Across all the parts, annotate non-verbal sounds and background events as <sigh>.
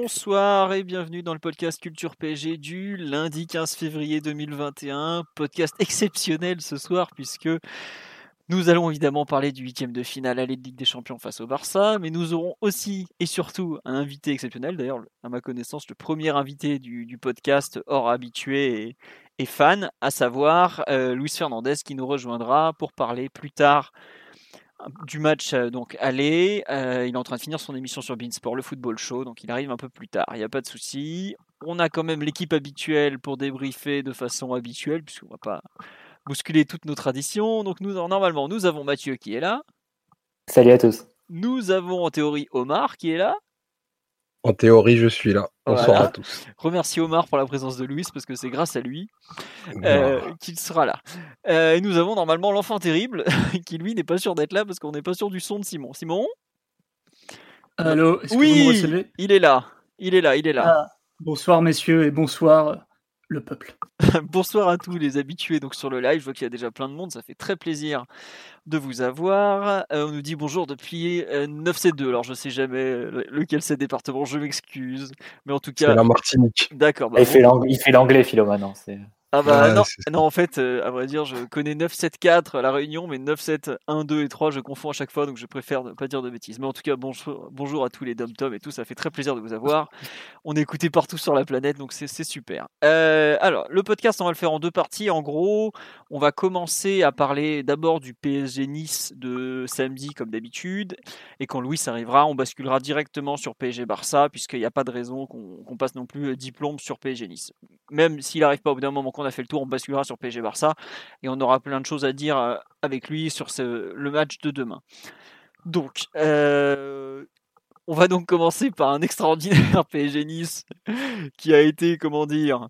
Bonsoir et bienvenue dans le podcast Culture PSG du lundi 15 février 2021. Podcast exceptionnel ce soir puisque nous allons évidemment parler du huitième de finale à de des Champions face au Barça, mais nous aurons aussi et surtout un invité exceptionnel, d'ailleurs à ma connaissance le premier invité du, podcast hors habitué et, fan, à savoir euh, Luis Fernandez qui nous rejoindra pour parler plus tard du match euh, donc aller. Euh, il est en train de finir son émission sur Beansport, le football show, donc il arrive un peu plus tard. Il n'y a pas de souci. On a quand même l'équipe habituelle pour débriefer de façon habituelle, puisqu'on va pas bousculer toutes nos traditions. Donc nous, normalement, nous avons Mathieu qui est là. Salut à tous. Nous avons en théorie Omar qui est là. En théorie, je suis là. Bonsoir à tous. <laughs> Remercie Omar pour la présence de Louis parce que c'est grâce à lui euh, qu'il sera là. Euh, et nous avons normalement l'enfant terrible <laughs> qui lui n'est pas sûr d'être là parce qu'on n'est pas sûr du son de Simon. Simon Allô Oui, il est là. Il est là, il est là. Ah, bonsoir messieurs et bonsoir le peuple. <laughs> Bonsoir à tous les habitués donc sur le live. Je vois qu'il y a déjà plein de monde. Ça fait très plaisir de vous avoir. Euh, on nous dit bonjour depuis 9C2. Euh, Alors je sais jamais euh, lequel c'est département. Je m'excuse. Mais en tout cas. C'est la Martinique. D'accord. Bah, il, fait l'anglais, Philomène. Ah bah non, non, en fait, euh, à vrai dire, je connais 9-7-4 à la Réunion, mais 9-7-1-2 et 3, je confonds à chaque fois, donc je préfère ne pas dire de bêtises. Mais en tout cas, bonjour, bonjour à tous les dom-tom et tout, ça fait très plaisir de vous avoir. <laughs> On est écouté partout sur la planète, donc c'est super. Euh, alors, le podcast, on va le faire en deux parties. En gros, on va commencer à parler d'abord du PSG Nice de samedi, comme d'habitude, et quand Louis arrivera, on basculera directement sur PSG Barça, puisqu'il n'y a pas de raison qu'on passe non plus diplôme sur PSG Nice. Même s'il n'arrive pas au bout d'un moment on a fait le tour, on basculera sur PSG Barça et on aura plein de choses à dire euh, avec lui sur le match de demain. Donc, euh, on va donc commencer par un extraordinaire <laughs> PSG Nice qui a été, comment dire,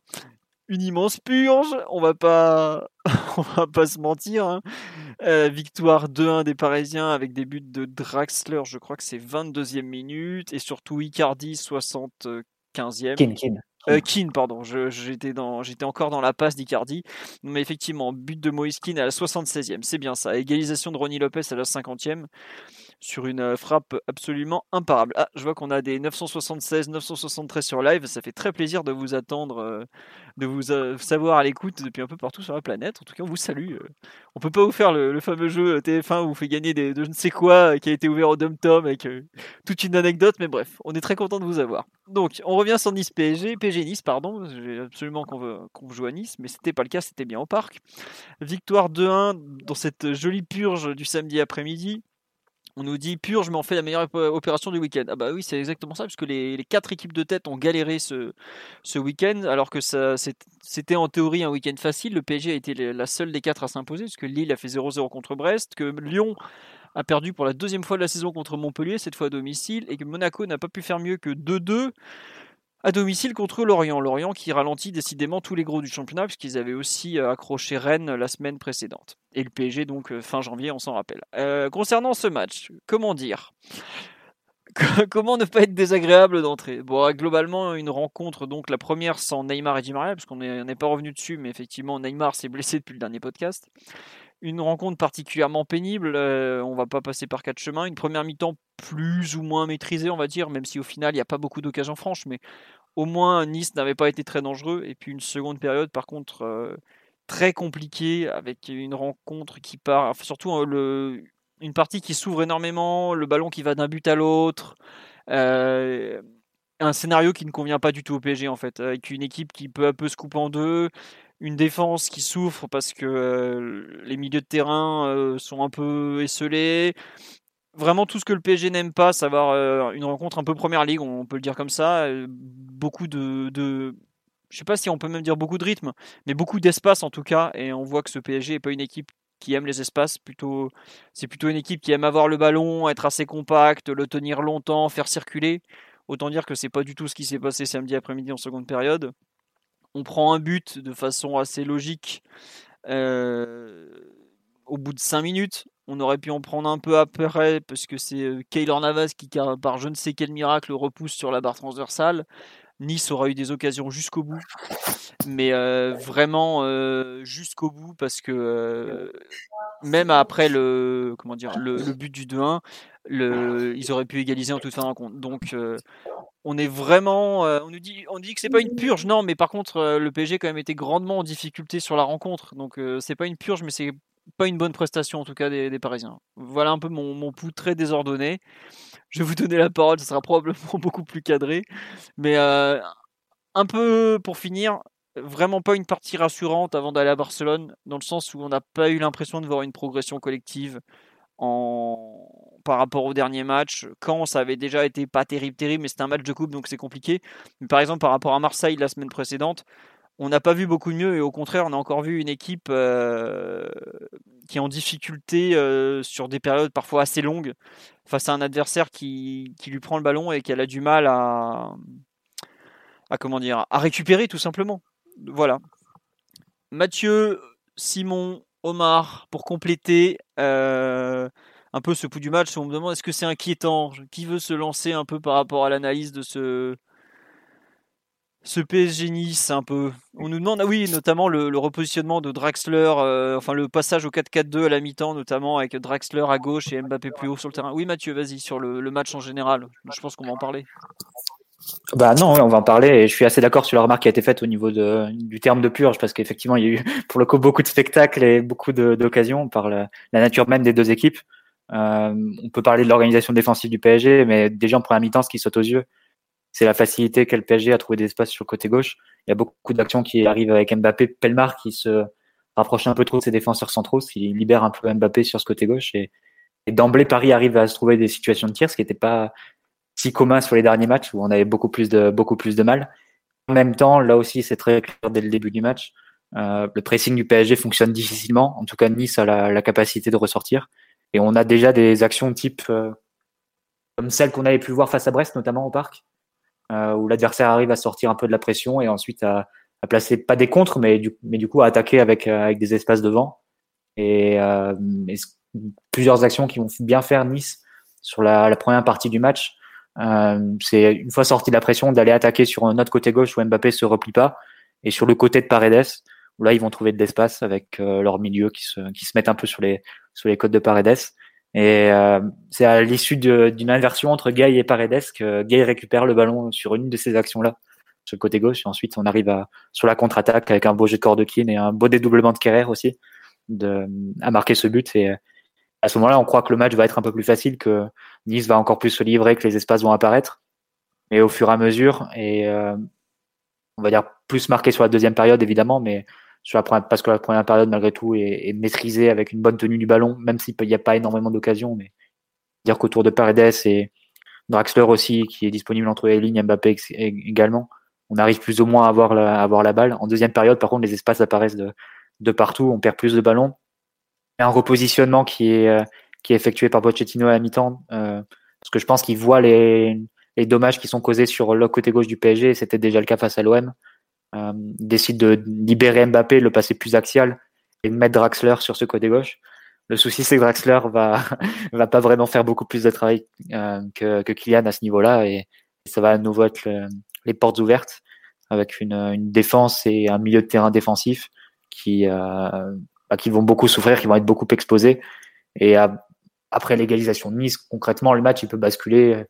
une immense purge. On va pas, <laughs> on va pas se mentir. Hein. Euh, victoire 2-1 des Parisiens avec des buts de Draxler, je crois que c'est 22e minute, et surtout Icardi 75e. Euh, Keane, pardon, j'étais encore dans la passe d'Icardi. Mais effectivement, but de Moïse Keane à la 76e, c'est bien ça. Égalisation de Ronnie Lopez à la 50e sur une euh, frappe absolument imparable. Ah, je vois qu'on a des 976, 973 sur live. Ça fait très plaisir de vous attendre, euh, de vous savoir à l'écoute depuis un peu partout sur la planète. En tout cas, on vous salue. On peut pas vous faire le, fameux jeu TF1 où vous fait gagner des, de je ne sais quoi qui a été ouvert au Dom Tom avec toute une anecdote, mais bref, on est très content de vous avoir. Donc, on revient sur Nice PSG, PSG Nice, pardon. J'ai absolument qu'on veut qu'on joue à Nice, mais c'était pas le cas, c'était bien au parc. Victoire 2-1 dans cette jolie purge du samedi après-midi. On nous dit purge, mais on fait la meilleure opération du week-end. Ah bah oui, c'est exactement ça, puisque les, les, quatre équipes de tête ont galéré ce, week-end, alors que c'était en théorie un week-end facile. Le PSG a été la seule des quatre à s'imposer, puisque Lille a fait 0-0 contre Brest, que Lyon a perdu pour la deuxième fois de la saison contre Montpellier, cette fois à domicile, et que Monaco n'a pas pu faire mieux que 2-2 à domicile contre Lorient. Lorient qui ralentit décidément tous les gros du championnat puisqu'ils avaient aussi euh, accroché Rennes la semaine précédente. Et le PSG donc euh, fin janvier, on s'en rappelle. Euh, concernant ce match, comment dire? <laughs> Comment ne pas être désagréable d'entrée? Bon, globalement, une rencontre, donc la première sans Neymar et Di Maria, parce qu'on n'est pas revenu dessus, mais effectivement, Neymar s'est blessé depuis le dernier podcast une rencontre particulièrement pénible. Euh, on va pas passer par quatre chemins. Une première mi-temps plus ou moins maîtrisée, on va dire, même si au final il n'y a pas beaucoup d'occasions franches, mais au moins Nice n'avait pas été très dangereux. Et puis une seconde période, par contre, euh, très compliquée, avec une rencontre qui part, surtout euh, le, une partie qui s'ouvre énormément, le ballon qui va d'un but à l'autre. un scénario qui ne convient pas du tout au PSG en fait, avec une équipe qui peu à peu se coupe en deux, une défense qui souffre parce que euh, les milieux de terrain euh, sont un peu esselés. Vraiment tout ce que le PSG n'aime pas, savoir euh, une rencontre un peu première ligue, on peut le dire comme ça. beaucoup de, de, je sais pas si on peut même dire beaucoup de rythme, mais beaucoup d'espace en tout cas. Et on voit que ce PSG n'est pas une équipe qui aime les espaces. Plutôt, c'est plutôt une équipe qui aime avoir le ballon, être assez compact, le tenir longtemps, faire circuler. Autant dire que c'est pas du tout ce qui s'est passé samedi après-midi en seconde période. On prend un but de façon assez logique euh, au bout de 5 minutes. On aurait pu en prendre un peu après parce que c'est euh, Kaylor Navas qui, par je ne sais quel miracle, repousse sur la barre transversale. Nice aura eu des occasions jusqu'au bout, mais euh, vraiment jusqu'au bout parce que même après le comment dire le, but du 2-1, ils auraient pu égaliser en toute fin de rencontre. Donc on est vraiment, on nous dit, on dit que c'est pas une purge, non, mais par contre le PSG quand même été grandement en difficulté sur la rencontre, donc c'est pas une purge, mais c'est pas une bonne prestation en tout cas des, Parisiens. Voilà un peu mon, mon très désordonné. Je vais vous donner la parole, ce sera probablement <laughs> beaucoup plus cadré. Mais euh, un peu pour finir, vraiment pas une partie rassurante avant d'aller à Barcelone, dans le sens où on n'a pas eu l'impression de voir une progression collective en... par rapport au dernier match. Quand ça avait déjà été pas terrible, terrible, mais c'était un match de coupe donc c'est compliqué. Par exemple, par rapport à Marseille la semaine précédente, on n'a pas vu beaucoup mieux et au contraire, on a encore vu une équipe euh, qui est en difficulté euh, sur des périodes parfois assez longues face à un adversaire qui, lui prend le ballon et qui a du mal à, à à récupérer tout simplement. Voilà. Mathieu, Simon, Omar pour compléter euh, un peu ce coup du match. On me demande est-ce que c'est inquiétant? Qui veut se lancer un peu par rapport à l'analyse de ce ce PSG Nice un peu. On nous demande, ah oui, notamment le, repositionnement de Draxler, euh, enfin le passage au 4-4-2 à la mi-temps, notamment avec Draxler à gauche et Mbappé plus haut sur le terrain. Oui, Mathieu, vas-y, sur le, match en général. Je pense qu'on va en parler. Bah non, on va en parler et je suis assez d'accord sur la remarque qui a été faite au niveau du terme de purge parce qu'effectivement il y a eu <laughs> pour le coup beaucoup de spectacles et beaucoup d'occasions par la, nature même des deux équipes. Euh, on peut parler de l'organisation défensive du PSG, mais déjà en première mi-temps, ce qui saute aux yeux, c'est la facilité qu'a le PSG à trouver des espaces sur le côté gauche. Il y a beaucoup d'actions qui arrivent avec Mbappé, Pelmar qui se rapproche un peu trop de ses défenseurs centraux, ce qui libère un peu Mbappé sur ce côté gauche. Et, d'emblée, Paris arrive à se trouver des situations de tir, ce qui n'était pas si commun sur les derniers matchs où on avait beaucoup plus de, beaucoup plus de mal. En même temps, là aussi, c'est très clair dès le début du match. Euh, le pressing du PSG fonctionne difficilement. En tout cas, Nice a la, capacité de ressortir. Et on a déjà des actions type euh, comme celles qu'on avait pu voir face à Brest, notamment au parc, où l'adversaire arrive à sortir un peu de la pression et ensuite à, à placer pas des contres, mais du, mais du coup à attaquer avec, euh, avec des espaces devant. Et, euh, plusieurs actions qui vont bien faire Nice sur la, la première partie du match. Euh, c'est une fois sorti de la pression d'aller attaquer sur notre côté gauche où Mbappé se replie pas et sur le côté de Paredes où là ils vont trouver de l'espace avec euh, leur milieu qui se, qui se mettent un peu sur les sur les côtes de Paredes et euh, c'est à l'issue d'une inversion entre Gay et Paredes que Gay récupère le ballon sur une de ces actions-là, sur le côté gauche. Et ensuite, on arrive à, sur la contre-attaque avec un beau jet de Cordequine et un beau dédoublement de Kerrer aussi, à marquer ce but. Et à ce moment-là, on croit que le match va être un peu plus facile, que Nice va encore plus se livrer, que les espaces vont apparaître. Mais au fur et à mesure, et euh, on va dire plus marqué sur la deuxième période, évidemment, mais sur la première, parce que la première période, malgré tout, est, maîtrisée avec une bonne tenue du ballon, même s'il n'y a pas énormément d'occasions. Mais dire qu'autour de Paredes et Draxler aussi, qui est disponible entre les lignes, Mbappé également, on arrive plus ou moins à avoir la, balle. En deuxième période, par contre, les espaces apparaissent de, de partout, on perd plus de ballons. Et un repositionnement qui est, euh, qui est effectué par Pochettino à la mi-temps, euh, parce que je pense qu'il voit les, les dommages qui sont causés sur le côté gauche du PSG, et c'était déjà le cas face à l'OM. Euh, décide de libérer Mbappé, le passer plus axial et de mettre Draxler sur ce côté gauche. Le souci, c'est que Draxler va, <laughs> va pas vraiment faire beaucoup plus de travail euh, que, que Kylian à ce niveau-là et, ça va à nouveau être les portes ouvertes avec une, une, défense et un milieu de terrain défensif qui, euh, bah, qui vont beaucoup souffrir, qui vont être beaucoup exposés. Et après l'égalisation de Nice, concrètement, le match il peut basculer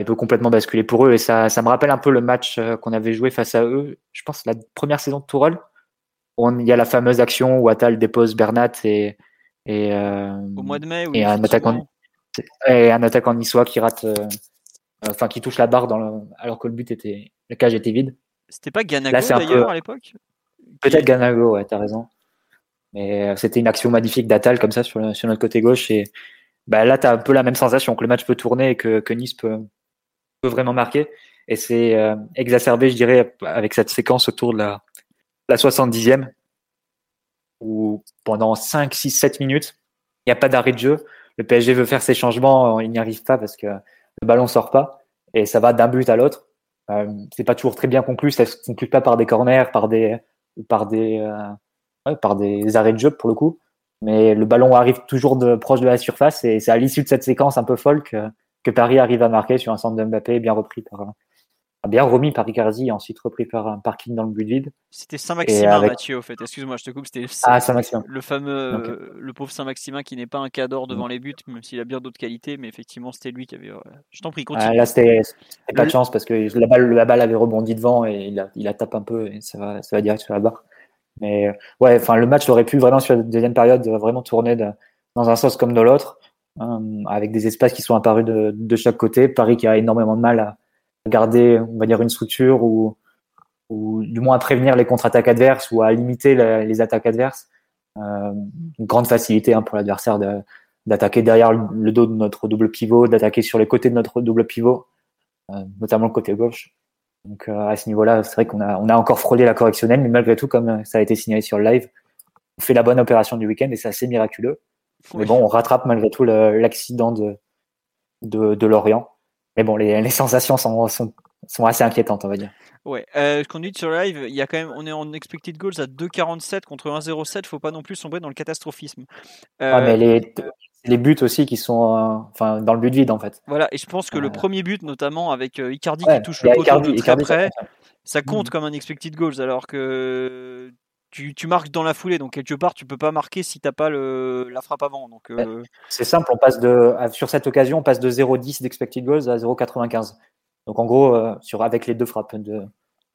il peut complètement basculer pour eux. Et ça, ça me rappelle un peu le match euh, qu'on avait joué face à eux, je pense la première saison de Tourelle. Où il y a la fameuse action où Atal dépose Bernat et, et, euh, Au mois de mai, et un attaquant et un attaquant niçois qui rate, euh, enfin qui touche la barre dans le, alors que le but était, le cage était vide. C'était pas Ganago d'ailleurs à l'époque? Peut-être Ganago, ouais, t'as raison. Mais c'était une action magnifique d'Atal comme ça sur, sur notre côté gauche et bah, là t'as un peu la même sensation que le match peut tourner et que, que Nice peut, peut vraiment marquer. Et c'est euh, exacerbé, je dirais, avec cette séquence autour de la, la 70e, où pendant 5, 6, 7 minutes, il n'y a pas d'arrêt de jeu. Le PSG veut faire ses changements, il n'y arrive pas parce que le ballon sort pas et ça va d'un but à l'autre. Euh, c'est pas toujours très bien conclu, ça se conclut pas par des corners, par des, par des, euh, par des arrêts de jeu pour le coup. Mais le ballon arrive toujours de, proche de la surface et c'est à l'issue de cette séquence un peu folle que, que Paris arrive à marquer sur un centre de Mbappé bien repris par, bien remis par Icardi et ensuite repris par un parking dans le but vide. C'était Saint-Maximin, Mathieu, au fait. Excuse-moi, je te coupe. C'était ah. Le fameux, le pauvre Saint-Maximin qui n'est pas un cadre devant mm. les buts, même s'il a bien d'autres qualités, mais effectivement, c'était lui qui avait. Je t'en prie, continue. Ah, là, c'était pas de chance parce que la balle, la balle avait rebondi devant et il a, il a tapé un peu et ça va, ça va direct sur la barre. Mais ouais, enfin, le match aurait pu vraiment sur la deuxième période vraiment tourner dans un sens comme dans l'autre, avec des espaces qui sont apparus de, de chaque côté. Paris qui a énormément de mal à garder, on va dire, une structure ou, ou du moins à prévenir les contre-attaques adverses ou à limiter les attaques adverses. Euh, une grande facilité hein, pour l'adversaire d'attaquer derrière le dos de notre double pivot, d'attaquer sur les côtés de notre double pivot, euh, notamment le côté gauche. Donc euh, à ce niveau-là, c'est vrai qu'on a, on a encore frôlé la correctionnelle, mais malgré tout, comme ça a été signalé sur le live, on fait la bonne opération du week-end et c'est assez miraculeux. Mais bon, on rattrape malgré tout l'accident de, de, de Lorient. Mais bon, les, <laughs> les sensations sont, sont, sont, assez inquiétantes, on va dire. Ouais, euh, conduite sur live, il y a quand même, on est en expected goals à 2,47 contre 1,07. Faut pas non plus sombrer dans le catastrophisme. Euh, ah, mais les, les buts aussi qui sont, euh, enfin, dans le but vide en fait. Voilà, et je pense que le euh. premier but, notamment avec euh, Icardi qui touche le poteau de très près, ça compte mm. comme un expected goals, alors que tu, tu, marques dans la foulée, donc quelque part tu peux pas marquer si t'as pas le, la frappe avant. Donc c'est simple, on passe de sur cette occasion, on passe de 0,10 d'expected goals à 0,95. Donc en gros, sur avec les deux frappes de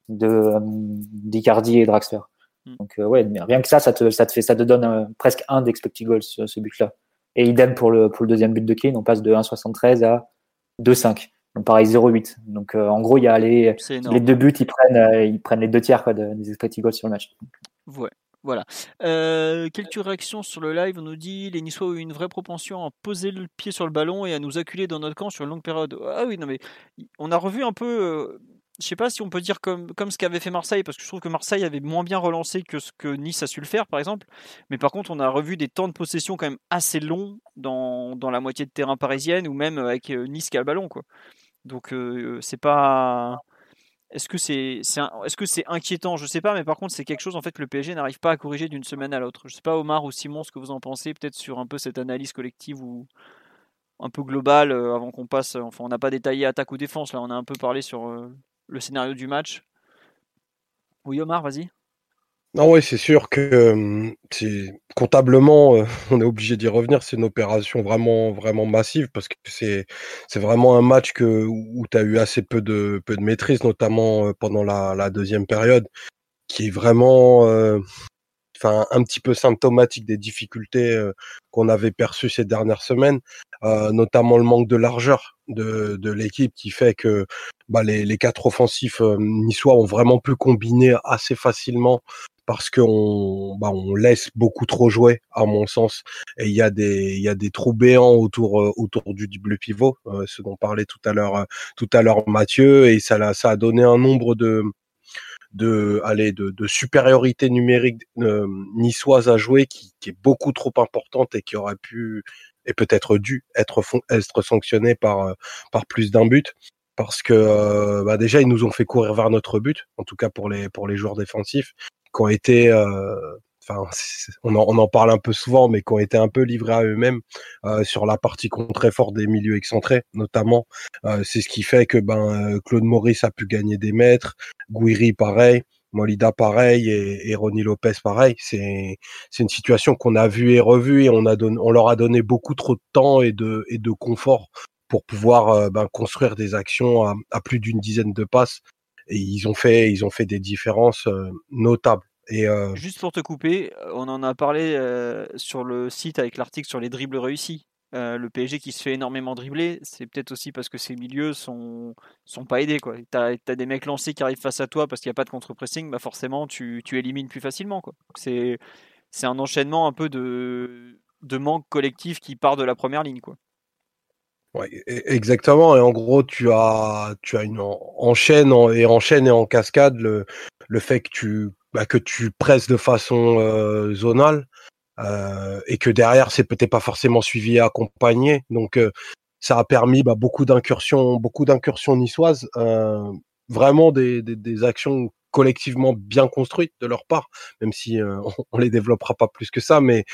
de d'Icardi et Draxler. Mm. Donc ouais, rien que ça, ça te, ça te fait, ça te donne presque un d'expected goals ce, ce but-là. Et idem pour le, pour le deuxième but de Kane, on passe de 1,73 à 2,5. Donc pareil, 0,8. Donc euh, en gros, il y a les, les deux buts, ils prennent, euh, ils prennent les deux tiers quoi, des expected goals sur le match. Ouais. Voilà. Euh, quelques réactions sur le live. On nous dit les Niçois ont eu une vraie propension à poser le pied sur le ballon et à nous acculer dans notre camp sur une longue période? Ah oui, non mais on a revu un peu je sais pas si on peut dire comme, comme ce qu'avait fait Marseille, parce que je trouve que Marseille avait moins bien relancé que ce que Nice a su le faire, par exemple. Mais par contre, on a revu des temps de possession quand même assez longs dans, dans la moitié de terrain parisienne, ou même avec euh, Nice qui a le ballon. Quoi. Donc, euh, c'est pas. Est-ce que c'est est, est -ce inquiétant? Je sais pas, mais par contre, c'est quelque chose en fait que le PSG n'arrive pas à corriger d'une semaine à l'autre. Je sais pas, Omar ou Simon, ce que vous en pensez, peut-être sur un peu cette analyse collective ou un peu globale euh, avant qu'on passe. Enfin, on n'a pas détaillé attaque ou défense, là, on a un peu parlé sur le scénario du match. Oui, Omar, vas-y. Non, oui, c'est sûr que comptablement, <laughs> on est obligé d'y revenir. C'est une opération vraiment, vraiment massive parce que c'est, vraiment un match que, où tu as eu assez peu de, peu de maîtrise, notamment pendant la, la deuxième période, qui est vraiment, enfin, un petit peu symptomatique des difficultés qu'on avait perçues ces dernières semaines, notamment le manque de largeur de, de l'équipe qui fait que bah, les, les quatre offensifs niçois ont vraiment pu combiner assez facilement parce qu'on bah, on laisse beaucoup trop jouer à mon sens. Et il y a des trous béants autour autour du double pivot ce dont parlait tout à l'heure l'heure Mathieu. Et ça a donné un nombre de supériorité numérique euh, niçoise à jouer qui, est beaucoup trop importante et qui aurait pu et peut-être dû être, être sanctionné par, euh, plus d'un but. Parce que euh, bah déjà, ils nous ont fait courir vers notre but, en tout cas pour les joueurs défensifs, qui ont été euh, on en, parle un peu souvent, mais qui ont été un peu livrés à eux-mêmes euh, sur la partie contre-effort des milieux excentrés, notamment. Euh, c'est ce qui fait que ben euh, Claude Maurice a pu gagner des mètres, Guiri pareil, Molida pareil et, et Lopez pareil. C'est c'est une situation qu'on a vue et revue et on a donné, on leur a donné beaucoup trop de temps et de et de confort pour pouvoir ben, construire des actions à plus d'une dizaine de passes ils ont fait ils ont fait des différences notables Juste pour te couper, on en a parlé sur le site avec l'article sur les dribbles réussis. Le PSG qui se fait énormément dribbler, c'est peut-être aussi parce que ses milieux sont, sont pas aidés. Tu as, des mecs lancés qui arrivent face à toi parce qu'il n'y a pas de contre-pressing, bah forcément tu, tu, élimines plus facilement. C'est un enchaînement un peu de, de manque collectif qui part de la première ligne. Quoi. Ouais, e, exactement. Et en gros, tu as, tu as une enchaîne et enchaîne et en cascade le, le fait que tu bah, que tu presses de façon zonale et que derrière c'est peut-être pas forcément suivi et accompagné. Donc ça a permis bah, beaucoup d'incursions, beaucoup d'incursions niçoises, vraiment des, des, des, actions collectivement bien construites de leur part, même si on, <laughs> on, les développera pas plus que ça, mais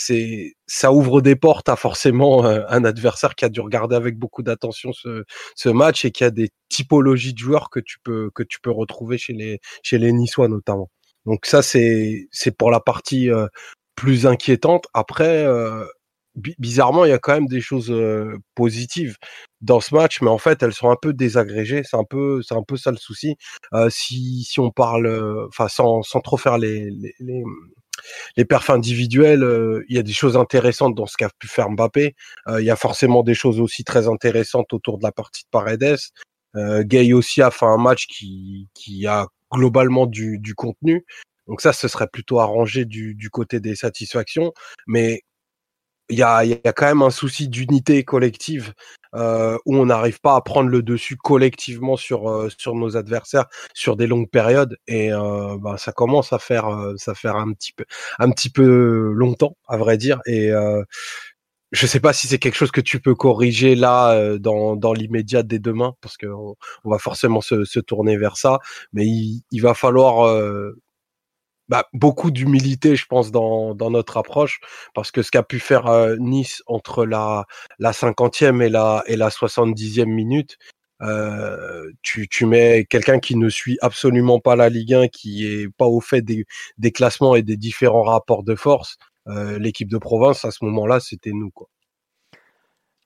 c'est ça ouvre des portes à forcément un adversaire qui a dû regarder avec beaucoup d'attention ce, ce, match et qui a des typologies de joueurs que tu peux que tu peux retrouver chez les chez les Niçois notamment. Donc ça c'est c'est pour la partie plus inquiétante. Après bizarrement, il y a quand même des choses positives dans ce match, mais en fait, elles sont un peu désagrégées. C'est un peu, c'est un peu ça le souci. si, si on parle, enfin, sans, sans trop faire les, les, les perfs individuels, euh, il y a des choses intéressantes dans ce qu'a pu faire Mbappé. Euh, il y a forcément des choses aussi très intéressantes autour de la partie de Paredes. Euh, Gay aussi a fait un match qui, qui a globalement du, du contenu. Donc ça, ce serait plutôt arrangé du, du côté des satisfactions. Mais il y a, y a, quand même un souci d'unité collective euh, où on n'arrive pas à prendre le dessus collectivement sur euh, sur nos adversaires sur des longues périodes et euh, bah, ça commence à faire euh, ça faire un petit peu un petit peu longtemps à vrai dire et je sais pas si c'est quelque chose que tu peux corriger là dans, dans l'immédiat dès demain parce qu'on on va forcément se, se, tourner vers ça mais il, il va falloir bah, beaucoup d'humilité, je pense, dans, notre approche, parce que ce qu'a pu faire euh, Nice entre la, la 50e et la, et la 70e minute, euh, tu, mets quelqu'un qui ne suit absolument pas la Ligue 1, qui est pas au fait des, classements et des différents rapports de force, euh, l'équipe de province, à ce moment-là, c'était nous. Quoi.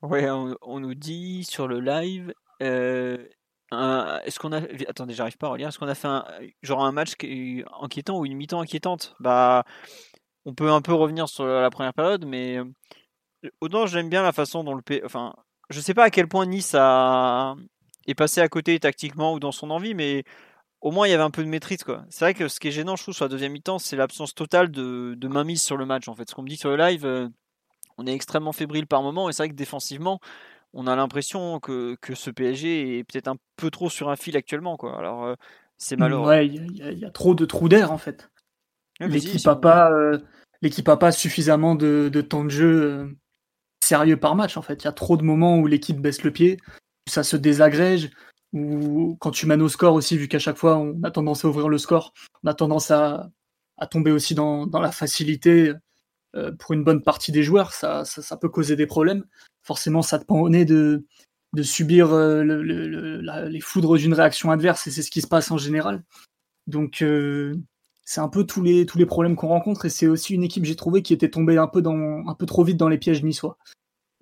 On, nous dit sur le live, est-ce qu'on a. Attendez, j'arrive pas à relire. Est-ce qu'on a fait un, genre un match inquiétant ou une mi-temps inquiétante? Bah, on peut un peu revenir sur la première période, mais autant j'aime bien la façon dont le. Enfin, je sais pas à quel point Nice a... est passé à côté tactiquement ou dans son envie, mais au moins il y avait un peu de maîtrise. quoi. C'est vrai que ce qui est gênant, je trouve, sur la deuxième mi-temps, c'est l'absence totale de, de mainmise sur le match. En fait, ce qu'on me dit sur le live, euh, on est extrêmement fébrile par moment, et c'est vrai que défensivement on a l'impression que, que, ce PSG est peut-être un peu trop sur un fil actuellement. Quoi. Alors, euh, c'est malheureux. Ouais, il y, y, a trop de trous d'air en fait. L'équipe n'a pas, euh, pas suffisamment de, de, temps de jeu euh, sérieux par match en fait. Il y a trop de moments où l'équipe baisse le pied, où ça se désagrège, ou quand tu mènes au score aussi, vu qu'à chaque fois on a tendance à ouvrir le score, on a tendance à, à tomber aussi dans, dans la facilité euh, pour une bonne partie des joueurs, ça, ça, ça, peut causer des problèmes. Forcément, ça te prend au nez de, de subir euh, les foudres d'une réaction adverse, et c'est ce qui se passe en général. Donc, euh, c'est un peu tous les, tous les problèmes qu'on rencontre, et c'est aussi une équipe, j'ai trouvé, qui était tombée un peu, dans, un peu trop vite dans les pièges niçois.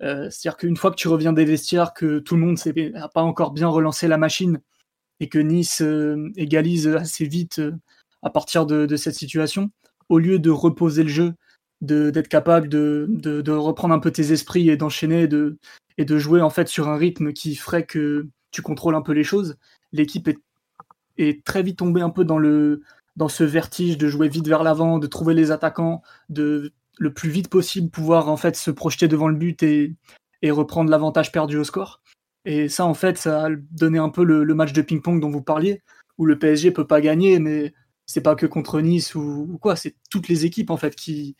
Euh, C'est-à-dire qu'une fois que tu reviens des vestiaires, que tout le monde n'a pas encore bien relancé la machine, et que Nice égalise assez vite à partir de, cette situation, au lieu de reposer le jeu d'être capable de, reprendre un peu tes esprits et d'enchaîner de, et de jouer en fait sur un rythme qui ferait que tu contrôles un peu les choses. L'équipe est, très vite tombée un peu dans ce vertige de jouer vite vers l'avant, de trouver les attaquants, de le plus vite possible pouvoir en fait se projeter devant le but et, reprendre l'avantage perdu au score. Et ça en fait ça a donné un peu le, le match de ping-pong dont vous parliez, où le PSG peut pas gagner, mais c'est pas que contre Nice ou, ou quoi, c'est toutes les équipes en fait qui,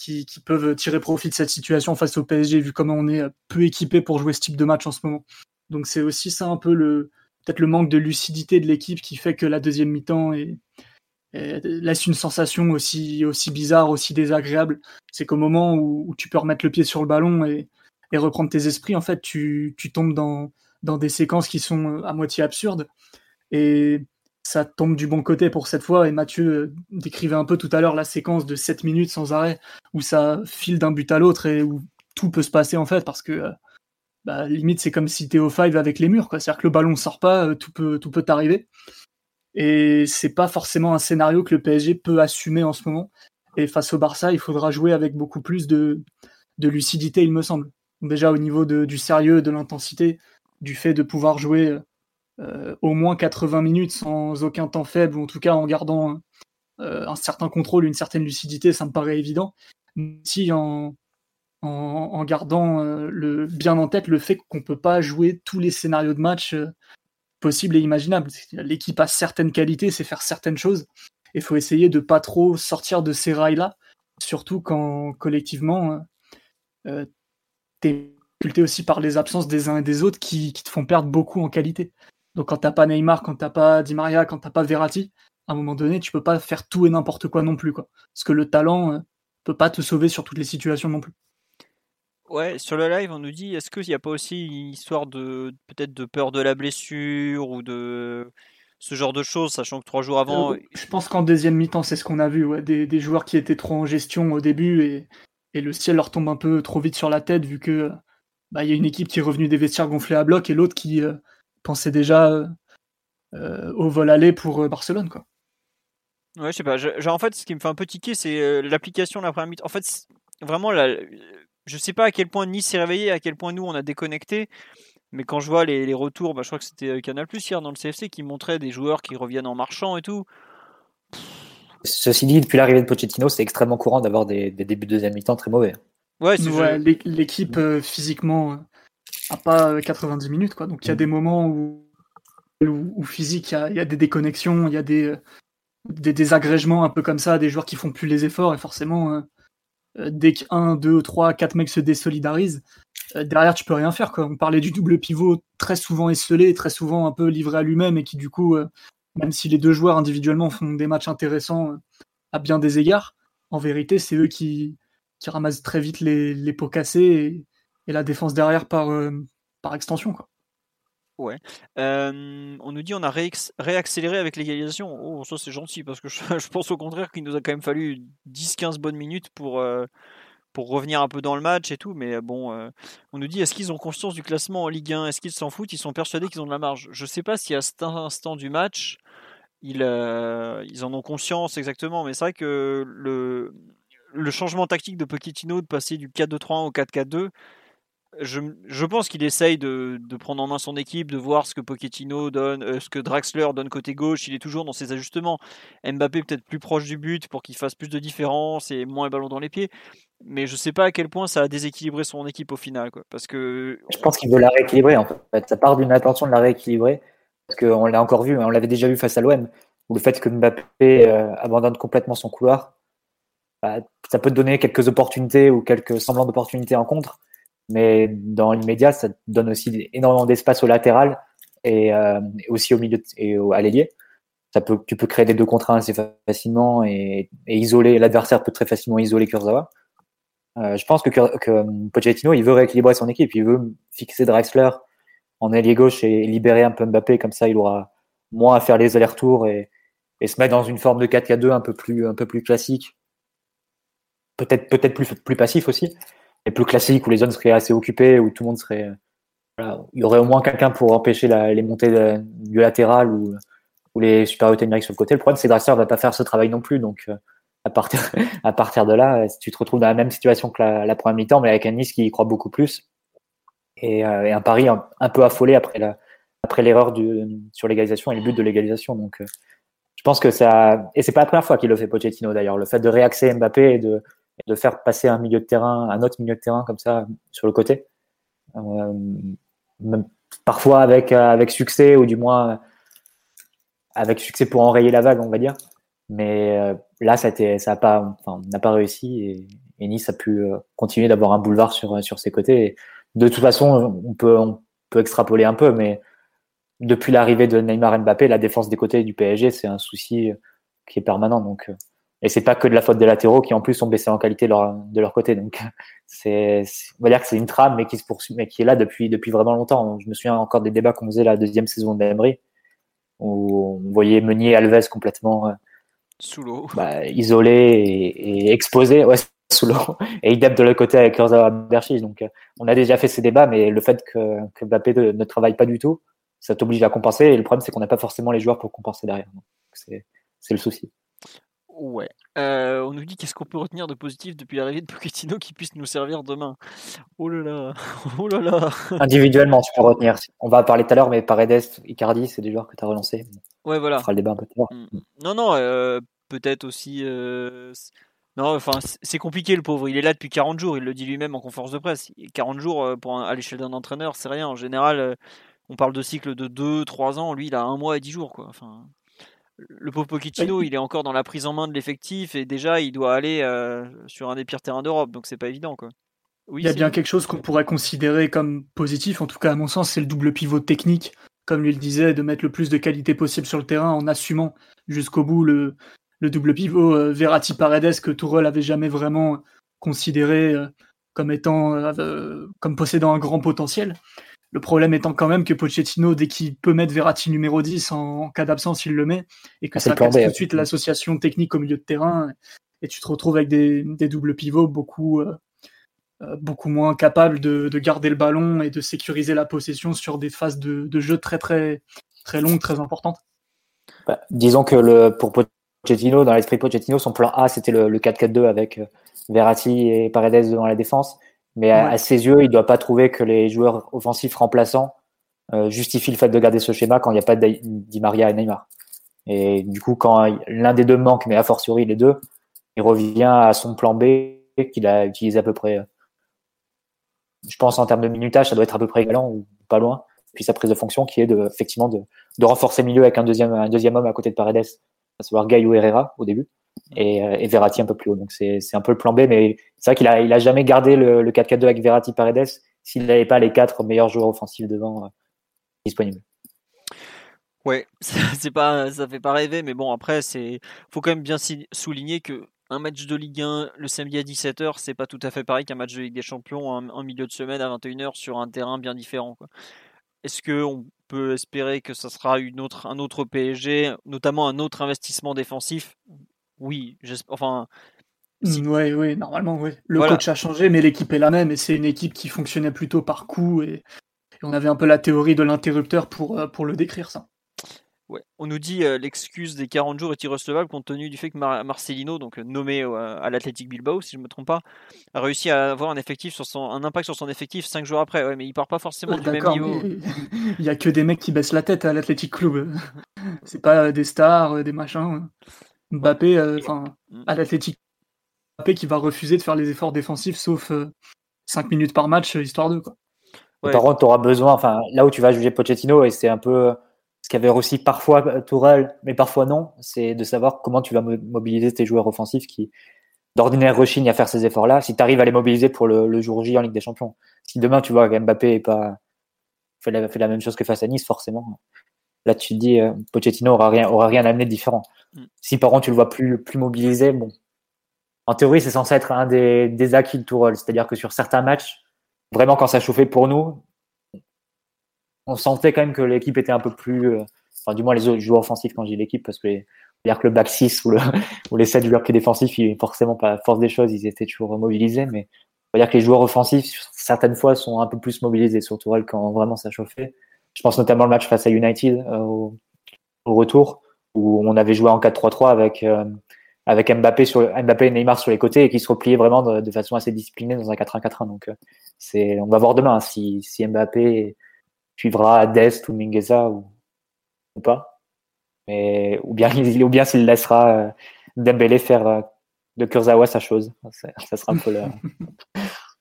qui, peuvent tirer profit de cette situation face au PSG, vu comment on est peu équipé pour jouer ce type de match en ce moment. Donc c'est aussi ça un peu le peut-être le manque de lucidité de l'équipe qui fait que la deuxième mi-temps laisse une sensation aussi bizarre, aussi désagréable. C'est qu'au moment où, tu peux remettre le pied sur le ballon et, reprendre tes esprits, en fait, tu, tombes dans, des séquences qui sont à moitié absurdes. Ça tombe du bon côté pour cette fois. Et Mathieu euh, décrivait un peu tout à l'heure la séquence de 7 minutes sans arrêt, où ça file d'un but à l'autre et où tout peut se passer en fait, parce que euh, bah, limite c'est comme si t'es au five avec les murs. C'est-à-dire que le ballon sort pas, euh, tout peut, tout t'arriver. Et c'est pas forcément un scénario que le PSG peut assumer en ce moment. Et face au Barça, il faudra jouer avec beaucoup plus de, lucidité, il me semble. Déjà au niveau du sérieux, de l'intensité, du fait de pouvoir jouer au moins 80 minutes sans aucun temps faible, ou en tout cas en gardant euh, un certain contrôle, une certaine lucidité, ça me paraît évident. Si en, en, gardant euh, bien en tête le fait qu'on peut pas jouer tous les scénarios de match possibles et imaginables. L'équipe a certaines qualités, c'est faire certaines choses, il faut essayer de pas trop sortir de ces rails-là, surtout quand collectivement, euh, t'es aussi par les absences des uns et des autres qui, te font perdre beaucoup en qualité. Donc quand t'as pas Neymar, quand t'as pas Di Maria, quand t'as pas Verratti, à un moment donné, tu peux pas faire tout et n'importe quoi non plus. Quoi. Parce que le talent euh, peut pas te sauver sur toutes les situations non plus. Ouais, sur le live, on nous dit est-ce qu'il n'y a pas aussi une histoire de peut-être de peur de la blessure ou de ce genre de choses, sachant que trois jours avant. Euh, je pense qu'en deuxième mi-temps, c'est ce qu'on a vu, ouais, des, des, joueurs qui étaient trop en gestion au début et, et, le ciel leur tombe un peu trop vite sur la tête vu que bah, y a une équipe qui est revenue des vestiaires gonflés à bloc et l'autre qui euh, pensait déjà euh, au vol aller pour Barcelone. Quoi. Ouais, je sais pas. en fait, ce qui me fait un peu tiquer, c'est l'application de la première mi-temps. En fait, vraiment, la, je sais pas à quel point Nice s'est réveillé, à quel point nous on a déconnecté. Mais quand je vois les, retours, bah, je crois que c'était Canal Plus hier dans le CFC qui montrait des joueurs qui reviennent en marchant et tout. Ceci dit, depuis l'arrivée de Pochettino, c'est extrêmement courant d'avoir des, débuts de deuxième mi-temps très mauvais. Ouais, l'équipe euh, physiquement euh, pas 90 euh, minutes, quoi. Donc il y a mm. des moments où, où, physique, il y, a, des déconnexions, il y a des, des désagrègements un peu comme ça, des joueurs qui font plus les efforts et forcément euh, dès qu'un, deux, trois, quatre mecs se désolidarisent, euh, derrière tu peux rien faire. Quoi. On parlait du double pivot très souvent esselé, très souvent un peu livré à lui-même et qui du coup, euh, même si les deux joueurs individuellement font des matchs intéressants à bien des égards, en vérité c'est eux qui, qui ramassent très vite les, les pots cassés et, la défense derrière par, par extension. Quoi. Ouais. on nous dit on a réaccéléré avec l'égalisation. Oh, ça c'est gentil parce que je, <laughs> pense au contraire qu'il nous a quand même fallu 10-15 bonnes minutes pour, pour revenir un peu dans le match et tout. Mais bon, on nous dit est-ce qu'ils ont conscience du classement en Ligue 1 Est-ce qu'ils s'en foutent? Ils sont persuadés qu'ils ont de la marge. Je sais pas si à cet instant du match, ils, ils en ont conscience exactement. Mais c'est vrai que le, le changement tactique de Pochettino de passer du 4-2-3-1 au 4-4-2 je, pense qu'il essaye de, prendre en main son équipe, de voir ce que Pochettino donne, euh, ce que Draxler donne côté gauche. Il est toujours dans ses ajustements. Mbappé peut-être plus proche du but pour qu'il fasse plus de différence et moins ballon dans les pieds. Mais je ne sais pas à quel point ça a déséquilibré son équipe au final. Parce que... Je pense qu'il veut la rééquilibrer en fait. Ça part d'une intention de la rééquilibrer. Parce qu'on l'a encore vu, on l'avait déjà vu face à l'OM, le fait que Mbappé euh, abandonne complètement son couloir, bah, ça peut te donner quelques opportunités ou quelques semblants d'opportunités en contre mais dans l'immédiat, ça donne aussi énormément d'espace au latéral et euh, aussi au milieu et à l'ailier. Ça peut, tu peux créer des deux contre assez facilement et, isoler l'adversaire peut très facilement isoler Kurzawa. Euh, je pense que, que, Pochettino, il veut rééquilibrer son équipe, il veut fixer Drexler en ailier gauche et libérer un peu Mbappé, comme ça il aura moins à faire les allers-retours et, se mettre dans une forme de 4-4-2 un peu plus, un peu plus classique, peut-être peut-être plus, plus passif aussi et plus classique où les zones seraient assez occupées, où tout le monde serait. Voilà, il y aurait au moins quelqu'un pour empêcher les montées du latéral ou, les supériorités numériques sur le côté. Le problème, c'est que Draxler va pas faire ce travail non plus. Donc, euh, à partir, <laughs> à partir de là, si tu te retrouves dans la même situation que la, première mi-temps, mais avec un Nice qui y croit beaucoup plus et, euh, un Paris un, peu affolé après la, après l'erreur sur l'égalisation et le but de l'égalisation. Donc, euh, je pense que ça, et c'est pas la première fois qu'il le fait Pochettino d'ailleurs, le fait de réaxer Mbappé et de, de faire passer un milieu de terrain, un autre milieu de terrain comme ça sur le côté. Euh, parfois avec, euh, avec succès ou du moins avec succès pour enrayer la vague, on va dire. Mais euh, là, ça n'a pas, enfin, pas réussi et, Nice a pu continuer d'avoir un boulevard sur, sur ses côtés. de toute façon, on peut, on peut extrapoler un peu, mais depuis l'arrivée de Neymar Mbappé, la défense des côtés du PSG, c'est un souci qui est permanent. Donc, et c'est pas que de la faute des latéraux qui en plus ont baissé en qualité de leur côté. Donc c'est, on va dire que c'est une trame, mais qui se poursuit, mais qui est là depuis depuis vraiment longtemps. Je me souviens encore des débats qu'on faisait la deuxième saison d'Emery, où on voyait Meunier, Alves complètement euh, sous l'eau, bah, isolé et, et, exposé, ouais, <laughs> sous l'eau, et idem de l'autre côté avec Kurzawa Berchis. Donc on a déjà fait ces débats, mais le fait que, que Mbappé ne travaille pas du tout, ça t'oblige à compenser. Et le problème, c'est qu'on n'a pas forcément les joueurs pour compenser derrière. C'est le souci. Ouais. Euh, on nous dit qu'est-ce qu'on peut retenir de positif depuis l'arrivée de Pochettino qui puisse nous servir demain. Oh là là, <laughs> oh là là. Individuellement, tu peux retenir. On va parler tout à l'heure, mais Paredes, Icardi, c'est des joueurs que tu as relancés. Ouais, voilà. On fera le débat un peu plus tard. Mm. Non, non, euh, peut-être aussi. Euh, non, enfin, c'est compliqué le pauvre. Il est là depuis 40 jours. Il le dit lui-même en conférence de presse. 40 jours pour à l'échelle d'un entraîneur, c'est rien. En général, on parle de cycle de 2-3 ans. Lui, il a un mois et 10 jours, quoi. Enfin. Le pauvre Pochettino, il est encore dans la prise en main de l'effectif et déjà il doit aller sur un des pires terrains d'Europe, donc c'est pas évident quoi. Oui, il y a bien quelque chose qu'on pourrait considérer comme positif, en tout cas à mon sens, c'est le double pivot technique, comme lui le disait, de mettre le plus de qualité possible sur le terrain en assumant jusqu'au bout le, le double pivot euh, Verratti Paredes que Tourelle avait jamais vraiment considéré euh, comme étant euh, comme possédant un grand potentiel. Le problème étant quand même que Pochettino, dès qu'il peut mettre Verratti numéro 10 en, cas d'absence, il le met, et que ah, ça casse tout de suite l'association technique au milieu de terrain, et tu te retrouves avec des, doubles pivots beaucoup, beaucoup moins capables de, garder le ballon et de sécuriser la possession sur des phases de, jeu très très très longues, très importantes. Bah, disons que le, pour Pochettino, dans l'esprit Pochettino, son plan A, c'était le, 4-4-2 avec euh, Verratti et Paredes devant la défense. Mais à, ses yeux, il ne doit pas trouver que les joueurs offensifs remplaçants euh, justifient le fait de garder ce schéma quand il n'y a pas Di Maria et Neymar. Et du coup, quand l'un des deux manque, mais a fortiori les deux, il revient à son plan B qu'il a utilisé à peu près. Euh, je pense en termes de minutage, ça doit être à peu près égalant ou pas loin. Puis sa prise de fonction qui est de, effectivement de, de renforcer le milieu avec un deuxième, un deuxième homme à côté de Paredes à savoir Gaio Herrera au début et, euh, et, Verratti un peu plus haut. C'est un peu le plan B, mais c'est vrai qu'il a, il a jamais gardé le, le 4-4-2 avec Verratti Paredes s'il n'avait pas les quatre meilleurs joueurs offensifs devant euh, disponibles. Ouais, <laughs> c'est pas, ça fait pas rêver, mais bon après c'est, faut quand même bien souligner que un match de Ligue 1 le samedi à 17h, c'est pas tout à fait pareil qu'un match de Ligue des Champions en, milieu de semaine à 21h sur un terrain bien différent. Est-ce qu'on peut espérer que ça sera un autre PSG, notamment un autre investissement défensif? Oui, enfin. Si... Oui, oui, normalement, oui. Le coach a changé, mais l'équipe est la même et c'est une équipe qui fonctionnait plutôt par coup et, on avait un peu la théorie de l'interrupteur pour, euh, pour le décrire ça. On nous dit euh, l'excuse des 40 jours est irrecevable compte tenu du fait que Marcelino, donc euh, nommé à l'Athletic Bilbao, si je ne me trompe pas, a réussi à avoir un, effectif sur son, un impact sur son effectif 5 jours après. Ouais, mais il part pas forcément du même niveau. il y a que des mecs qui baissent la tête à l'Athletic Club. <laughs> C'est pas des stars, des machins. Mbappé, enfin, mm. à l'Athletic Mbappé qui va refuser de faire les efforts défensifs sauf 5 minutes par match, histoire de quoi. Par contre, tu auras besoin, enfin, là où tu vas juger Pochettino, et c'est un peu ce qu'avait aussi parfois euh, Tourelle, mais parfois non, c'est de savoir comment tu vas mobiliser tes joueurs offensifs qui, d'ordinaire, rechignent à faire ces efforts-là, si tu arrives à les mobiliser pour le, jour J en Ligue des Champions. Si demain tu vois que Mbappé est pas, fait la, fait la même chose que face à Nice, forcément, là tu te dis, euh, Pochettino aura rien, aura rien amené de différent. Mm. Si par contre tu le vois plus, plus mobilisé, bon, en théorie c'est censé être un des, des acquis de Tourelle, c'est-à-dire que sur certains matchs, vraiment quand ça chauffait pour nous, on sentait quand même que l'équipe était un peu plus, euh, enfin du moins les autres joueurs offensifs quand j'ai l'équipe, parce que dire que le back 6 ou, le, <laughs> ou les 7 joueurs qui défensifs, forcément pas force des choses, ils étaient toujours mobilisés, mais on va dire que les joueurs offensifs certaines fois sont un peu plus mobilisés sur Tourelle quand vraiment ça chauffait. Je pense notamment le match face à United euh, au, retour où on avait joué en 4-3-3 avec euh, avec Mbappé sur Mbappé et Neymar sur les côtés et qui se repliaient vraiment de, façon assez disciplinée dans un 4-1-4-1. Donc c'est on va voir demain si, si Mbappé suivra Dest ou Mingueza ou, ou pas. Mais, ou bien, <laughs> ou bien s'il laissera euh, Dembélé faire euh, de Kurzawa sa chose. Ça, sera un peu la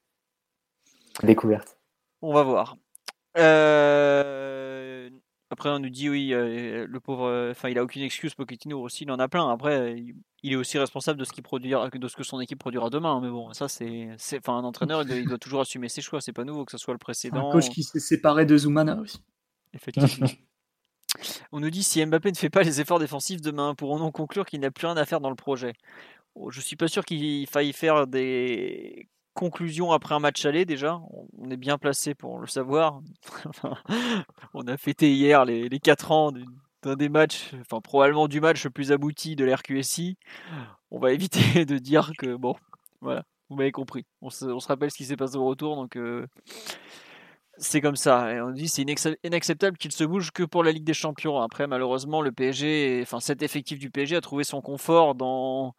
<laughs> découverte. On va voir. Euh, après, on nous dit oui, le pauvre, enfin, il a aucune excuse. Pochettino aussi, il en a plein. Après, il est aussi responsable de ce qu'il produira, de ce que son équipe produira demain. Mais bon, ça, c'est, enfin, un entraîneur, il doit, toujours assumer ses choix. C'est pas nouveau que ce soit le précédent. Un coach qui s'est séparé de Zoumana aussi. Effectivement. <laughs> On nous dit si Mbappé ne fait pas les efforts défensifs demain, pourrons-nous conclure qu'il n'a plus rien à faire dans le projet? Oh, Je suis pas sûr qu'il faille faire des conclusions après un match aller déjà. On est bien placé pour le savoir. <laughs> on a fêté hier les, les 4 ans d'un des matchs, enfin probablement du match le plus abouti de l'RQSI. On va <laughs> éviter de dire que bon, voilà, vous m'avez compris. On se, rappelle ce qui s'est passé au retour, donc euh, c'est comme ça. Et on dit c'est inacceptable qu'il se bouge que pour la Ligue des Champions. Après, malheureusement, le PSG, enfin cet effectif du PSG a trouvé son confort dans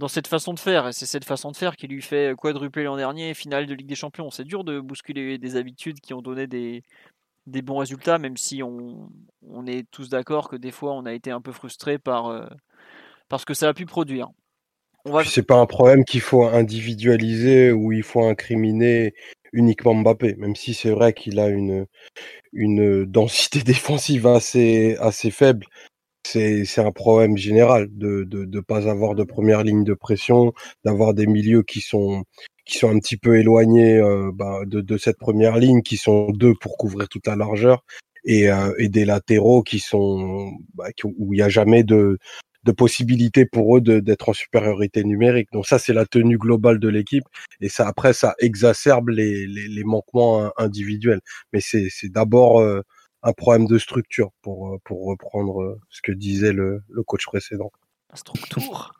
dans cette façon de faire. Et c'est cette façon de faire qui lui fait quadrupler l'an dernier, finale de Ligue des Champions. C'est dur de bousculer des habitudes qui ont donné des, bons résultats, même si on, est tous d'accord que des fois on a été un peu frustré par, euh, parce que ça a pu produire. Va... C'est pas un problème qu'il faut individualiser ou il faut incriminer uniquement Mbappé, même si c'est vrai qu'il a une, densité <laughs> défensive assez faible. C'est un problème général de ne de, pas avoir de première ligne de pression, d'avoir des milieux qui sont qui sont un petit peu éloignés euh, bah, de, de, cette première ligne, qui sont deux pour couvrir toute la largeur, et, euh, et des latéraux qui sont bah, où il n'y a jamais de, de possibilité pour eux d'être en supériorité numérique. Donc ça, c'est la tenue globale de l'équipe, et ça après ça exacerbe les, les, les manquements individuels. Mais c'est d'abord euh, un problème de structure pour pour reprendre ce que disait le, le coach précédent. La structure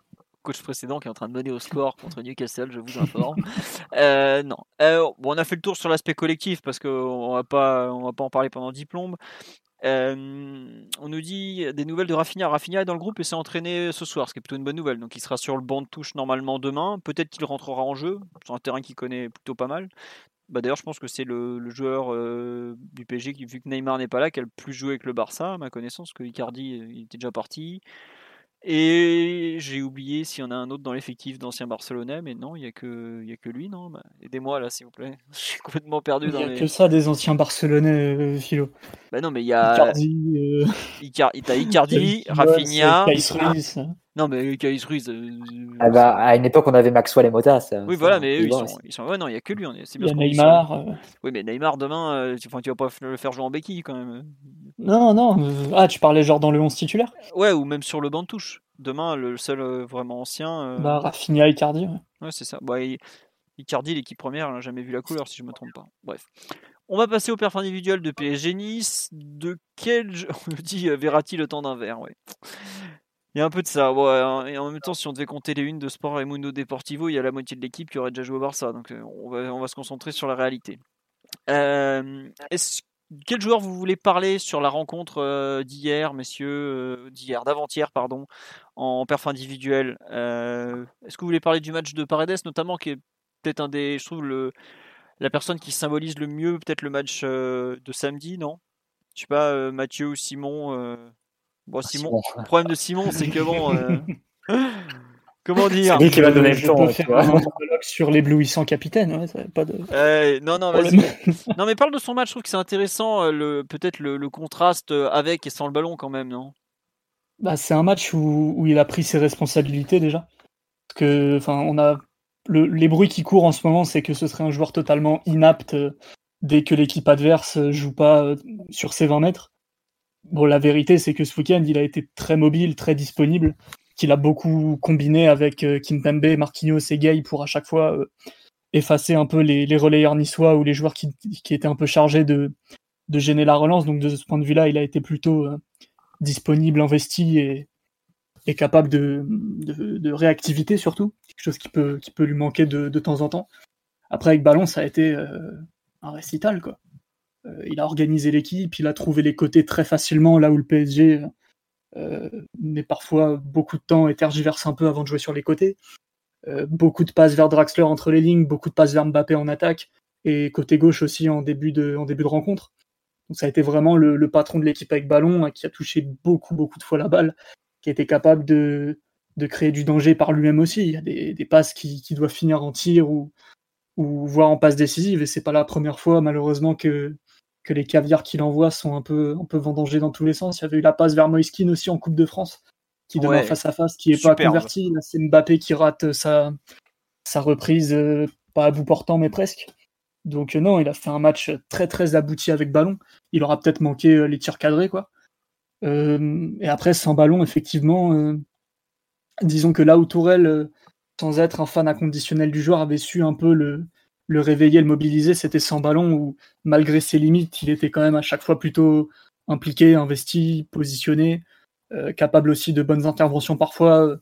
coach précédent qui est en train de mener au score contre Newcastle, je vous informe. <laughs> Euh, non. Euh, on a fait le tour sur l'aspect collectif parce qu'on va pas, va pas en parler pendant 10 plombes. Euh, on nous dit des nouvelles de Rafinha. Rafinha est dans le groupe et s'est entraîné ce soir, ce qui est plutôt une bonne nouvelle. Donc il sera sur le banc de touche normalement demain. Peut-être qu'il rentrera en jeu sur un terrain qu'il connaît plutôt pas mal. Bah, D'ailleurs, je pense que c'est le, joueur du PSG qui, vu que Neymar n'est pas là, qui a le plus joué avec le Barça, à ma connaissance, que Icardi il était déjà parti. Et j'ai oublié s'il y en a un autre dans l'effectif d'ancien Barcelonais, mais non, il n'y a, que, y a que lui, non bah, Aidez-moi là, s'il vous plaît. <laughs> Je suis complètement perdu il n'y a que ça des anciens Barcelonais, euh, Philo. Bah non, mais il y a. Icardi. Euh... Icardi, <laughs> Rafinha. Non, mais Kais Ruiz. Euh, ah bah, à une époque, on avait Maxwell et Mota. Ça, oui, voilà, mais eux, ils sont, ils sont, Ouais, non, il n'y a que lui. C'est il y a Neymar. Euh. Oui, mais Neymar, demain, euh, tu, tu vas pas le faire jouer en béquille quand même. Non, non. Ah, tu parlais genre dans le 11 titulaire? Ouais, ou même sur le banc de touche. Demain, le seul vraiment ancien. Bah, Rafinha, Icardi. Ouais, ouais c'est ça. Bah, Icardi, l'équipe première, on n'a jamais vu la couleur, si je ne me trompe pas. Bref. On va passer au perf individuel de PSG Nice. De quel. <laughs> On me dit Verratti le temps d'un verre, ouais. Il y a un peu de ça. Hein, et en même temps, si on devait compter les unes de Sport et Mundo Deportivo, il y a la moitié de l'équipe qui aurait déjà joué au Barça. Donc euh, on va, on va se concentrer sur la réalité. Euh, quel joueur vous voulez parler sur la rencontre euh, d'hier, messieurs, d'hier, d'avant-hier, pardon, en perf individuel Est-ce que vous voulez parler du match de Paredes, notamment, qui est peut-être un des, je trouve, le, la personne qui symbolise le mieux peut-être le match de samedi, non? Je sais pas, Mathieu ou Simon Bon, Simon, le problème de Simon, c'est que bon. Euh, <laughs> <laughs> comment dire C'est lui qui va donner le temps. faire un sur l'éblouissant capitaine. Ouais, pas de... Euh, non, non, <laughs> non, mais parle de son match. Je trouve que c'est intéressant, euh, le, peut-être le, contraste avec et sans le ballon quand même, non? Bah, C'est un match où, où, il a pris ses responsabilités déjà. Parce que, enfin, on a le, les bruits qui courent en ce moment, c'est que ce serait un joueur totalement inapte dès que l'équipe adverse joue pas sur ses 20 mètres. Bon, la vérité, c'est que ce week-end, il a été très mobile, très disponible, qu'il a beaucoup combiné avec euh, Kimpembe, Marquinhos et Gay pour à chaque fois euh, effacer un peu les, les, relayeurs niçois ou les joueurs qui, étaient un peu chargés de, gêner la relance. Donc de ce point de vue-là, il a été plutôt euh, disponible, investi et, capable de, réactivité surtout, quelque chose qui peut, qui peut lui manquer de, temps en temps. Après, avec Ballon, ça a été un récital, quoi. Euh, il a organisé l'équipe, il a trouvé les côtés très facilement, là où le PSG euh, met parfois beaucoup de temps et tergiverse un peu avant de jouer sur les côtés. Euh, beaucoup de passes vers Draxler entre les lignes, beaucoup de passes vers Mbappé en attaque, et côté gauche aussi en début de, rencontre. Donc ça a été vraiment le, patron de l'équipe avec ballon, hein, qui a touché beaucoup, beaucoup de fois la balle, qui été capable de, créer du danger par lui-même aussi. Il y a des, passes qui, qui, doivent finir en tir ou, ou voire en passe décisive, et c'est pas la première fois malheureusement que, que les caviars qu'il envoie sont un peu, un peu vendangés dans tous les sens. Il y avait eu la passe vers Moiskin aussi en Coupe de France, qui demain face à face, qui n'est pas converti. Là, c'est Mbappé qui rate sa, sa reprise, euh, pas à bout portant, mais presque. Donc euh, non, il a fait un match très très abouti avec ballon. Il aura peut-être manqué euh, les tirs cadrés, quoi. et après, sans ballon, effectivement, disons que là où Tourelle, sans être un fan inconditionnel du joueur, avait su un peu le, le réveiller, le mobiliser, c'était sans ballon où, malgré ses limites, il était quand même à chaque fois plutôt impliqué, investi, positionné, euh, capable aussi de bonnes interventions parfois,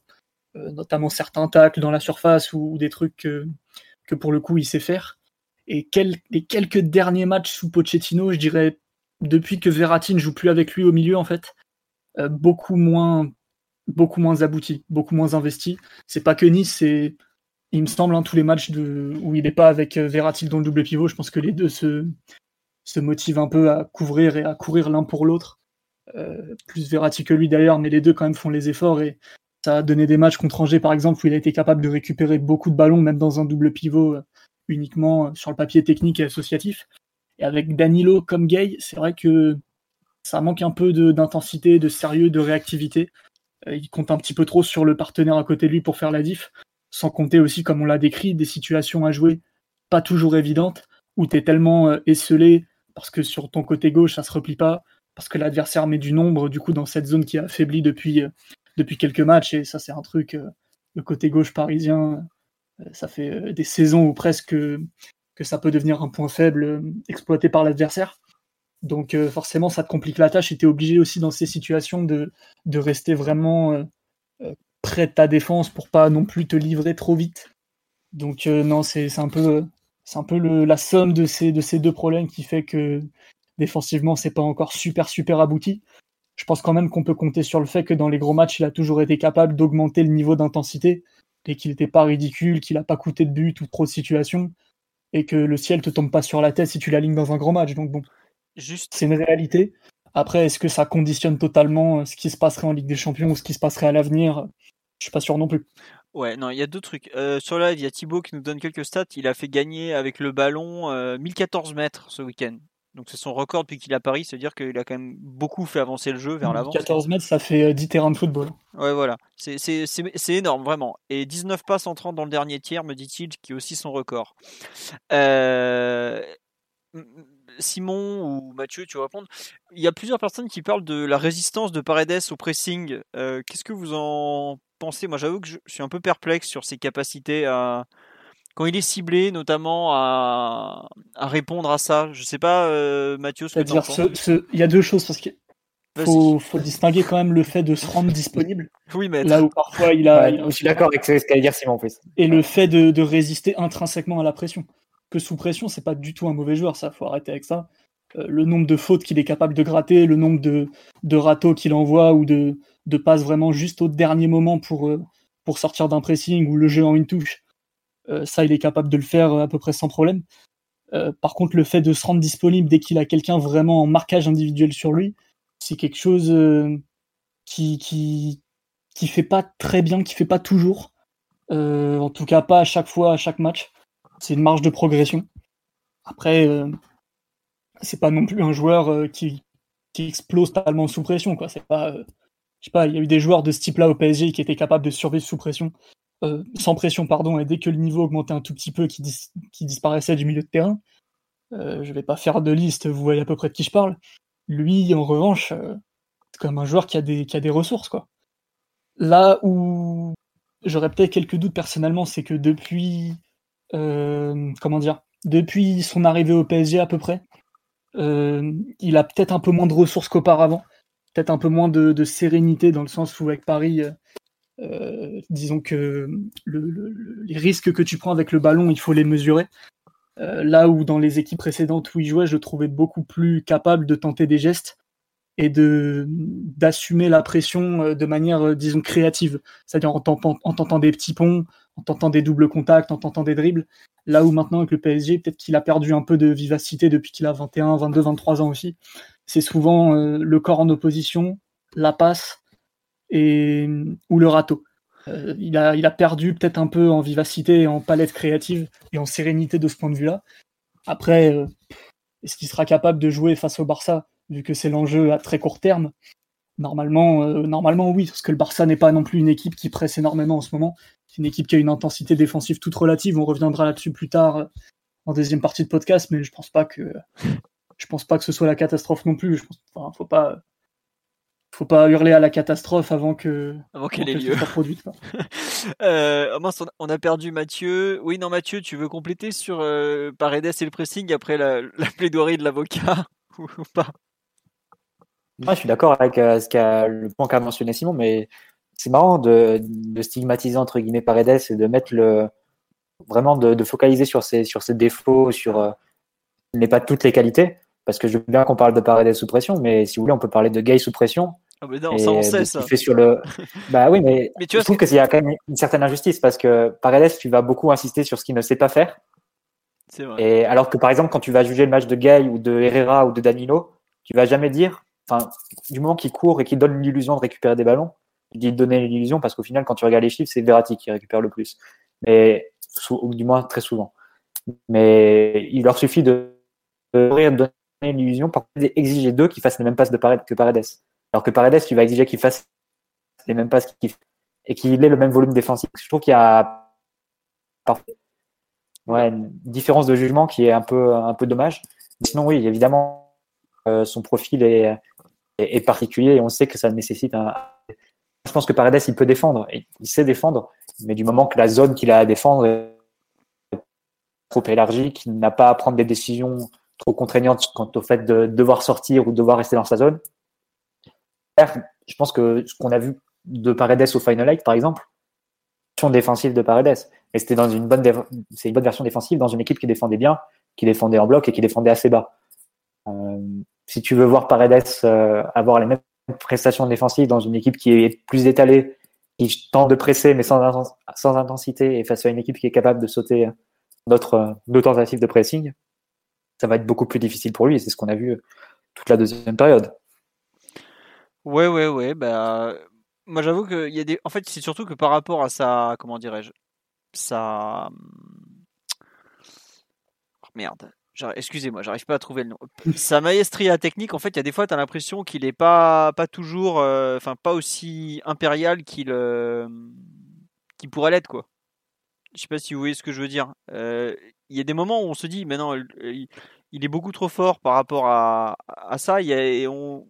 euh, notamment certains tacles dans la surface ou, des trucs que, pour le coup il sait faire. Et les quelques derniers matchs sous Pochettino, je dirais, depuis que Verratti ne joue plus avec lui au milieu, en fait, euh, beaucoup moins beaucoup moins abouti, beaucoup moins investi. C'est pas que Nice, c'est il me semble, hein, tous les matchs où il n'est pas avec euh, Verratti dans le double pivot, je pense que les deux se, motivent un peu à couvrir et à courir l'un pour l'autre. Euh, plus Verratti que lui d'ailleurs, mais les deux quand même font les efforts et ça a donné des matchs contre Angers par exemple où il a été capable de récupérer beaucoup de ballons, même dans un double pivot euh, uniquement sur le papier technique et associatif. Et avec Danilo comme Gay, c'est vrai que ça manque un peu d'intensité, de, sérieux, de réactivité. Il compte un petit peu trop sur le partenaire à côté de lui pour faire la diff, sans compter aussi, comme on l'a décrit, des situations à jouer pas toujours évidentes, où tu es tellement euh, esselé parce que sur ton côté gauche, ça se replie pas, parce que l'adversaire met du nombre, du coup, dans cette zone qui a affaibli depuis, euh, depuis quelques matchs, et ça, c'est un truc, le côté gauche parisien, ça fait des saisons ou presque que ça peut devenir un point faible exploité par l'adversaire. Donc euh, forcément, ça te complique la tâche et tu es obligé aussi dans ces situations de, de rester vraiment euh, euh, près de ta défense pour pas non plus te livrer trop vite. Donc non, c'est un peu, c'est un peu le, la somme de ces, de ces deux problèmes qui fait que défensivement, c'est pas encore super super abouti. Je pense quand même qu'on peut compter sur le fait que dans les gros matchs, il a toujours été capable d'augmenter le niveau d'intensité et qu'il n'était pas ridicule, qu'il n'a pas coûté de but ou trop de situations et que le ciel te tombe pas sur la tête si tu l'alignes dans un grand match. Donc bon, Juste. C'est une réalité. Après, est-ce que ça conditionne totalement euh, ce qui se passerait en Ligue des Champions ou ce qui se passerait à l'avenir Je suis pas sûr non plus. Ouais, non, il y a deux trucs. Euh, sur live, il y a Thibaut qui nous donne quelques stats. Il a fait gagner avec le ballon 1014 euh, mètres ce week-end. Donc c'est son record depuis qu'il est à Paris, c'est-à-dire qu'il a quand même beaucoup fait avancer le jeu vers l'avant. 14 mètres, ça fait 10 terrains de football. Ouais, voilà. C'est énorme, vraiment. Et 19 passes en 30 dans le dernier tiers, me dit-il, qui est aussi son record. Euh... Simon ou Mathieu, tu vas répondre. Il y a plusieurs personnes qui parlent de la résistance de Paredes au pressing. Euh, qu'est-ce que vous en pensez? Moi, j'avoue que je suis un peu perplexe sur ses capacités à, quand il est ciblé, notamment à, répondre à ça. Je sais pas, euh, Mathieu, ce que Il y a deux choses parce qu'il faut, distinguer quand même le fait de se rendre disponible. <laughs> Oui, mais là où parfois il a. je suis d'accord avec ce qu'allait dire Simon en plus. Et le fait de, de résister intrinsèquement à la pression que sous pression, c'est pas du tout un mauvais joueur, ça, faut arrêter avec ça. Euh, le nombre de fautes qu'il est capable de gratter, le nombre de, de râteaux qu'il envoie ou de, de passes vraiment juste au dernier moment pour, euh, sortir d'un pressing ou le jeu en une touche, euh, ça, il est capable de le faire à peu près sans problème. par contre, le fait de se rendre disponible dès qu'il a quelqu'un vraiment en marquage individuel sur lui, c'est quelque chose qui, qui, qui fait pas très bien, qui fait pas toujours. en tout cas, pas à chaque fois, à chaque match c'est une marge de progression. Après, euh, c'est pas non plus un joueur euh, qui, explose totalement sous pression. Quoi. C'est pas, euh, je sais pas, il y a eu des joueurs de ce type-là au PSG qui étaient capables de survivre sous pression, sans pression, pardon, et dès que le niveau augmentait un tout petit peu, qui, qui disparaissait du milieu de terrain. je vais pas faire de liste, vous voyez à peu près de qui je parle. Lui, en revanche, c'est comme un joueur qui a des, qui a des ressources. Quoi. Là où j'aurais peut-être quelques doutes personnellement, c'est que depuis euh, comment dire, depuis son arrivée au PSG à peu près, euh, il a peut-être un peu moins de ressources qu'auparavant, peut-être un peu moins de, sérénité dans le sens où avec Paris, euh, disons que les risques que tu prends avec le ballon, il faut les mesurer. là où dans les équipes précédentes où il jouait, je le trouvais beaucoup plus capable de tenter des gestes et de d'assumer la pression de manière, disons, créative. C'est-à-dire en, en tentant des petits ponts, en tentant des doubles contacts, en tentant des dribbles. Là où maintenant avec le PSG, peut-être qu'il a perdu un peu de vivacité depuis qu'il a 21, 22, 23 ans aussi. C'est souvent euh, le corps en opposition, la passe et ou le râteau. Euh, il, a, il a perdu peut-être un peu en vivacité, en palette créative et en sérénité de ce point de vue-là. Après, euh, est-ce qu'il sera capable de jouer face au Barça, vu que c'est l'enjeu à très court terme Normalement, normalement oui, parce que le Barça n'est pas non plus une équipe qui presse énormément en ce moment. C'est une équipe qui a une intensité défensive toute relative. On reviendra là-dessus plus tard euh, en deuxième partie de podcast, mais je pense pas que je pense pas que ce soit la catastrophe non plus. Je pense, faut pas faut pas hurler à la catastrophe avant que avant qu'elle ait lieu. Produite, <laughs> euh, on a perdu Mathieu. Oui, non, Mathieu, tu veux compléter sur euh, Paredes et le pressing après la, plaidoirie de l'avocat <laughs> ou, pas? Je suis d'accord avec ce qu'a le point qu'a mentionné Simon, mais c'est marrant de, stigmatiser entre guillemets Paredes et de mettre le vraiment de, focaliser sur ses sur ses défauts, sur euh, n'est pas toutes les qualités, parce que je veux bien qu'on parle de Paredes sous pression, mais si vous voulez, on peut parler de Gay sous pression. Ah mais non, ça on sait ça. Fait sur le... <laughs> bah oui, mais, mais tu je trouve qu'il y a quand même une certaine injustice parce que Paredes, tu vas beaucoup insister sur ce qu'il ne sait pas faire. Vrai. Et alors que par exemple, quand tu vas juger le match de Gay ou de Herrera ou de Danilo, tu vas jamais dire, du moment qu'il court et qu'il donne l'illusion de récupérer des ballons, il dit donner l'illusion parce qu'au final, quand tu regardes les chiffres, c'est Verratti qui récupère le plus. Mais, ou du moins très souvent. Mais il leur suffit de, de l'illusion pour exiger d'eux qu'ils fassent les mêmes passes de Paredes que Paredes. Alors que Paredes, tu vas exiger qu'il fasse les mêmes passes et qu'il ait le même volume défensif. Je trouve qu'il y a une différence de jugement qui est un peu, un peu dommage. sinon, oui, évidemment, euh, son profil est, est, particulier et on sait que ça nécessite un. Je pense que Paredes, il peut défendre, il sait défendre, mais du moment que la zone qu'il a à défendre est trop élargie, qu'il n'a pas à prendre des décisions trop contraignantes quant au fait de devoir sortir ou devoir rester dans sa zone. Je pense que ce qu'on a vu de Paredes au Final Eight, par exemple, défensive de Paredes. Et c'était dans une bonne, c'est une bonne version défensive dans une équipe qui défendait bien, qui défendait en bloc et qui défendait assez bas. Euh, si tu veux voir Paredes euh, avoir les mêmes prestations défensives dans une équipe qui est plus étalée, qui tente de presser mais sans, intensité et face à une équipe qui est capable de sauter d'autres tentatives de pressing, ça va être beaucoup plus difficile pour lui. C'est ce qu'on a vu toute la deuxième période. Ouais, ouais, ouais. Bah, moi, j'avoue qu'il y a des. En fait, c'est surtout que par rapport à sa. Comment dirais-je Sa. Oh, merde. Excusez-moi, j'arrive pas à trouver le nom. Sa maestria technique, en fait, il y a des fois, tu as l'impression qu'il est pas, pas toujours. Euh, enfin, pas aussi impérial qu'il euh, qu'il pourrait l'être, quoi. Je sais pas si vous voyez ce que je veux dire. Euh, il y a des moments où on se dit, mais non, il, est beaucoup trop fort par rapport à, à ça. Il et on,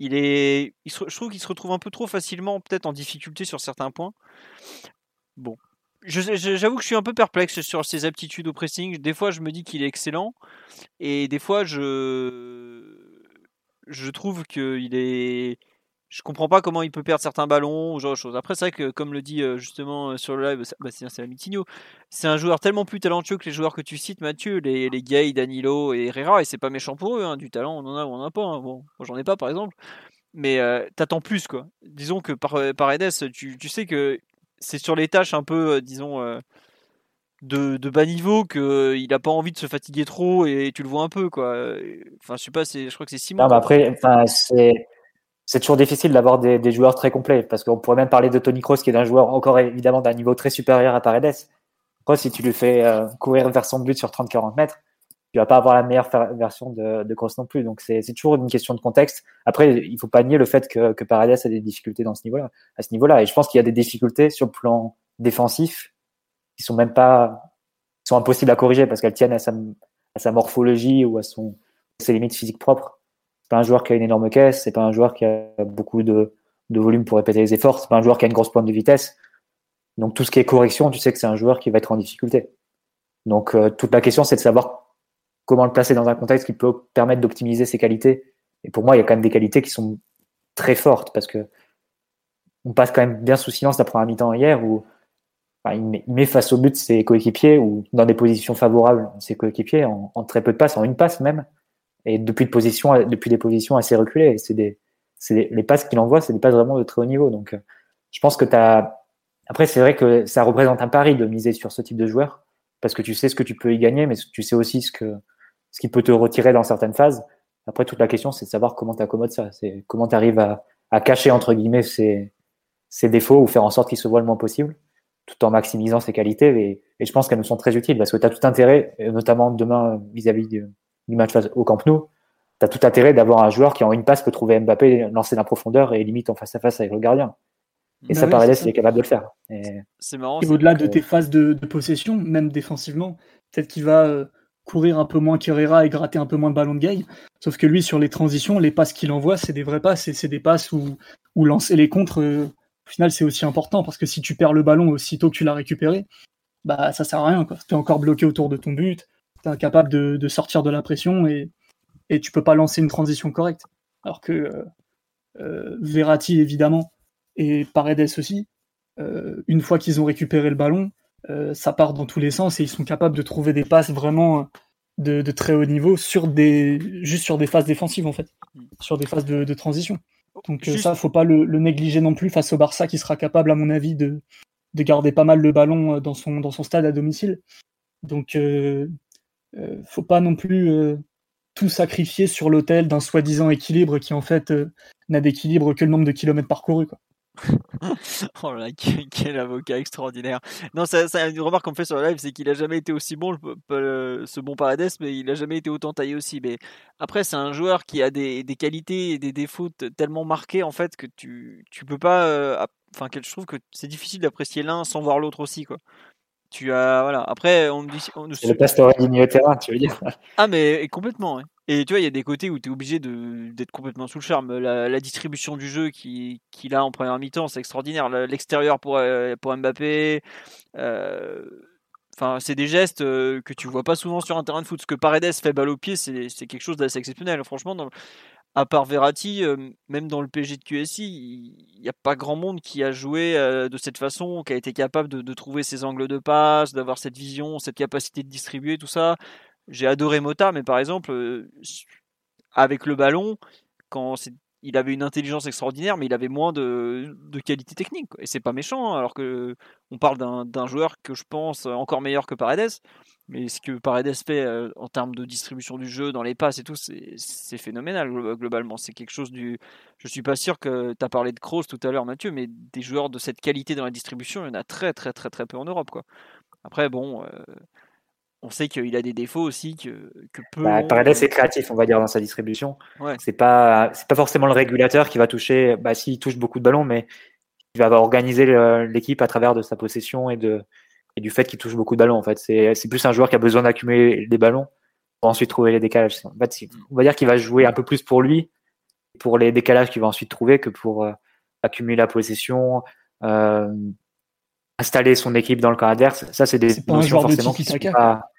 il est, je trouve qu'il se retrouve un peu trop facilement peut-être en difficulté sur certains points. Bon, j'avoue que je suis un peu perplexe sur ses aptitudes au pressing. Des fois, je me dis qu'il est excellent, et des fois, je je trouve qu'il est je comprends pas comment il peut perdre certains ballons ou genre de choses. Après, c'est vrai que, comme le dit euh, justement euh, sur le live, bah, c'est un Mitigno, c'est un joueur tellement plus talentueux que les joueurs que tu cites, Mathieu, les, les Gay, Danilo et Herrera, et c'est pas méchant pour eux, hein, du talent, on en a ou on en a pas. Hein. Bon, j'en ai pas par exemple, mais euh, t'attends plus quoi. Disons que par, par Edes, tu, tu sais que c'est sur les tâches un peu, disons. de, de, bas niveau qu'il n'a pas envie de se fatiguer trop et tu le vois un peu quoi. Enfin je sais pas, je crois que c'est Simon. Non, mais après, c'est c'est toujours difficile d'avoir des, joueurs très complets parce qu'on pourrait même parler de Tony Kroos qui est un joueur encore évidemment d'un niveau très supérieur à Paredes. Kroos, si tu lui fais euh, courir vers son but sur 30-40 mètres, tu vas pas avoir la meilleure version de, de Kroos non plus. Donc c'est toujours une question de contexte. Après, il faut pas nier le fait que, que Paredes a des difficultés dans ce niveau-là, à ce niveau-là. Et je pense qu'il y a des difficultés sur le plan défensif qui sont même pas, sont impossibles à corriger parce qu'elles tiennent à sa, à sa morphologie ou à son, ses limites physiques propres pas un joueur qui a une énorme caisse, c'est pas un joueur qui a beaucoup de, de volume pour répéter les efforts, c'est pas un joueur qui a une grosse pointe de vitesse. Donc tout ce qui est correction, tu sais que c'est un joueur qui va être en difficulté. Donc euh, toute la question, c'est de savoir comment le placer dans un contexte qui peut permettre d'optimiser ses qualités. Et pour moi, il y a quand même des qualités qui sont très fortes parce que on passe quand même bien sous silence la première mi-temps hier où il, met, face au but ses coéquipiers ou dans des positions favorables ses coéquipiers en, très peu de passes, en une passe même et depuis, depuis des positions assez reculées. C'est des, les passes qu'il envoie, c'est des passes vraiment de très haut niveau. Donc, euh, je pense que tu as. Après, c'est vrai que ça représente un pari de miser sur ce type de joueur, parce que tu sais ce que tu peux y gagner, mais tu sais aussi ce, que, ce qui peut te retirer dans certaines phases. Après, toute la question, c'est de savoir comment tu accommodes ça. C'est comment tu arrives à, à, cacher, entre guillemets, ses, ses défauts ou faire en sorte qu'ils se voient le moins possible, tout en maximisant ses qualités. Et, et je pense qu'elles nous sont très utiles, parce que tu as tout intérêt, notamment demain vis-à-vis de du match au Camp Nou, tu as tout intérêt d'avoir un joueur qui en une passe peut trouver Mbappé, lancer la profondeur et limite en face à face avec le gardien. Et bah ça, paraît il est capable de le faire. C'est marrant. Au-delà de tes phases de, possession, même défensivement, peut-être qu'il va euh, courir un peu moins qu'Herrera et gratter un peu moins de ballon de gain. Sauf que lui, sur les transitions, les passes qu'il envoie, c'est des vraies passes. C'est des passes où, où lancer les contres, euh, au final, c'est aussi important. Parce que si tu perds le ballon aussitôt que tu l'as récupéré, bah ça sert à rien. Tu es encore bloqué autour de ton but tu es incapable de, sortir de la pression et, et tu peux pas lancer une transition correcte. Alors que euh, euh, Verratti, évidemment, et Paredes aussi, euh, une fois qu'ils ont récupéré le ballon, ça part dans tous les sens et ils sont capables de trouver des passes vraiment de, très haut niveau sur des, juste sur des phases défensives, en fait, sur des phases de, transition. Donc ça, faut pas le, négliger non plus face au Barça qui sera capable, à mon avis, de, de garder pas mal le ballon dans son, dans son stade à domicile. Donc euh, faut pas non plus euh, tout sacrifier sur l'autel d'un soi-disant équilibre qui en fait euh, n'a d'équilibre que le nombre de kilomètres parcourus. Quoi. <laughs> oh là, quel, avocat extraordinaire. Non, ça, ça une remarque qu'on fait sur le live, c'est qu'il a jamais été aussi bon, ce bon Paredes, mais il a jamais été autant taillé aussi. Mais après, c'est un joueur qui a des, des, qualités et des défauts tellement marqués en fait que tu, tu peux pas. Euh, enfin, je trouve que c'est difficile d'apprécier l'un sans voir l'autre aussi, quoi. Tu as voilà. Après, on me dit. On Le pasteur au terrain, tu veux dire Ah, mais complètement. Et tu vois, il y a des côtés où tu es obligé d'être complètement sous le charme. La, distribution du jeu qu'il qui a en première mi-temps, c'est extraordinaire. L'extérieur pour, euh, pour Mbappé. Euh, c'est des gestes euh, que tu vois pas souvent sur un terrain de foot. Ce que Paredes fait balle au pied, c'est quelque chose d'assez exceptionnel. Franchement, à part Verratti, même dans le PG de QSI, il n'y a pas grand monde qui a joué de cette façon, qui a été capable de, de trouver ses angles de passe, d'avoir cette vision, cette capacité de distribuer, tout ça j'ai adoré Mota, mais par exemple, euh, avec le ballon, quand il avait une intelligence extraordinaire, mais il avait moins de, qualité technique. Et c'est pas méchant, hein, alors que on parle d'un joueur que je pense encore meilleur que Paredes. Mais ce que Paredes fait euh, en termes de distribution du jeu, dans les passes et tout, c'est phénoménal globalement. C'est quelque chose du. Je suis pas sûr que tu as parlé de Kroos tout à l'heure, Mathieu, mais des joueurs de cette qualité dans la distribution, il y en a très très très très peu en Europe. Quoi. Après, bon. Euh, on sait qu'il a des défauts aussi que, que peu. Bah, Paredes est créatif, on va dire, dans sa distribution. C'est pas c'est pas forcément le régulateur qui va toucher. Bah, s'il touche beaucoup de ballons, mais il va organiser l'équipe à travers de sa possession et de et du fait qu'il touche beaucoup de ballons. En fait, c'est plus un joueur qui a besoin d'accumuler des ballons pour ensuite trouver les décalages. En fait, on va dire qu'il va jouer un peu plus pour lui, pour les décalages qu'il va ensuite trouver, que pour euh, accumuler la possession. Euh, installer son équipe dans le camp adverse, ça c'est des notions forcément qui pas...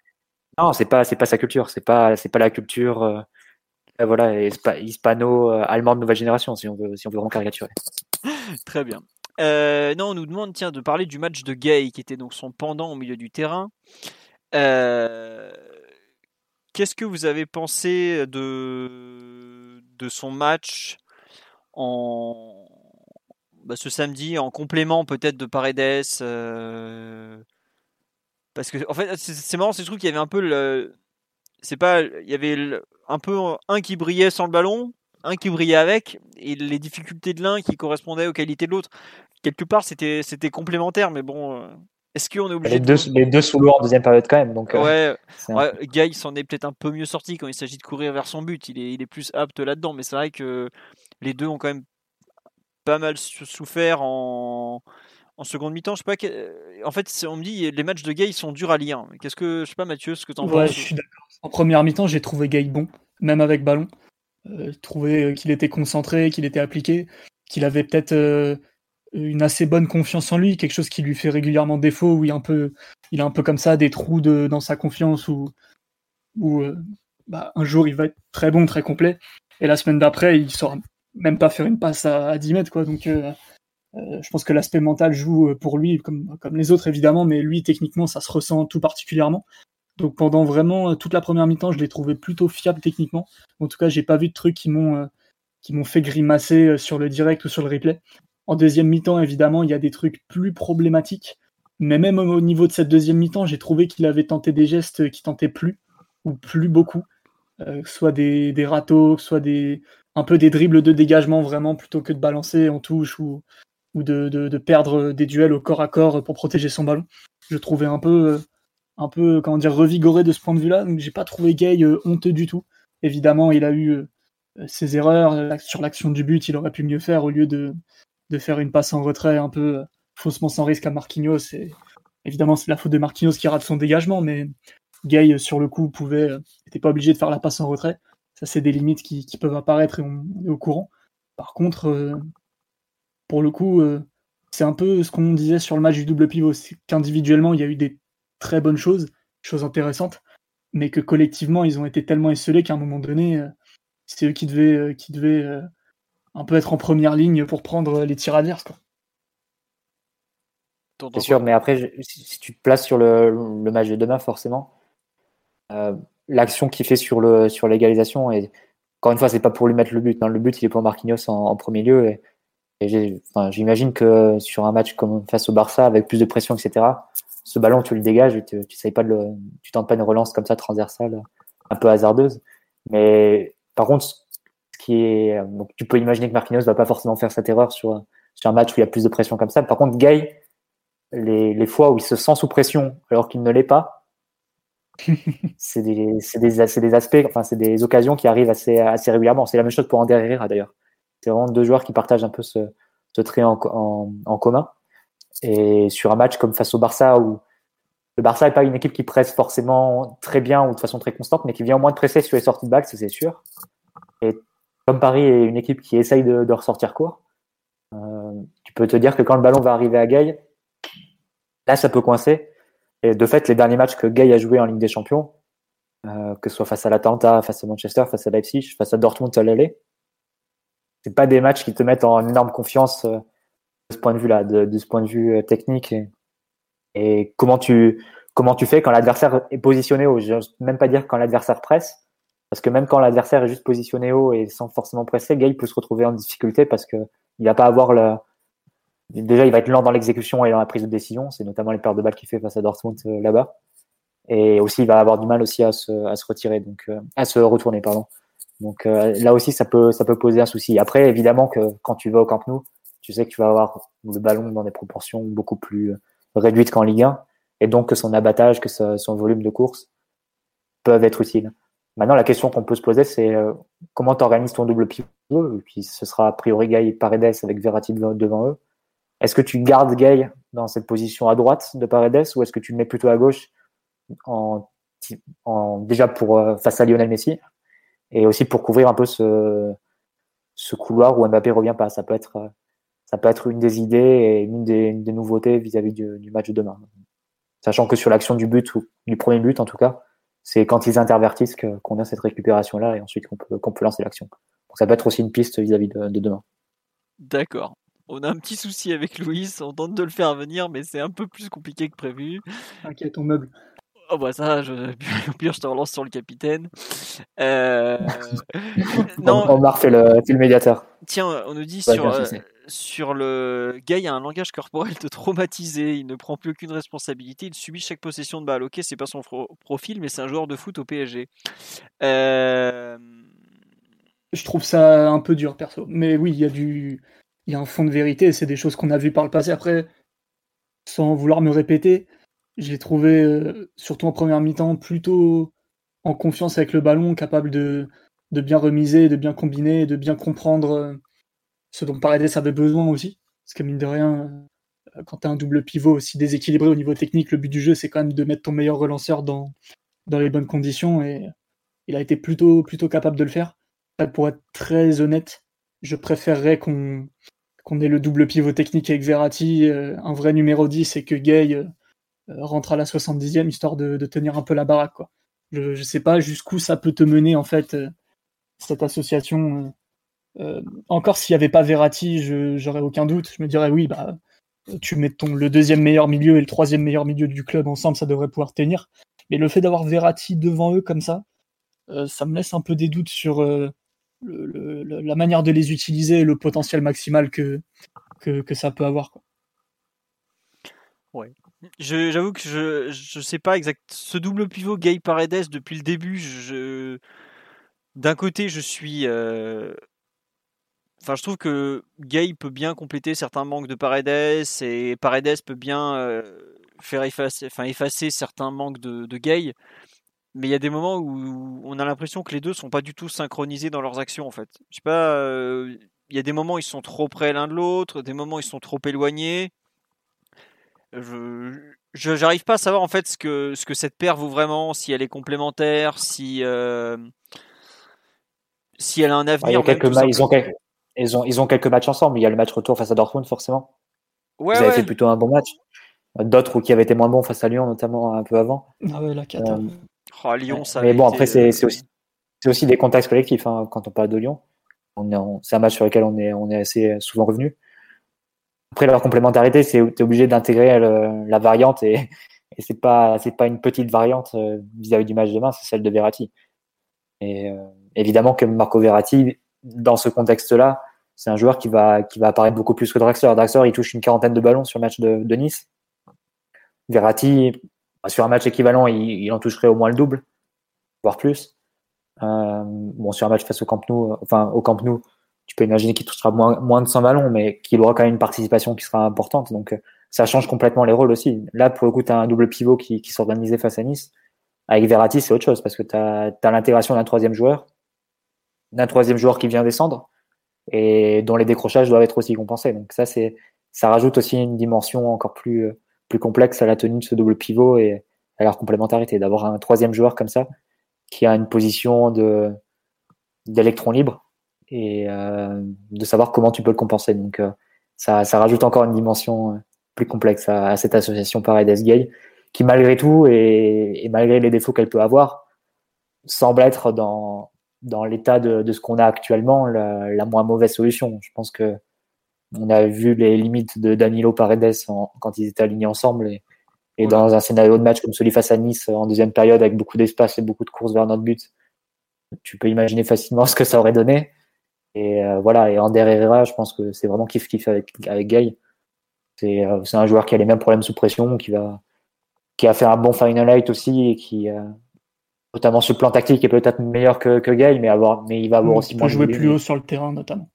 Non, c'est pas c'est pas sa culture, c'est pas c'est pas la culture euh, voilà euh, allemande nouvelle génération si on veut si on veut vraiment caricaturer. <laughs> Très bien. Euh, non, on nous demande tiens de parler du match de Gay qui était donc son pendant au milieu du terrain. Qu'est-ce que vous avez pensé de de son match en bah, ce samedi en complément peut-être de Paredes. Parce que en fait c'est marrant, c'est je trouve qu'il y avait un peu le, c'est pas, il y avait un peu un qui brillait sans le ballon, un qui brillait avec, et les difficultés de l'un qui correspondaient aux qualités de l'autre. Quelque part c'était c'était complémentaire, mais bon. Euh, est-ce qu'on est obligé les, deux, les deux sous l'eau en deuxième période quand même. Donc, euh, ouais, ouais Guy s'en est peut-être un peu mieux sorti quand il s'agit de courir vers son but. Il est, il est plus apte là-dedans. Mais c'est vrai que les deux ont quand même pas mal souffert en, en seconde mi-temps. Je sais pas. Euh, en fait, on me dit les matchs de Gay sont durs à lire. Qu'est-ce que je sais pas, Mathieu, ce que tu en penses? Je suis d'accord. En première mi-temps, j'ai trouvé Gay bon, même avec ballon. Euh, trouvé euh, qu'il était concentré, qu'il était appliqué, qu'il avait peut-être euh, une assez bonne confiance en lui, quelque chose qui lui fait régulièrement défaut, où il, est un peu, il a un peu comme ça des trous de, dans sa confiance, où, où bah, un jour il va être très bon, très complet, et la semaine d'après, il sera même pas faire une passe à, 10 mètres, quoi. Donc, je pense que l'aspect mental joue euh, pour lui, comme, comme les autres évidemment, mais lui, techniquement, ça se ressent tout particulièrement. Donc, pendant vraiment toute la première mi-temps, je l'ai trouvé plutôt fiable techniquement. En tout cas, j'ai pas vu de trucs qui m'ont qui m'ont fait grimacer sur le direct ou sur le replay. En deuxième mi-temps, évidemment, il y a des trucs plus problématiques. Mais même au niveau de cette deuxième mi-temps, j'ai trouvé qu'il avait tenté des gestes qui tentaient plus, ou plus beaucoup. soit des, des râteaux, soit des, un peu des dribbles de dégagement vraiment plutôt que de balancer en touche ou, ou de, de, perdre des duels au corps à corps pour protéger son ballon. Je trouvais un peu, un peu comment dire, revigoré de ce point de vue-là. Donc j'ai pas trouvé Gay euh, honteux du tout. Évidemment, il a eu euh, ses erreurs euh, sur l'action du but. Il aurait pu mieux faire au lieu de, faire une passe en retrait un peu faussement sans risque à Marquinhos. Et, évidemment, c'est la faute de Marquinhos qui rate son dégagement, mais Gay sur le coup pouvait, n'était pas obligé de faire la passe en retrait ça c'est des limites qui, peuvent apparaître et on est au courant. Par contre, euh, pour le coup, euh, c'est un peu ce qu'on disait sur le match du double pivot, c'est qu'individuellement il y a eu des très bonnes choses, choses intéressantes, mais que collectivement ils ont été tellement esselés qu'à un moment donné, euh, c'est eux qui devaient, qui devaient un peu être en première ligne pour prendre les tirs adverses. C'est sûr, mais après, si tu te places sur le, le match de demain, forcément, l'action qu'il fait sur le sur l'égalisation et encore une fois c'est pas pour lui mettre le but hein. le but il est pour Marquinhos en, premier lieu et, j'imagine que sur un match comme face au Barça avec plus de pression etc ce ballon tu le dégages tu, tu pas de le, tu tentes pas une relance comme ça transversale un peu hasardeuse mais par contre ce qui est donc tu peux imaginer que Marquinhos va pas forcément faire cette erreur sur sur un match où il y a plus de pression comme ça. Par contre, Gay, les, les fois où il se sent sous pression alors qu'il ne l'est pas, <laughs> c'est des, des, des, aspects, enfin, c'est des occasions qui arrivent assez, assez régulièrement. C'est la même chose pour Ander Herrera d'ailleurs. C'est vraiment deux joueurs qui partagent un peu ce, trait en, commun. Et sur un match comme face au Barça, où le Barça n'est pas une équipe qui presse forcément très bien ou de façon très constante, mais qui vient au moins de presser sur les sorties de balle, c'est sûr. Et comme Paris est une équipe qui essaye de, ressortir court, euh, tu peux te dire que quand le ballon va arriver à Gay, là, ça peut coincer. Et de fait, les derniers matchs que Gay a joué en Ligue des Champions, euh, que ce soit face à l'Atalanta, face à Manchester, face à Leipzig, face à Dortmund à l'aller, c'est pas des matchs qui te mettent en énorme confiance euh, de ce point de vue-là, de, ce point de vue euh, technique. Et, comment tu comment tu fais quand l'adversaire est positionné haut? Je même pas dire quand l'adversaire presse, parce que même quand l'adversaire est juste positionné haut et sans forcément presser, Gay peut se retrouver en difficulté parce que il va pas avoir le déjà il va être lent dans l'exécution et dans la prise de décision. C'est notamment les pertes de balles qu'il fait face à Dortmund euh, là-bas. Et aussi il va avoir du mal aussi à se, à se retirer, donc à se retourner pardon. Donc euh, là aussi, ça peut, ça peut poser un souci. Après, évidemment que quand tu vas au Camp Nou, tu sais que tu vas avoir le ballon dans des proportions beaucoup plus réduites qu'en Ligue 1, et donc que son abattage, que son volume de course peuvent être utiles. Maintenant, la question qu'on peut se poser, c'est euh, comment tu organises ton double pivot, puis ce sera a priori Gay et Paredes avec Verratti devant eux. Est-ce que tu gardes Gay dans cette position à droite de Paredes, ou est-ce que tu le mets plutôt à gauche en, déjà pour euh, face à Lionel Messi? Et aussi pour couvrir un peu ce, ce couloir où Mbappé revient pas. Ça peut être, ça peut être une des idées et une des, des nouveautés vis-à-vis du, du, match de demain. Sachant que sur l'action du but, ou du premier but en tout cas, c'est quand ils intervertissent qu'on a cette récupération-là et ensuite qu'on peut, qu'on peut lancer l'action. Donc ça peut être aussi une piste vis-à-vis de, de demain. D'accord. On a un petit souci avec Louis, on tente de le faire venir, mais c'est un peu plus compliqué que prévu. Inquiète ton meuble. Oh bah ça, je... <laughs> au pire, je te relance sur le capitaine. Euh... <laughs> non. Omar fait le, fait le médiateur. Tiens, on nous dit sur, euh, sur le gars, il y a un langage corporel de traumatisé. Il ne prend plus aucune responsabilité. Il subit chaque possession de balle. Ok, c'est pas son profil, mais c'est un joueur de foot au PSG. Euh... Je trouve ça un peu dur, perso. Mais oui, il y a du, il y a un fond de vérité. C'est des choses qu'on a vues par le passé. Après, sans vouloir me répéter, je l'ai trouvé, euh, surtout en première mi-temps, plutôt en confiance avec le ballon, capable de, de bien remiser, de bien combiner, de bien comprendre euh, ce dont Paredes avait besoin aussi. Parce que mine de rien, euh, quand tu as un double pivot aussi déséquilibré au niveau technique, le but du jeu, c'est quand même de mettre ton meilleur relanceur dans, dans les bonnes conditions. Et il a été plutôt, plutôt capable de le faire. Pour être très honnête, je préférerais qu'on ait le double pivot technique avec Verratti, un vrai numéro 10, et que Gay rentre à la 70e histoire de, tenir un peu la baraque. Quoi. Je ne sais pas jusqu'où ça peut te mener en fait euh, cette association. Euh, encore s'il n'y avait pas Verratti, j'aurais aucun doute. Je me dirais oui, bah tu mets ton, le deuxième meilleur milieu et le troisième meilleur milieu du club ensemble, ça devrait pouvoir tenir. Mais le fait d'avoir Verratti devant eux comme ça, ça me laisse un peu des doutes sur la manière de les utiliser et le potentiel maximal que, que, ça peut avoir. J'avoue que je je sais pas exact ce double pivot Gay Paredes depuis le début. D'un côté je suis euh, Enfin, je trouve que Gay peut bien compléter certains manques de Paredes et Paredes peut bien euh, faire effacer, enfin, effacer certains manques de, de Gay. Mais il y a des moments où on a l'impression que les deux sont pas du tout synchronisés dans leurs actions en fait. Je sais pas, euh, il y a des moments où ils sont trop près l'un de l'autre, des moments où ils sont trop éloignés je j'arrive pas à savoir en fait ce que ce que cette paire vaut vraiment, si elle est complémentaire, si euh, si elle a un avenir. ils, ont quelques, ils, ont, ils ont quelques matchs ensemble. Il y a le match retour face à Dortmund forcément. Ouais, Vous avez fait plutôt un bon match. D'autres qui avaient été moins bons face à Lyon, notamment un peu avant. Ah ouais, la euh, oh, Lyon, ça. Mais bon, après c'est euh, aussi c'est aussi des contacts collectifs hein, quand on parle de Lyon. C'est un match sur lequel on est, on est assez souvent revenu. Après, leur complémentarité, c'est tu es obligé d'intégrer la variante et, <laughs> et c'est pas c'est pas une petite variante euh, vis-à-vis du match de demain, c'est celle de Verratti. Et euh, évidemment que Marco Verratti, dans ce contexte-là, c'est un joueur qui va qui va apparaître beaucoup plus que Draxler. Draxler, il touche une quarantaine de ballons sur le match de, de Nice. Verratti, sur un match équivalent, il, il, en toucherait au moins le double, voire plus. Euh, bon, sur un match face au Camp Nou, enfin au Camp Nou, tu peux imaginer qu'il touchera moins, moins de 100 ballons, mais qu'il aura quand même une participation qui sera importante. Donc, ça change complètement les rôles aussi. Là, pour le coup, tu as un double pivot qui, s'organisait face à Nice. Avec Verratti, c'est autre chose parce que tu as, l'intégration d'un troisième joueur, d'un troisième joueur qui vient descendre et dont les décrochages doivent être aussi compensés. Donc ça, c'est ça rajoute aussi une dimension encore plus plus complexe à la tenue de ce double pivot et à leur complémentarité. D'avoir un troisième joueur comme ça qui a une position d'électron libre et euh, de savoir comment tu peux le compenser. Donc euh, ça, ça rajoute encore une dimension plus complexe à, cette association Paredes Gay, qui malgré tout et, malgré les défauts qu'elle peut avoir, semble être dans, dans l'état de, de, ce qu'on a actuellement la, la, moins mauvaise solution. Je pense que on a vu les limites de Danilo Paredes quand ils étaient alignés ensemble et, et dans un scénario de match comme celui face à Nice en deuxième période avec beaucoup d'espace et beaucoup de courses vers notre but, tu peux imaginer facilement <laughs> ce que ça aurait donné. Et euh, voilà, et Ander Herrera, je pense que c'est vraiment kiff kiff avec, avec Gay. Euh, c'est un joueur qui a les mêmes problèmes sous pression, qui va qui a fait un bon final light aussi et qui euh, notamment sur le plan tactique est peut-être meilleur que, que Gay, mais avoir mais il va avoir aussi il peut jouer plus haut sur le terrain notamment.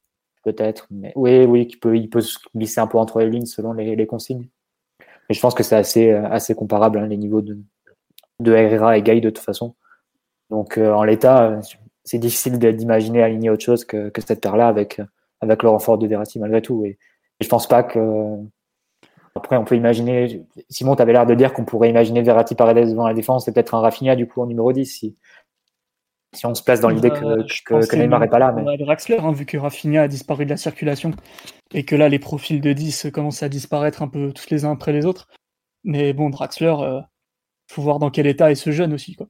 Peut-être, mais oui, oui, qui peut il peut se glisser un peu entre les lignes selon les, les consignes. Mais je pense que c'est assez euh, assez comparable hein, les niveaux de de Herrera et Gay de toute façon. Donc en l'état, c'est difficile d'imaginer aligner autre chose que, que cette paire-là avec avec le renfort de Verratti malgré tout. Et, et je pense pas que après, on peut imaginer. Simon, tu avais l'air de dire qu'on pourrait imaginer Verratti Paredes devant la défense et peut-être un Rafinha du coup en numéro 10 si, si on se place dans l'idée que, euh, que, Neymar n'est pas là. Mais... Draxler, hein, vu que Rafinha a disparu de la circulation et que là, les profils de 10 commencent à disparaître un peu tous les uns après les autres. Mais bon, Draxler, il euh, faut voir dans quel état est ce jeune aussi. Quoi.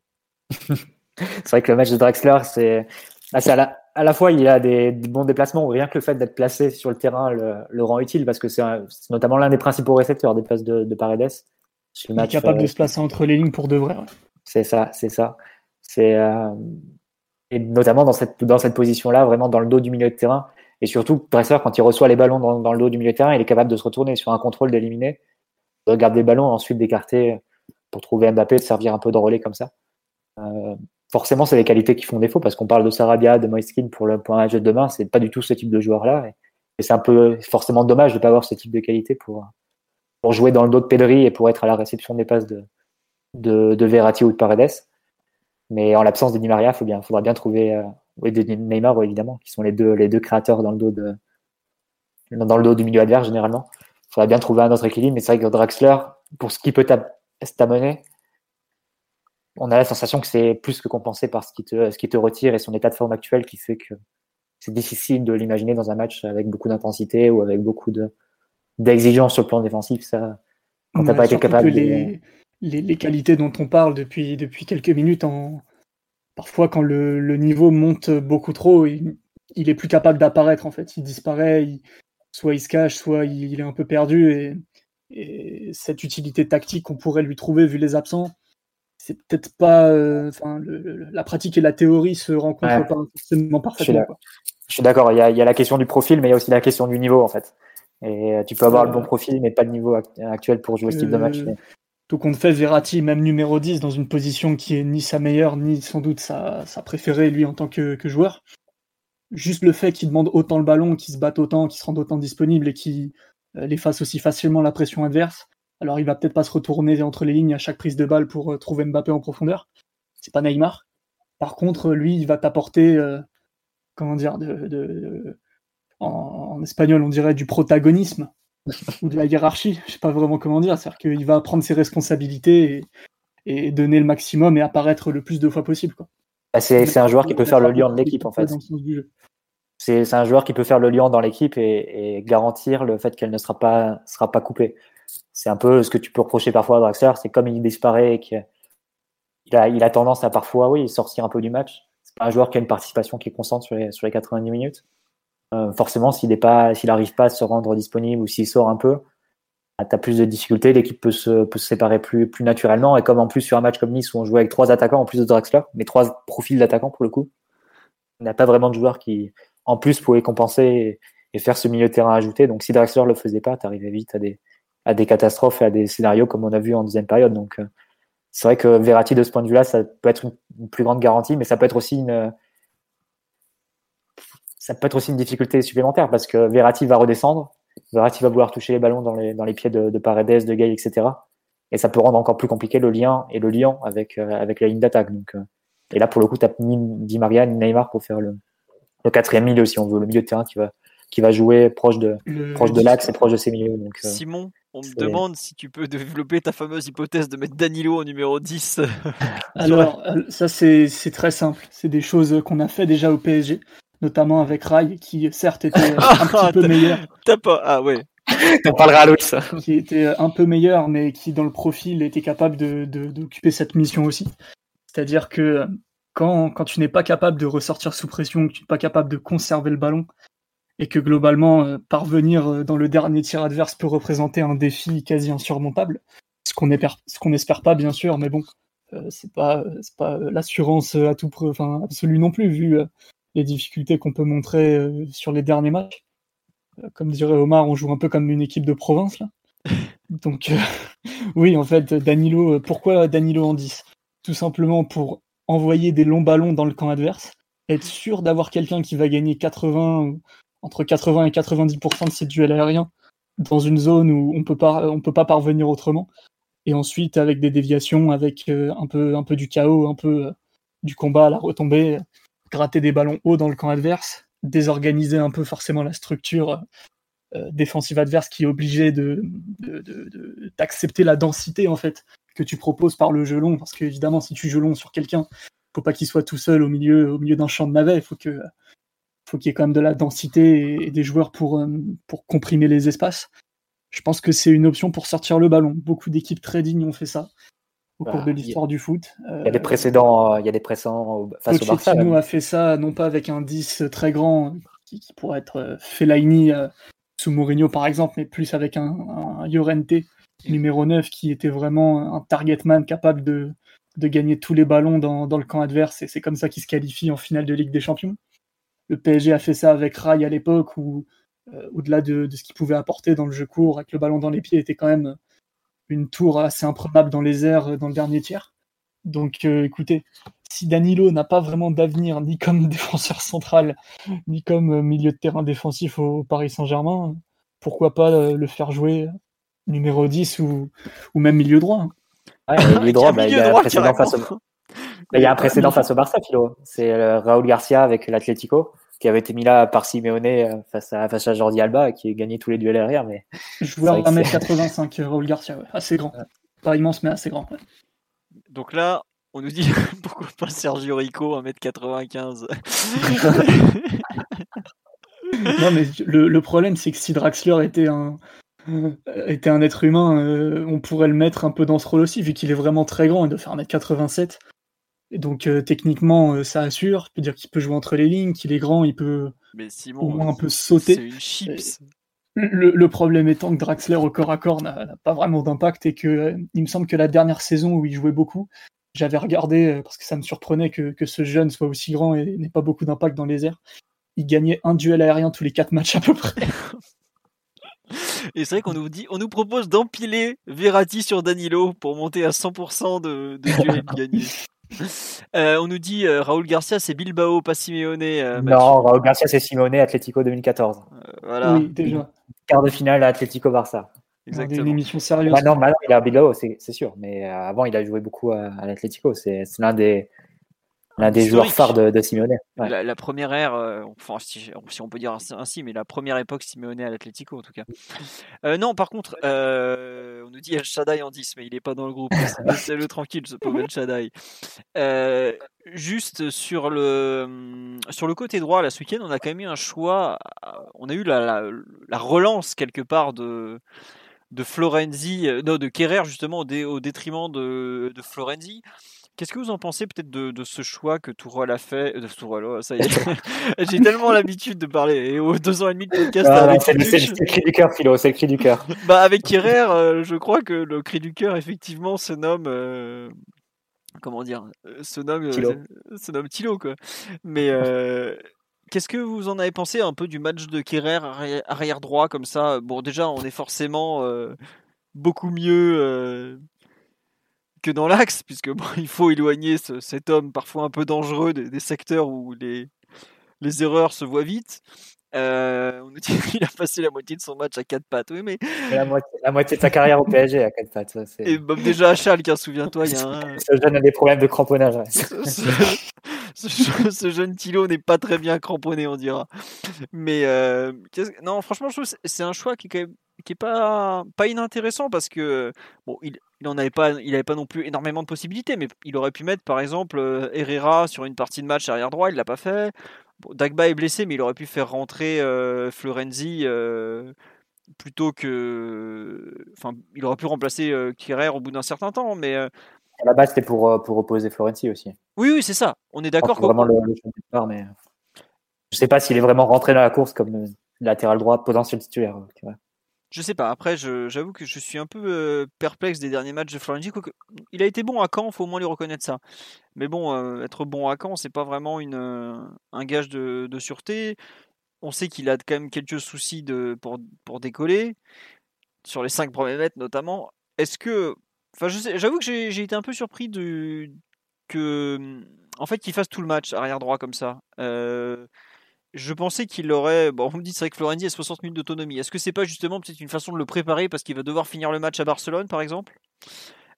<laughs> c'est vrai que le match de Draxler, c'est ah, à, la, à, la, fois il a des, bons déplacements, rien que le fait d'être placé sur le terrain le, rend utile parce que c'est notamment l'un des principaux récepteurs des passes de, de Paredes. il est capable de euh, se placer entre les lignes pour de vrai. C'est ça, c'est ça. C'est euh, et notamment dans cette dans cette position-là, vraiment dans le dos du milieu de terrain. Et surtout, Dressler, quand il reçoit les ballons dans, dans, le dos du milieu de terrain, il est capable de se retourner sur un contrôle d'éliminer, de regarder les ballons, ensuite d'écarter pour trouver Mbappé, de servir un peu de relais comme ça. Euh, forcément, c'est les qualités qui font défaut parce qu'on parle de Sarabia, de Moiskin pour le point de demain. C'est pas du tout ce type de joueur-là. Et, c'est un peu forcément dommage de ne pas avoir ce type de qualité pour, pour jouer dans le dos de Pedri et pour être à la réception des passes de, de, Verratti ou de Paredes. Mais en l'absence de Di Maria, il faudra bien trouver, euh, oui, de Neymar, évidemment, qui sont les deux, les créateurs dans le dos dans le dos du milieu adverse, généralement. Il faudra bien trouver un autre équilibre. Mais c'est vrai que Draxler, pour ce qui peut t'amener, on a la sensation que c'est plus que compensé par ce qui, te, ce qui te retire et son état de forme actuel qui fait que c'est difficile de l'imaginer dans un match avec beaucoup d'intensité ou avec beaucoup de d'exigence sur le plan défensif. Ça, quand t'as pas été capable. les, les, qualités dont on parle depuis, depuis quelques minutes, en... parfois quand le, niveau monte beaucoup trop, il, il est plus capable d'apparaître en fait. Il disparaît, soit il se cache, soit il, est un peu perdu et, et cette utilité tactique qu'on pourrait lui trouver vu les absents c'est peut-être pas. Euh, la pratique et la théorie se rencontrent pas forcément parfaitement. Je suis d'accord. Il y, a, la question du profil, mais il y a aussi la question du niveau en fait. Et euh, tu peux avoir le bon profil, mais pas le niveau actuel pour jouer ce type de match. Euh, tout compte fait, Verratti, même numéro 10, dans une position qui est ni sa meilleure, ni sans doute sa, préférée, lui, en tant que, joueur. Juste le fait qu'il demande autant le ballon, qu'il se batte autant, qu'il se rende autant disponible et qu'il les fasse aussi facilement la pression adverse, alors il va peut-être pas se retourner entre les lignes à chaque prise de balle pour euh, trouver Mbappé en profondeur. C'est pas Neymar. Par contre, lui, il va t'apporter, euh, comment dire, de, en, espagnol, on dirait du protagonisme <laughs> ou de la hiérarchie. Je sais pas vraiment comment dire. C'est-à-dire qu'il va prendre ses responsabilités et, donner le maximum et apparaître le plus de fois possible. Bah, c'est un joueur qui peut faire le lien de l'équipe en fait. C'est un joueur qui peut faire le lien dans l'équipe et, et, garantir le fait qu'elle ne sera pas, sera pas coupée c'est un peu ce que tu peux reprocher parfois à Draxler, c'est comme il disparaît et qu'il a, il a tendance à parfois, oui, sortir un peu du match. C'est pas un joueur qui a une participation qui est constante sur les, sur les 90 minutes. Euh, forcément, s'il n'arrive pas à se rendre disponible ou s'il sort un peu, bah, tu as plus de difficultés, l'équipe peut se, séparer plus, naturellement. Et comme en plus sur un match comme Nice où on jouait avec trois attaquants en plus de Draxler, mais trois profils d'attaquants pour le coup, on n'a pas vraiment de joueurs qui, en plus, pouvaient compenser et, faire ce milieu de terrain ajouté. Donc si Draxler le faisait pas, tu arrivais vite à des, à des catastrophes et à des scénarios comme on a vu en deuxième période. Donc, euh, c'est vrai que Verratti, de ce point de vue-là, ça peut être une, plus grande garantie, mais ça peut être aussi une. ça peut être aussi une difficulté supplémentaire parce que Verratti va redescendre, Verratti va vouloir toucher les ballons dans les, dans les pieds de, de Paredes, de Gay, etc. Et ça peut rendre encore plus compliqué le lien et le lien avec, euh, avec la ligne d'attaque. Donc, euh, et là, pour le coup, tu ni Di Maria ni Neymar pour faire le, le quatrième milieu, si on veut, le milieu de terrain qui va, qui va jouer proche de, proche de l'axe et proche de ses milieux. Donc, euh, Simon, on me demande si tu peux <laughs> développer ta fameuse hypothèse de mettre Danilo au numéro 10. <laughs> Alors, ça, c'est très simple. C'est des choses qu'on a fait déjà au PSG notamment avec Rai, qui certes était un petit peu meilleur. T'as pas, ah ouais. On parlera à l'autre, ça. Qui était un peu meilleur, mais qui dans le profil était capable d'occuper de, cette mission aussi. C'est-à-dire que quand, quand tu n'es pas capable de ressortir sous pression, que tu n'es pas capable de conserver le ballon, et que globalement, euh, parvenir euh, dans le dernier tir adverse peut représenter un défi quasi insurmontable, ce qu'on n'espère pas bien sûr, mais bon, euh, c'est pas, pas l'assurance à tout enfin, absolue non plus, vu les difficultés qu'on peut montrer euh, sur les derniers matchs. Euh, comme dirait Omar, on joue un peu comme une équipe de province là. <laughs> Donc euh, oui, en fait, Danilo, pourquoi Danilo en 10 Tout simplement pour envoyer des longs ballons dans le camp adverse, être sûr d'avoir quelqu'un qui va gagner 80, entre 80 et 90% de ses duels aériens dans une zone où on peut pas, on peut pas parvenir autrement. Et ensuite, avec des déviations, avec un peu, un peu du chaos, un peu du combat à la retombée, gratter des ballons hauts dans le camp adverse, désorganiser un peu forcément la structure euh, défensive adverse qui est obligée de, d'accepter la densité en fait que tu proposes par le jeu long, parce qu'évidemment si tu joues long sur quelqu'un, faut pas qu'il soit tout seul au milieu, au milieu d'un champ de navets, il faut que faut qu'il y ait quand même de la densité et, des joueurs pour, euh, pour comprimer les espaces. Je pense que c'est une option pour sortir le ballon. Beaucoup d'équipes très dignes ont fait ça au cours de bah, l'histoire du foot. Il y a des précédents, euh, il y a des précédents face au Barça. a fait ça non pas avec un 10 très grand qui, pourrait être euh, Fellaini euh, sous Mourinho par exemple, mais plus avec un, un Llorente numéro 9 qui était vraiment un target man capable de, de gagner tous les ballons dans, dans le camp adverse et c'est comme ça qu'il se qualifie en finale de Ligue des Champions. Le PSG a fait ça avec Rai à l'époque où au-delà de, de, ce qu'il pouvait apporter dans le jeu court avec le ballon dans les pieds était quand même une tour assez imprenable dans les airs euh, dans le dernier tiers. Donc euh, écoutez, si Danilo n'a pas vraiment d'avenir ni comme <laughs> défenseur central, ni comme euh, milieu de terrain défensif au Paris Saint-Germain, pourquoi pas le faire jouer numéro 10 ou, ou même milieu droit <laughs> milieu droit, il y a un précédent face au... il y a un précédent face au Barça, Philo. C'est Raúl Garcia avec l'Atlético qui avait été mis là par Simeone euh, face à, face à Jordi Alba, qui a gagné tous les duels aériens. Mais je vois 1m85, Raoul Garcia, assez grand. Pas immense, mais assez grand. Donc là, on nous dit <laughs> pourquoi pas Sergio Rico, 1m95 <laughs> Non, mais le, problème, c'est que si Draxler était un, était un être humain, euh, on pourrait le mettre un peu dans ce rôle aussi, vu qu'il est vraiment très grand, il doit faire 1m87. Et donc euh, techniquement, euh, ça assure. Je peux dire qu'il peut jouer entre les lignes, qu'il est grand, il peut au moins un peu sauter. Le, problème étant que Draxler au corps à corps n'a pas vraiment d'impact et que euh, il me semble que la dernière saison où il jouait beaucoup, j'avais regardé parce que ça me surprenait que, ce jeune soit aussi grand et n'ait pas beaucoup d'impact dans les airs. Il gagnait un duel aérien tous les quatre matchs à peu près. Et c'est vrai qu'on nous dit, on nous propose d'empiler Verratti sur Danilo pour monter à 100% de, de gagnés. Euh, on nous dit euh, Raoul Garcia, c'est Bilbao, pas Simeone. Euh, non, Raoul Garcia, c'est Simeone, Atlético 2014. voilà. Oui, déjà. Quart de finale à Atlético Barça. Exactement. Une émission sérieuse. Bah non, il est à Bilbao, c'est sûr. Mais avant, il a joué beaucoup à, à l'Atlético. C'est l'un des, L'un des joueurs phares de, de Simeone. La, première ère, euh, enfin, si, on peut dire ainsi, mais la première époque Simeone à l'Atlético en tout cas. Euh, non, par contre, euh, on nous dit El Shaddai en 10, mais il n'est pas dans le groupe. <laughs> Laissez-le tranquille, ce pauvre El Shaddai. juste sur le, sur le côté droit, là, ce week-end, on a quand même eu un choix. On a eu la, la, relance quelque part de de Florenzi, non, de Kerrer justement au, détriment de, de Florenzi. Qu'est-ce que vous en pensez peut-être de, ce choix que Tourelle a fait euh, de oh, ça y est. <laughs> <laughs> J'ai tellement l'habitude de parler et aux deux ans et demi de podcast. c'est le, cri du cœur, Philo, c'est le cri du cœur. <laughs> bah avec Kerrer, euh, je crois que le cri du cœur effectivement se nomme. Euh, comment dire Se nomme Tilo. se nomme Tilo quoi. Mais Qu'est-ce que vous en avez pensé un peu du match de Kerrer arrière droit comme ça? Bon, déjà, on est forcément beaucoup mieux que dans l'axe, puisque bon, il faut éloigner cet homme parfois un peu dangereux des, secteurs où les, les erreurs se voient vite. Euh, on nous dit <laughs> qu'il a passé la moitié de son match à quatre pattes. Oui, mais. La moitié, la moitié de sa carrière au PSG à quatre pattes. et déjà à Schalke, hein, souviens-toi. Il y a un... Ce jeune a des problèmes de cramponnage. ce, jeune Tilo n'est pas très bien cramponné, on dira. Mais euh, non, franchement, je trouve c'est un choix qui est quand même qui est pas pas inintéressant parce que bon, il, il en avait pas il avait pas non plus énormément de possibilités, mais il aurait pu mettre par exemple euh, Herrera sur une partie de match arrière droit, il l'a pas fait. Dagba est blessé, mais il aurait pu faire rentrer euh, Florenzi plutôt que. Enfin, il aurait pu remplacer euh, au bout d'un certain temps, mais. À la base, c'était pour, pour opposer Florenzi aussi. Oui, oui, c'est ça. On est d'accord. Vraiment le, le départ, mais je sais pas s'il est vraiment rentré dans la course comme latéral droit potentiel titulaire. Je sais pas. Après, j'avoue que je suis un peu euh, perplexe des derniers matchs de Florenzi. Il a été bon à Caen, faut au moins lui reconnaître ça. Mais bon, euh, être bon à Caen, c'est pas vraiment une, euh, un gage de, sûreté. On sait qu'il a quand même quelques soucis de, pour, pour décoller, sur les 5 premiers mètres notamment. Est-ce que. Enfin, j'avoue que j'ai été un peu surpris de, que. En fait, qu'il fasse tout le match arrière droit comme ça. Je pensais qu'il aurait. Bon, on me dit c'est vrai que Florendi a 60 minutes d'autonomie. Est-ce que c'est pas justement peut-être une façon de le préparer parce qu'il va devoir finir le match à Barcelone, par exemple?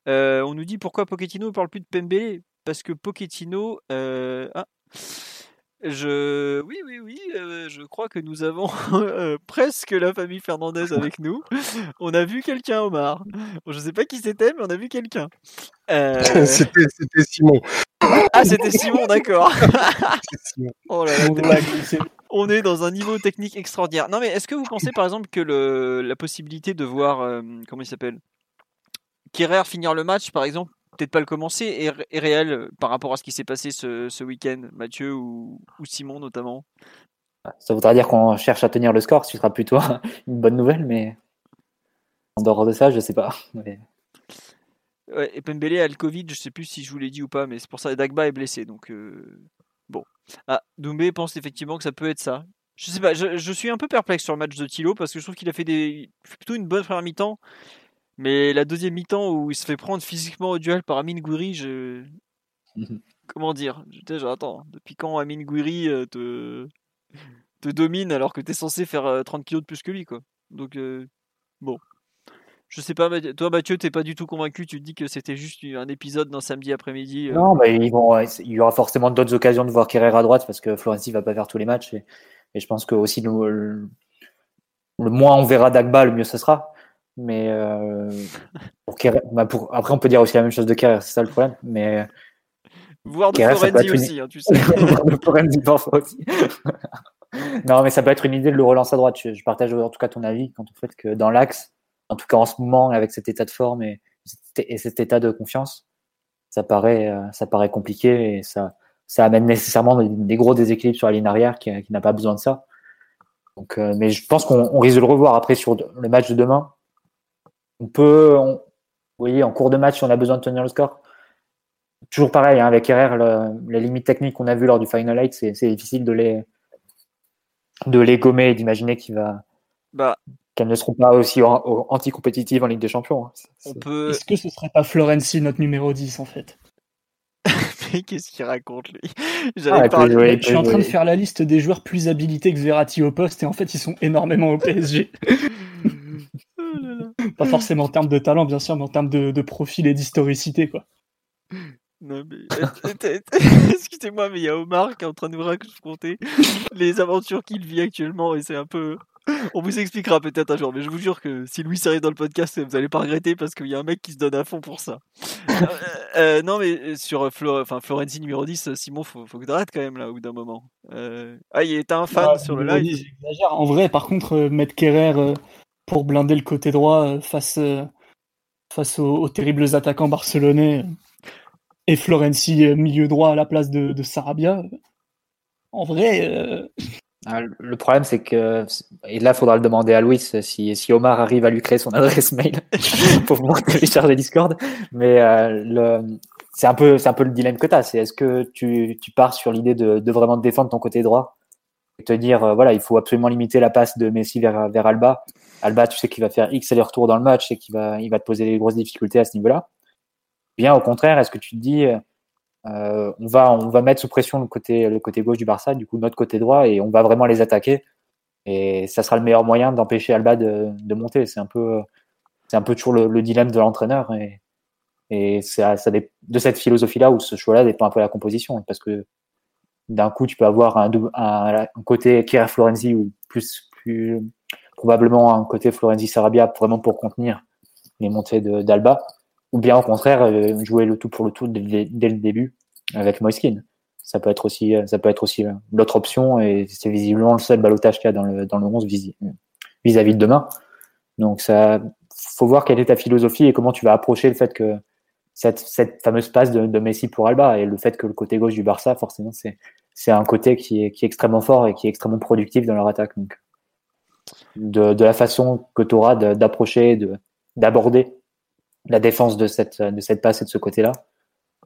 Euh, On nous dit pourquoi Pochettino ne parle plus de Pembele? Parce que Pochettino. Euh, ah, je, oui, oui, oui, euh, je crois que nous avons <laughs> presque la famille Fernandez avec nous. On a vu quelqu'un, Omar. Je ne sais pas qui c'était, mais on a vu quelqu'un. <laughs> c'était Simon. Ah, c'était Simon, d'accord. <laughs> oh on est dans un niveau technique extraordinaire. Non, mais est-ce que vous pensez par exemple que le, la possibilité de voir, euh, comment il s'appelle? Kerrer finir le match, par exemple, peut-être pas le commencer, est, réel euh, par rapport à ce qui s'est passé ce, ce week-end, Mathieu ou, ou, Simon notamment? Ça voudra dire qu'on cherche à tenir le score, ce sera plutôt <laughs> une bonne nouvelle, mais en dehors de ça, je sais pas. Mais... Ouais, et Pembele a le Covid, je sais plus si je vous l'ai dit ou pas, mais c'est pour ça. Dagba est blessé, donc euh, bon. Ah, Doumbé pense effectivement que ça peut être ça. Je sais pas, je, suis un peu perplexe sur le match de Thilo parce que je trouve qu'il a fait des plutôt une bonne première mi-temps, mais la deuxième mi-temps où il se fait prendre physiquement au duel par Amin Gouiri, je comment dire, j'étais attends, depuis quand Amin Gouiri euh, te te domine alors que tu es censé faire 30 euh, kilos de plus que lui quoi? Donc bon. Je sais pas, toi Mathieu, t'es pas du tout convaincu. Tu te dis que c'était juste un épisode d'un samedi après-midi. Euh. Non, mais ils vont, il y aura forcément d'autres occasions de voir Kerrer à droite parce que Florenzi va pas faire tous les matchs. Et, je pense que aussi le, moins on verra Dagba, le mieux ce sera. Mais euh, <laughs> bah, pour après, on peut dire aussi la même chose de Kerrer, c'est ça le problème. Mais <laughs> voir de Florenzi aussi, hein, tu sais. Florenzi aussi. non, mais ça peut être une idée de le relancer à droite. Je, je partage en tout cas ton avis quant au fait que dans l'axe en tout cas en ce moment, avec cet état de forme et, cet état de confiance, ça paraît, euh, ça paraît compliqué et ça, ça amène nécessairement des, gros déséquilibres sur la ligne arrière qui, n'a pas besoin de ça. Donc, euh, mais je pense qu'on risque de le revoir après sur le match de demain. On peut, vous voyez, en cours de match, on a besoin de tenir le score, toujours pareil, hein, avec RR, les limites techniques qu'on a vues lors du Final 8, c'est difficile de les, de les gommer et d'imaginer qu'il va, bah, qu'elles ne seront pas aussi anti-compétitives en Ligue des Champions. Hein. Est-ce que ce serait pas Florenzi notre numéro 10 en fait? <laughs> Mais qu'est-ce qu'il raconte lui? Ah, Je suis en train de faire la liste des joueurs plus habilités que Verratti au poste et en fait ils sont énormément au PSG. <laughs> Oh pas forcément en termes de talent bien sûr, mais en termes de, profil et d'historicité quoi. Non mais <laughs> excusez-moi mais il y a Omar qui est en train de nous raconter les aventures qu'il vit actuellement et c'est un peu <laughs> on vous expliquera peut-être un jour, mais je vous jure que si Louis arrive dans le podcast, vous allez pas regretter parce qu'il y a un mec qui se donne à fond pour ça. Euh, euh, non, mais sur Flo, enfin, Florenzi numéro 10, Simon, faut, faut que tu arrêtes quand même là, au bout d'un moment. Euh, ah, il était un fan sur le live. En vrai, par contre, mettre Kerrer pour blinder le côté droit face, face aux, terribles attaquants barcelonais et Florenzi milieu droit à la place de, de Sarabia, en vrai. Ah, le problème, c'est que, et là, il faudra le demander à Louis si, Omar arrive à lui créer son <laughs> adresse mail <laughs> pour pouvoir télécharger Discord. Mais euh, c'est un, peu, un peu le dilemme que tu as. C'est est-ce que tu, pars sur l'idée de, vraiment défendre ton côté droit et te dire, euh, voilà, il faut absolument limiter la passe de Messi vers, Alba. Alba, tu sais qu'il va faire X allers-retours dans le match et qu'il va, il va te poser des grosses difficultés à ce niveau-là. Bien, au contraire, est-ce que tu te dis, euh, on, va, on va mettre sous pression le côté, le côté gauche du Barça, du coup notre côté droit, et on va vraiment les attaquer. Et ça sera le meilleur moyen d'empêcher Alba de, de monter. C'est un peu, c'est un peu toujours le, dilemme de l'entraîneur. Et, et c'est ça, de cette philosophie-là où ce choix-là dépend un peu de la composition. Parce que d'un coup, tu peux avoir un, un, un côté Kira Florenzi ou plus, plus probablement un côté Florenzi-Sarabia vraiment pour contenir les montées d'Alba. Ou bien au contraire, euh, jouer le tout pour le tout dès, le début avec Moiskin. Ça peut être aussi, ça peut être aussi euh, l'autre option et c'est visiblement le seul balotage qu'il y a dans le, dans le 11 vis-à-vis de demain. Donc ça, faut voir quelle est ta philosophie et comment tu vas approcher le fait que cette, cette fameuse passe de, de, Messi pour Alba et le fait que le côté gauche du Barça, forcément, c'est, c'est un côté qui est, qui est extrêmement fort et qui est extrêmement productif dans leur attaque. Donc, de, de la façon que tu auras d'approcher, de, d'aborder la défense de cette, de cette passe et de ce côté-là,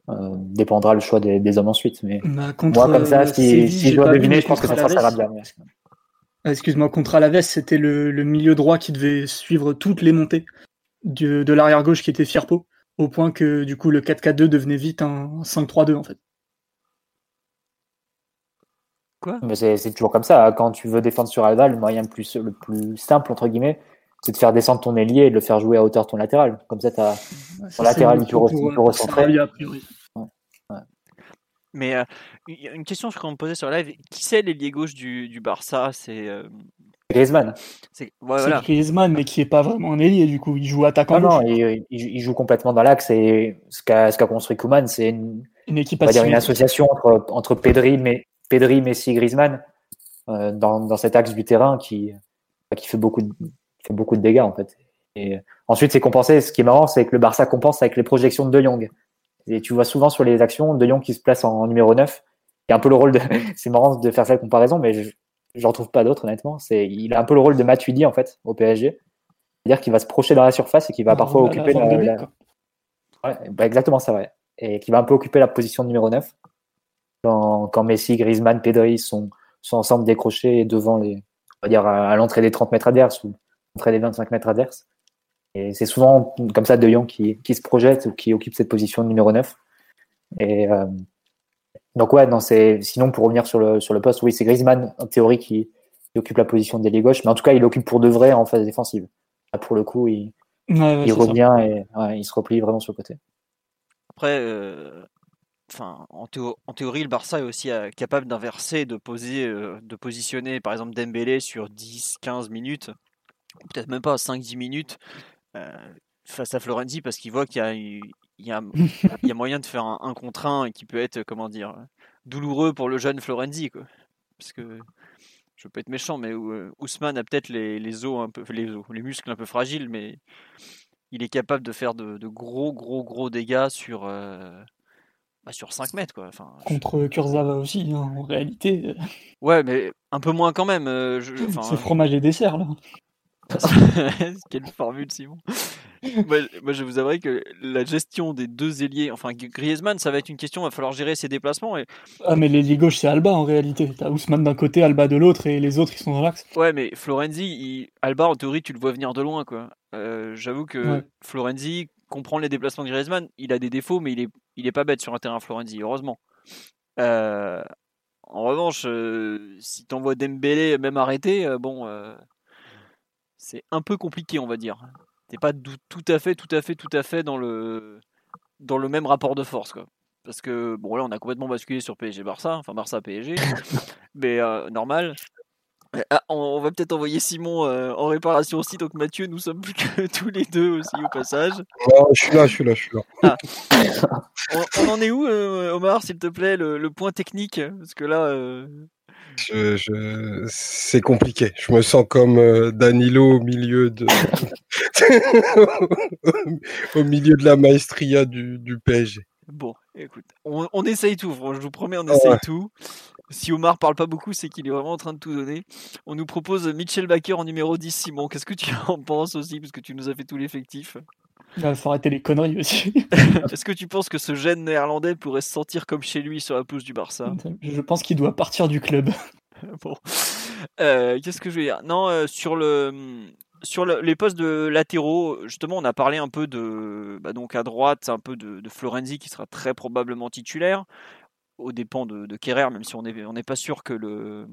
euh, dépendra le choix des, des, hommes ensuite. Mais bah, moi, comme ça, si, si je dois deviner, je pense que ça sera bien. Ah, excuse-moi, contre Alaves, c'était le, le, milieu droit qui devait suivre toutes les montées de, de l'arrière gauche qui était Firpo, au point que du coup le 4-4-2 devenait vite un 5-3-2 en fait. Quoi? Mais c'est toujours comme ça. Hein. Quand tu veux défendre sur Alba, le moyen le plus, le plus simple, entre guillemets, c'est de faire descendre ton ailier et de le faire jouer à hauteur de ton latéral. Comme ça, tu as ton latéral, tu peux recentrer. Mais euh, une question qu'on me posait sur live, qui c'est l'ailier gauche du, du Barça? C'est euh... Griezmann. C'est ouais, Griezmann, mais qui est pas vraiment un ailier du coup. Il joue attaquant. Non, non il, il, joue complètement dans l'axe. Et ce qu'a qu construit Kuman, c'est une, une équipe on va dire une association entre, entre Pedri, mais, Pedri, Messi, Griezmann euh, dans, dans cet axe du terrain qui, qui fait beaucoup de, fait beaucoup de dégâts en fait. Et ensuite, c'est compensé. Ce qui est marrant, c'est que le Barça compense avec les projections de De Jong. Et tu vois souvent sur les actions De Jong qui se place en, numéro 9. Il a un peu le rôle de. <laughs> c'est marrant de faire cette comparaison, mais j'en trouve pas d'autres, honnêtement. C'est, il a un peu le rôle de Matuidi, en fait, au PSG. C'est-à-dire qu'il va se projeter dans la surface et qu'il va parfois occuper la. Ouais, bah exactement, ça, ouais. Et qui va un peu occuper la position de numéro 9. Quand, quand Messi, Griezmann, Pedri sont, sont ensemble décrochés devant les. On va dire à, l'entrée des 30 mètres adverses ou l'entrée des 25 mètres adverses. Et c'est souvent comme ça De Jong qui, qui, se projette ou qui occupe cette position de numéro 9. Et euh, donc ouais, non, c'est sinon pour revenir sur le sur le poste, oui, c'est Griezmann en théorie qui, occupe la position d'ailier gauche, mais en tout cas, il occupe pour de vrai en phase défensive. Là, pour le coup, il, il revient et il se replie vraiment sur le côté. Après, euh, enfin, en, en, théorie, le Barça est aussi euh, capable d'inverser, de poser, de positionner, par exemple, Dembélé sur 10-15 minutes, peut-être même pas 5-10 minutes, euh, face à Florenzi parce qu'il voit qu'il y a, il y, a, <laughs> il y a moyen de faire un, un, contre un qui peut être comment dire douloureux pour le jeune Florenzi quoi. Parce que je peux être méchant, mais euh, Ousmane a peut-être les, les, os un peu, les os, les muscles un peu fragiles, mais il est capable de faire de, de gros, gros, gros dégâts sur, euh, bah sur 5 mètres. Quoi. Enfin, Contre Kurzawa aussi, hein, en réalité. Ouais, mais un peu moins quand même. <laughs> C'est fromage et dessert, là. <laughs> Quelle formule, Simon. <laughs> moi, je vous avouerai que la gestion des deux ailiers, enfin Griezmann, ça va être une question, il va falloir gérer ses déplacements. Et... Ah, mais l'ailier gauche, c'est Alba en réalité. T'as Ousmane d'un côté, Alba de l'autre, et les autres, ils sont dans l'axe. Ouais, mais Florenzi, Alba, en théorie, tu le vois venir de loin. quoi. Euh, J'avoue que Florenzi comprend les déplacements de Griezmann. Il a des défauts, mais il est, il est pas bête sur un terrain Florenzi, heureusement. Euh, en revanche, euh, si t'envoies Dembélé, même arrêté, euh, bon c'est un peu compliqué, on va dire. T'es pas tout à fait, tout à fait, tout à fait dans le, dans le même rapport de force, quoi. Parce que, bon, là, on a complètement basculé sur PSG-Barça, enfin Barça-PSG, <laughs> mais euh, normal. Ah, on, va peut-être envoyer Simon euh, en réparation aussi, donc Mathieu, nous sommes plus que tous les deux aussi au passage. je suis là, je suis là, je suis là. Ah. On, en est où, euh, Omar, s'il te plaît, le, le, point technique? Parce que là, je, c'est compliqué. Je me sens comme euh, Danilo au milieu de <laughs> au milieu de la maestria du, du PSG. Bon, écoute, on, on essaye tout. Je vous promets, on essaye tout. Si Omar parle pas beaucoup, c'est qu'il est vraiment en train de tout donner. On nous propose Mitchell Baker en numéro 10. Simon, qu'est-ce que tu <laughs> en penses aussi Parce que tu nous as fait tout l'effectif? Il faut arrêter les conneries aussi. <laughs> Est-ce que tu penses que ce jeune néerlandais pourrait se sentir comme chez lui sur la pousse du Barça? Je pense qu'il doit partir du club. <laughs> bon. Euh, qu'est-ce que je veux dire? Non, euh, sur le sur les postes de latéraux, justement, on a parlé un peu de, bah, donc à droite, un peu de, Florenzi qui sera très probablement titulaire, au dépend de, de Kerrer, même si on n'est on pas sûr que le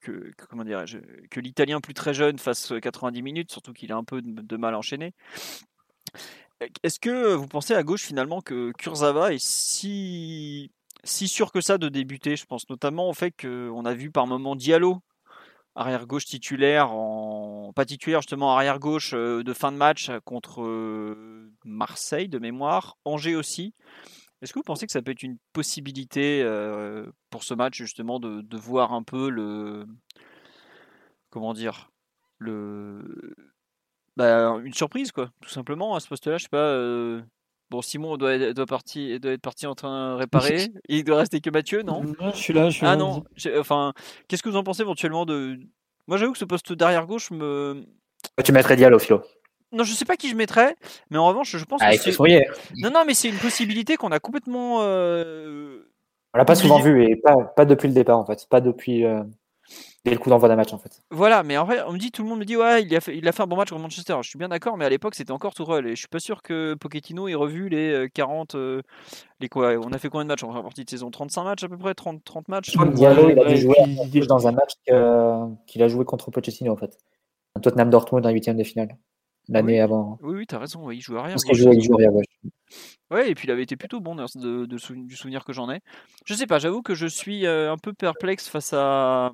que, comment que l'Italien plus très jeune fasse 90 minutes, surtout qu'il a un peu de, mal à enchaîner. Est-ce que vous pensez à gauche finalement que Kurzawa est si si sûr que ça de débuter Je pense notamment au fait qu'on a vu par moment Diallo arrière gauche titulaire, pas titulaire justement arrière gauche euh, de fin de match contre euh, Marseille de mémoire, Angers aussi. Est-ce que vous pensez que ça peut être une possibilité euh, pour ce match justement de, voir un peu le comment dire le bah, une surprise quoi tout simplement à ce poste-là je sais pas Bon, Simon doit, être, doit, parti, doit être parti en train de réparer. <laughs> Il doit rester que Mathieu, non? Je suis là, je suis ah là. non, enfin, qu'est-ce que vous en pensez éventuellement de. Moi, j'avoue que ce poste d'arrière gauche me. Tu mettrais Diallo, Philo Non, je sais pas qui je mettrais, mais en revanche, je pense ah, que. Non, non, mais c'est une possibilité qu'on a complètement. Euh... On l'a pas souvent vu et pas, pas depuis le départ, en fait. Pas depuis. Euh, le coup d'envoi d'un match en fait. Voilà, mais en fait, on me dit, tout le monde me dit, ouais, il a fait, il a fait un bon match contre Manchester. Je suis bien d'accord, mais à l'époque, c'était encore Tourelle. Et je suis pas sûr que Pochettino ait revu les 40. Euh, euh, les quoi On a fait combien de matchs? En partie de saison 35 matchs à peu près? 30, 30 matchs? Diallo, il a dû jouer dans un match qu'il a joué contre Pochettino en fait. Un Tottenham Dortmund en huitième de finale. L'année avant. Oui, oui, t'as raison, il jouait arrière. Parce qu'il jouait, il arrière gauche. Ouais, et puis il avait été plutôt bon de, du souvenir que j'en ai. Je sais pas, j'avoue que je suis euh, un peu perplexe face à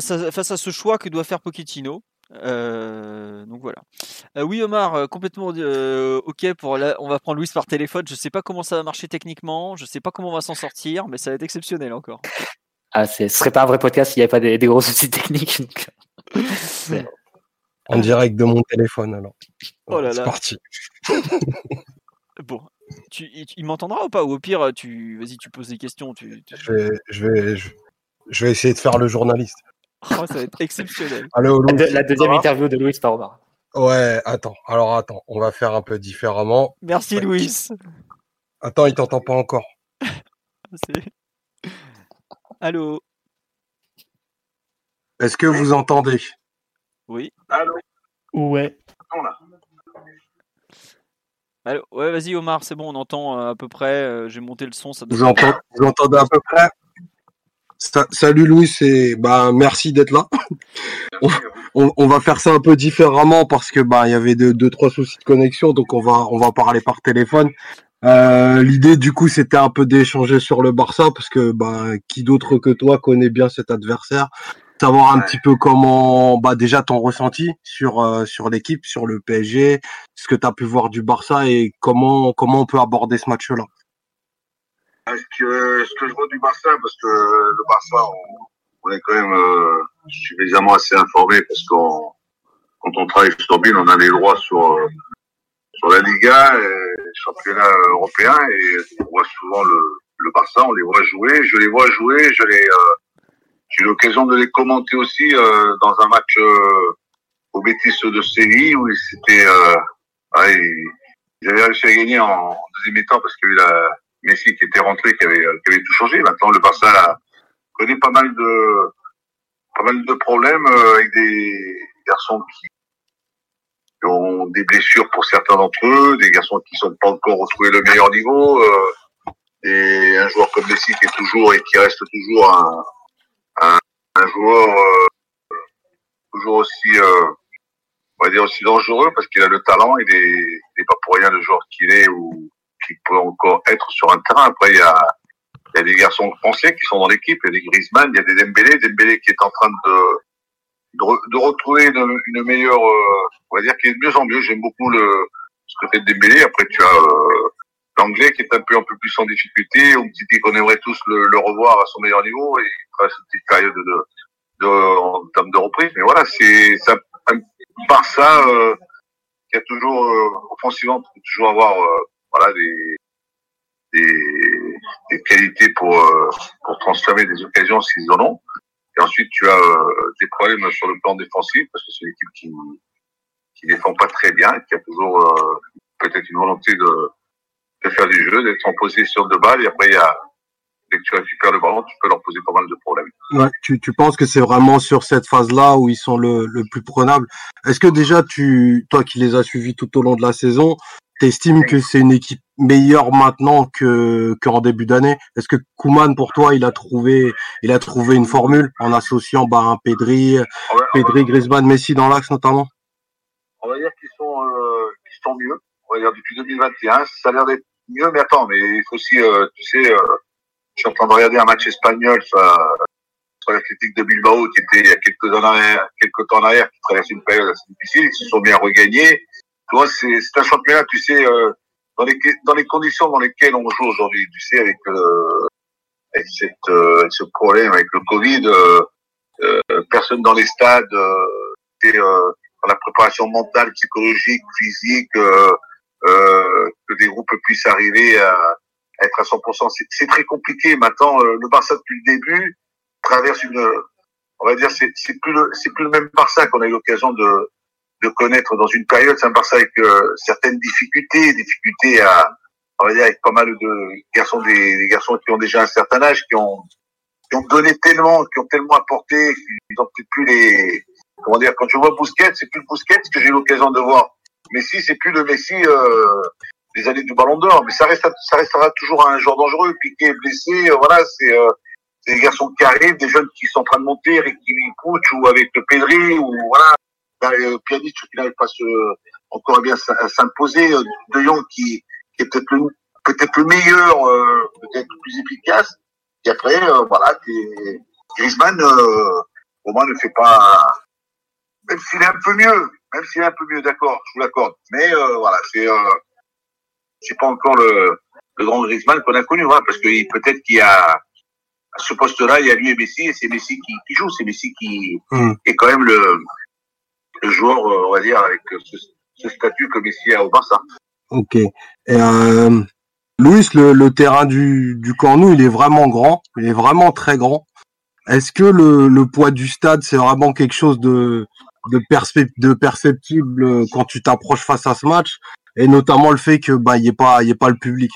face à, ce choix que doit faire Pochettino. Euh, donc voilà. Euh, oui Omar, euh, complètement ok pour là. On va prendre Louis par téléphone. Je sais pas comment ça va marcher techniquement. Je sais pas comment on va s'en sortir, mais ça va être exceptionnel encore. Ah, ce serait pas un vrai podcast s'il n'y avait pas des, gros soucis techniques. <laughs> en direct de mon téléphone alors. Oh là là. C'est parti. <laughs> bon, tu, il m'entendra ou pas? Ou au pire, tu vas-y, tu poses des questions. Tu, Je, vais, je, vais, je vais essayer de faire le journaliste. Oh, ça va être exceptionnel. la, deuxième interview de Louis par Omar. Ouais, attends. Alors attends, on va faire un peu différemment. Merci Louis. Attends, il t'entend pas encore. <laughs> Allô. Est-ce que vous entendez? Oui. Allô? Ouais. Allô ouais, vas-y Omar, c'est bon, on entend euh, à peu près. Euh, j'ai monté le son. Ça vous, entendez, vous entendez à peu près? Salut Louis, et bah merci d'être là. <laughs> on, va faire ça un peu différemment parce que bah il y avait deux, trois soucis de connexion, donc on va on va parler par téléphone. Euh, l'idée du coup c'était un peu d'échanger sur le Barça parce que bah qui d'autre que toi connaît bien cet adversaire, savoir un petit peu comment bah déjà ton ressenti sur euh, sur l'équipe, sur le PSG, ce que tu as pu voir du Barça et comment comment on peut aborder ce match-là. Ce que, ce que je vois du Barça, parce que le Barça, on, est quand même euh, suffisamment assez informé, parce qu'on quand on travaille sur BIN, on a les droits sur, euh, sur la Liga, et championnat européen, et on voit souvent le, le Barça, on les voit jouer, je les vois jouer, je les, euh, j'ai eu l'occasion de les commenter aussi dans un match au Betis de Séville où c'était, ouais, ils, avaient réussi à gagner en, deuxième temps parce qu'il a Messi qui était rentré, qui avait, qui avait tout changé. Maintenant, le Barça connaît pas mal de, pas mal de problèmes euh, avec des garçons qui ont des blessures pour certains d'entre eux, des garçons qui sont pas encore retrouvés le meilleur niveau, euh, et un joueur comme Messi qui est toujours et qui reste toujours un, un, un joueur euh, toujours aussi, euh, on va dire aussi dangereux parce qu'il a le talent, il est, il est pas pour rien le joueur qu'il est ou qui peut encore être sur un terrain. Après, il y a, il y a des garçons français qui sont dans l'équipe, il y a des Griezmann, il y a des Dembélé, Dembélé qui est en train de, de, retrouver une, une meilleure, euh, on va dire qu'il est de mieux en mieux. J'aime beaucoup le, ce côté de Dembélé. Après, tu as euh, l'anglais qui est un peu un peu plus en difficulté. On dit qu'on aimerait tous le, le, revoir à son meilleur niveau et il traverse une petite période de, de, en termes de reprise. Mais voilà, c'est ça. Par ça, euh, qui a toujours euh, offensivement, toujours avoir voilà, des, des, qualités pour, euh, pour transformer des occasions s'ils en ont. Et ensuite, tu as euh, des problèmes sur le plan défensif parce que c'est une équipe qui qui défend pas très bien, qui a toujours euh, peut-être une volonté de, de faire du jeu, d'être en possession de balle. Et après, il y a dès que tu récupères le ballon, tu peux leur poser pas mal de problèmes. Tu, tu penses que c'est vraiment sur cette phase-là où ils sont le, le plus prenables? Est-ce que déjà, tu, toi qui les as suivis tout au long de la saison, t'estimes que c'est une équipe meilleure maintenant que qu'en début d'année? Est-ce que Kuman pour toi il a trouvé il a trouvé une formule en associant bah, un Pedri, Pedri, Griezmann, Messi dans l'axe notamment? On va dire qu'ils sont euh, qu'ils sont mieux. On va dire depuis 2021, ça a l'air d'être mieux. Mais attends, mais il faut aussi, euh, tu sais, euh, je suis en train de regarder un match espagnol sur, sur l'Athletic de Bilbao qui était il y a quelques, en quelques temps en arrière, qui traversait une période assez difficile. Ils se sont bien regagnés. Tu vois, c'est un championnat, tu sais, euh, dans, les, dans les conditions dans lesquelles on joue aujourd'hui, tu sais, avec, euh, avec, cette, euh, ce problème, avec le Covid, euh, personne dans les stades, dans la préparation mentale, psychologique, physique, que des groupes puissent arriver à, être à 100%. C'est très compliqué. Maintenant, le Barça depuis le début traverse une, on va dire, c'est plus le, c'est plus le même Barça qu'on a eu l'occasion de, de connaître dans une période. Un Barça avec euh, certaines difficultés, difficultés à, on va dire, avec pas mal de garçons, des, garçons qui ont déjà un certain âge, qui ont, qui ont donné tellement, qui ont tellement apporté, qu'ils ont peut-être plus les, comment dire, quand je vois Bousquet, c'est plus le Bousquet que j'ai eu l'occasion de voir. Messi, c'est plus le Messi euh, des années du Ballon d'Or, mais ça reste, ça restera toujours un joueur dangereux. Piqué blessé, euh, voilà, c'est des garçons qui arrivent, des jeunes qui sont en train de monter, et qui coachent ou avec Pedri ou voilà, euh, Pjanic qui n'arrive pas se, encore bien à s'imposer, euh, De Jong qui, qui est peut-être le, peut-être le meilleur, euh, peut-être le plus efficace. Et après, euh, voilà, Griezmann, euh, au moins ne fait pas, même s'il est un peu mieux, même s'il est un peu mieux, d'accord, je vous l'accorde. Mais voilà, c'est c'est pas encore le, le grand Griezmann qu'on a connu, voilà, parce que peut-être qu'il y a à ce poste-là, il y a lui et Messi, et c'est Messi qui, qui joue, c'est Messi qui mmh. est quand même le le joueur, euh, on va dire, avec ce, statut comme ici au Barça. Ok. Et euh, Louis, le, le, terrain du, du Cornou, il est vraiment grand, il est vraiment très grand. Est-ce que le, le, poids du stade, c'est vraiment quelque chose de, de, de perceptible quand tu t'approches face à ce match, et notamment le fait que bah il ait pas y ait pas le public.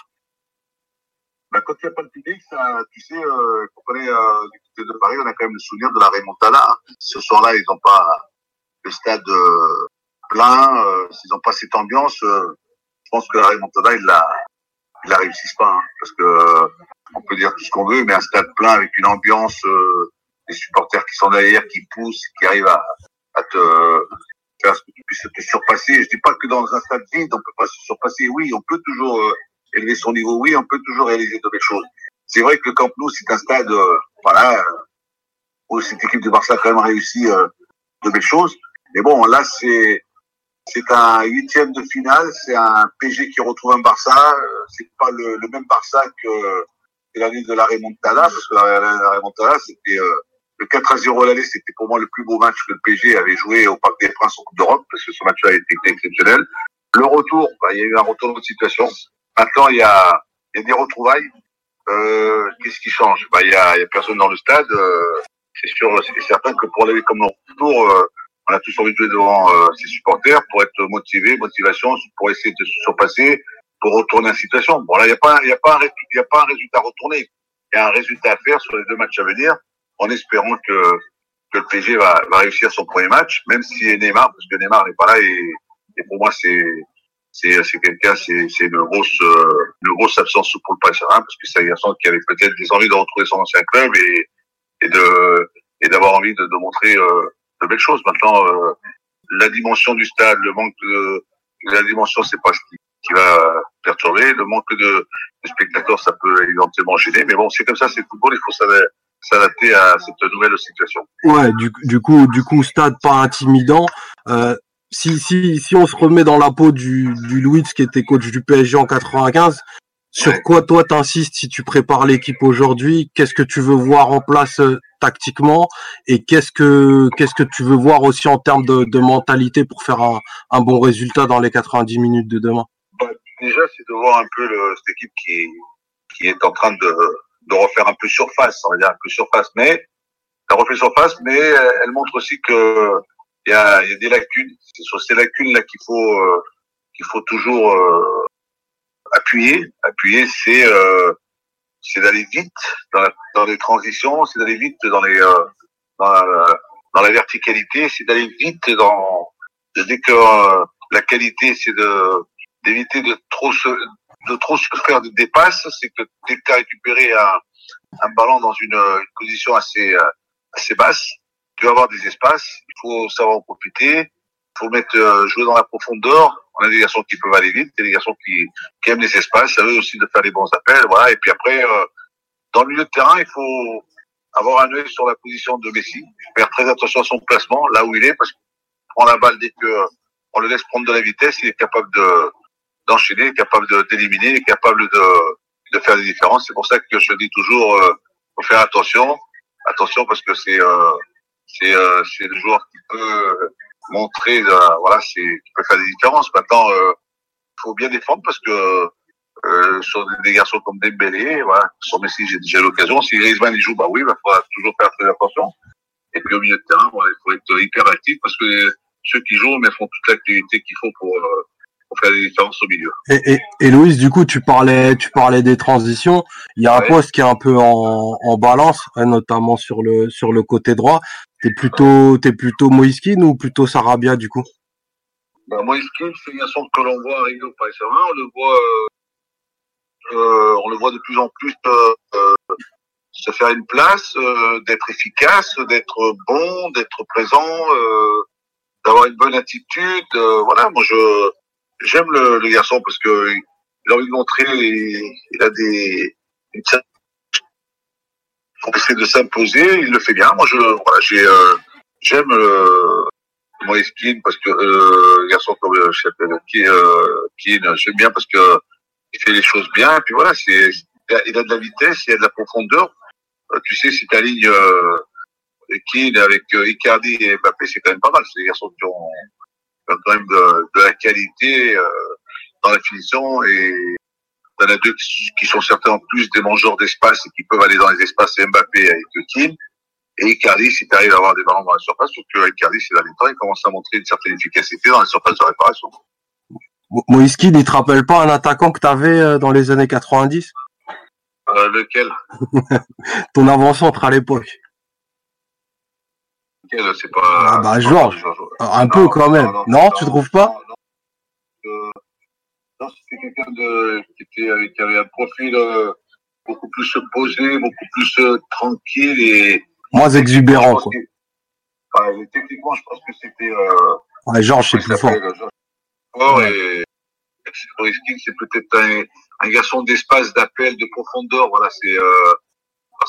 Bah, quand il n'y a pas le public, ça, tu sais, euh, quand on est euh, du côté de Paris, on a quand même le souvenir de la Remontada. Ce soir-là, ils n'ont pas le stade euh, plein, euh, s'ils n'ont pas cette ambiance, euh, je pense que la remontada, ils la, ils la réussissent pas, hein, parce que on peut dire tout ce qu'on veut, mais un stade plein avec une ambiance, des supporters qui sont derrière, qui poussent, qui arrivent à, à te faire ce que tu puisses te surpasser. Je dis pas que dans un stade vide, on peut pas se surpasser. Oui, on peut toujours élever son niveau. Oui, on peut toujours réaliser de belles choses. C'est vrai que Camp Nou, c'est un stade, voilà, où cette équipe de Barça a quand même réussi de belles choses. Mais bon, là, c'est c'est un huitième de finale, c'est un PG qui retrouve un Barça. Euh, c'est pas le, le, même Barça que, l'année de la Remontada, parce que la, la, Remontada, c'était euh, le 4 à 0 à l'aller, c'était pour moi le plus beau match que le PG avait joué au Parc des Princes en Coupe d'Europe, parce que ce match-là était exceptionnel. Le retour, bah, il y a eu un retour de situation. Maintenant, il y a, il y a des retrouvailles. Euh, Qu'est-ce qui change? Bah, il y a, il y a personne dans le stade. Euh, c'est sûr, c'est certain que pour aller comme retour, euh, on a tous envie de jouer devant euh, ses supporters pour être motivé, motivation, pour essayer de se surpasser, pour retourner la situation. Bon là, il n'y a pas, y a pas, il y a pas un résultat à retourner. Il y a un résultat à faire sur les deux matchs à venir, en espérant que que le PSG va, va réussir son premier match, même si Neymar, parce que Neymar n'est pas là et, et pour moi c'est c'est c'est quelqu'un, c'est c'est une grosse euh, une grosse absence pour le Paris parce que c'est un garçon qui avait peut-être des envies de retrouver son ancien club et et de et d'avoir envie de, de montrer euh, de belles choses. Maintenant, euh, la dimension du stade, le manque de la dimension, c'est pas ce qui, qui, va perturber. Le manque de, de, spectateurs, ça peut éventuellement gêner. Mais bon, c'est comme ça, c'est le football. Il faut s'adapter à cette nouvelle situation. Ouais, du, du coup, du coup, stade pas intimidant. Euh, si, si, si on se remet dans la peau du, du Louis qui était coach du PSG en 95, sur quoi toi t'insistes si tu prépares l'équipe aujourd'hui? Qu'est-ce que tu veux voir en place euh, tactiquement? Et qu'est-ce que qu'est-ce que tu veux voir aussi en termes de, de mentalité pour faire un, un, bon résultat dans les 90 minutes de demain? Bah, Déjà, c'est de voir un peu le, cette équipe qui qui est en train de, de refaire un peu surface, on va dire un peu surface, mais elle refait surface, mais elle montre aussi que il y a, y a des lacunes. C'est sur ces lacunes là qu'il faut euh, qu'il faut toujours euh, appuyer. Appuyer, c'est euh, c'est d'aller vite dans, les transitions, c'est d'aller vite dans les euh, dans, la, dans, la, verticalité, c'est d'aller vite dans dès que euh, la qualité, c'est de d'éviter de trop se de trop se faire de dépasse, c'est que dès que tu récupéré un, un ballon dans une, une position assez euh, assez basse, tu vas avoir des espaces, il faut savoir en profiter, il faut mettre jouer dans la profondeur, on a des garçons qui peuvent aller vite, des garçons qui, qui aiment les espaces, ça veut aussi de faire les bons appels, voilà. Et puis après, euh, dans le milieu de terrain, il faut avoir un œil sur la position de Messi, faire très attention à son placement, là où il est, parce qu'on prend la balle dès que on le laisse prendre de la vitesse, il est capable de d'enchaîner, capable d'éliminer, capable de, de faire des différences. C'est pour ça que je dis toujours, euh, faut faire attention, attention parce que c'est euh, c'est euh, c'est le joueur qui peut montrer, euh, voilà, c'est qui peut faire des différences. Maintenant, euh, faut bien défendre parce que euh, sur des garçons comme Dembélé, voilà, sur Messi, j'ai déjà l'occasion. Si Griezmann il joue, bah oui, il va falloir toujours faire très attention. Et puis au milieu de terrain, voilà, il faut être hyper actif parce que ceux qui jouent, mais font toute l'activité qu'il faut pour, euh, pour faire des différences au milieu. Et, et, et Louise, du coup, tu parlais, tu parlais des transitions. Il y a un poste qui est un peu en, en balance, hein, notamment sur le sur le côté droit. T'es plutôt, t'es plutôt Moïskine ou plutôt Sarabia du coup? Bah, Moïskine, c'est un garçon que l'on voit arriver au Paris. On le voit, euh, euh, on le voit de plus en plus euh, euh se faire une place, euh, d'être efficace, d'être bon, d'être présent, d'avoir une bonne attitude. voilà, moi je j'aime le, le, garçon parce que il a envie de montrer, il, il a des une pour essayer de s'imposer, il le fait bien. Moi, je, voilà, j'ai, euh, j'aime euh, Moïskine parce que euh, garçon comme euh, qui, qui j'aime bien parce que il fait les choses bien. Et puis voilà, c'est, il a de la vitesse, il a de la profondeur. Euh, tu sais, si ta ligne euh, Keane avec euh, Icardi et Mbappé, c'est quand même pas mal. C'est des garçons qui ont, quand même de, de la qualité euh, dans la finition et il y en a deux qui sont certains en plus des mangeurs d'espace et qui peuvent aller dans les espaces Mbappé avec Kim. Et Icardi, si tu arrives à avoir des ballons dans la surface, sauf que Icardi, ces derniers temps, il commence à montrer une certaine efficacité dans la surface de réparation. Moïse Kid, il te rappelle pas un attaquant que tu avais euh, dans les années 90 euh, Lequel? <laughs> Ton avant-centre à l'époque. C'est pas. Ah bah, Georges. Un non, peu quand même. Non, non, non tu trouves pas euh, non, c'était quelqu'un de qui, était, qui avait un profil euh, beaucoup plus posé, beaucoup plus euh, tranquille et moins exubérant. Quoi. enfin, techniquement, je pense que c'était. Euh, ouais, Georges, c'est plus fort. Et c'est peut-être un, un, garçon d'espace, d'appel, de profondeur. Voilà, c'est euh,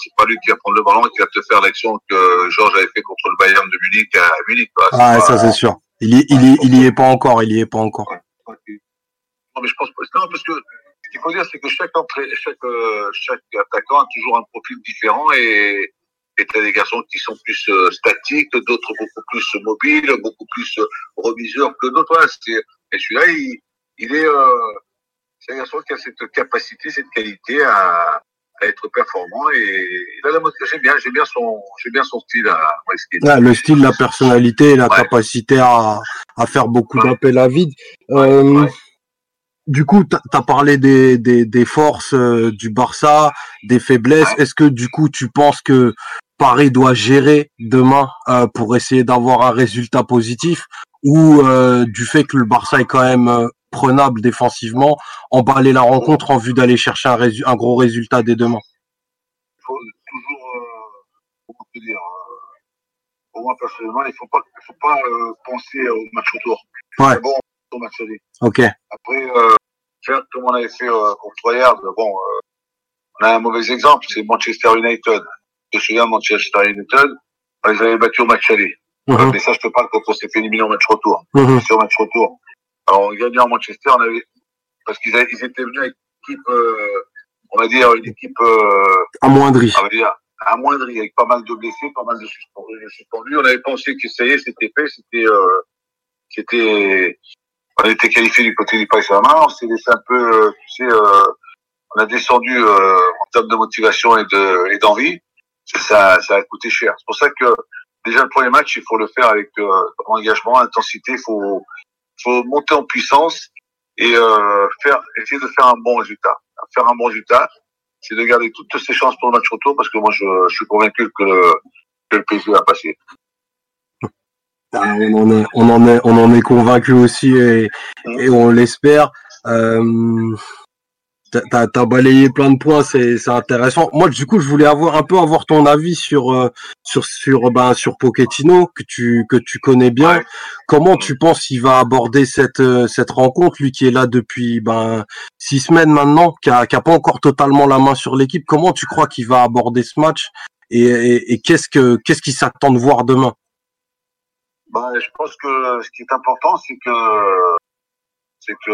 c'est pas lui qui va prendre le ballon et qui va te faire l'action que Georges avait fait contre le Bayern de Munich à Munich. Quoi. Ah, pas, ça c'est sûr. Il y, il, y, il y est pas encore. Il y est pas encore. Ouais, non, mais je pense pas. Non, parce que ce qu'il faut dire, c'est que chaque, chaque, euh, chaque attaquant a toujours un profil différent et et t'as des garçons qui sont plus euh, statiques, d'autres beaucoup plus mobiles, beaucoup plus euh, que d'autres. Voilà, et celui-là, il, il est, euh, c'est un garçon qui a cette capacité, cette qualité à, à être performant et a la j'aime bien, j'aime bien son, j'aime bien son style à ah, Le style, la personnalité, la ouais. capacité à, à faire beaucoup ouais. d'appels à vide. Euh, ouais du coup, tu as parlé des, des, des forces euh, du Barça, des faiblesses. Est-ce que du coup, tu penses que Paris doit gérer demain euh, pour essayer d'avoir un résultat positif ou euh, du fait que le Barça est quand même euh, prenable défensivement, emballer la rencontre en vue d'aller chercher un, un, gros résultat dès demain Il faut toujours, comment te dire, pour moi personnellement, il ne faut pas, faut pas penser au match retour. Ouais. Bon, au match aller. Ok. Après, euh, certes, comme on avait fait euh, contre Troyard, bon, euh, on a un mauvais exemple, c'est Manchester United. Je me souviens, Manchester United, on les avait battus au match aller. Mm -hmm. Mais ça, je te parle quand on s'est fait éliminer au match retour. Mm -hmm. C'est au match retour. Alors, on gagnait en Manchester, on avait, parce qu'ils ils étaient venus avec une équipe, euh, on va dire, une équipe, euh, amoindrie. On va dire, amoindrie, avec pas mal de blessés, pas mal de suspendus. On avait pensé que ça y est, c'était fait, c'était, euh, c'était, on était qualifié du côté du Paris Saint-Germain, on s'est laissé un peu, euh, tu sais, euh, on a descendu euh, en termes de motivation et de et d'envie. Ça, ça a coûté cher. C'est pour ça que déjà le premier match, il faut le faire avec euh, engagement, intensité. Il faut, faut monter en puissance et euh, faire, essayer de faire un bon résultat. Faire un bon résultat. c'est de garder toutes ses chances pour le match retour parce que moi, je, je suis convaincu que le, que le PSG va passer. Ah, on en est, on en est, on en est convaincu aussi et, et on l'espère. Euh, T'as as balayé plein de points, c'est intéressant. Moi, du coup, je voulais avoir un peu avoir ton avis sur euh, sur sur ben sur Pochettino que tu que tu connais bien. Comment tu penses qu'il va aborder cette euh, cette rencontre, lui qui est là depuis ben six semaines maintenant, qui a, qui a pas encore totalement la main sur l'équipe. Comment tu crois qu'il va aborder ce match et, et, et qu'est-ce que qu'est-ce qu'il s'attend de voir demain? Ben, je pense que ce qui est important, c'est que c'est que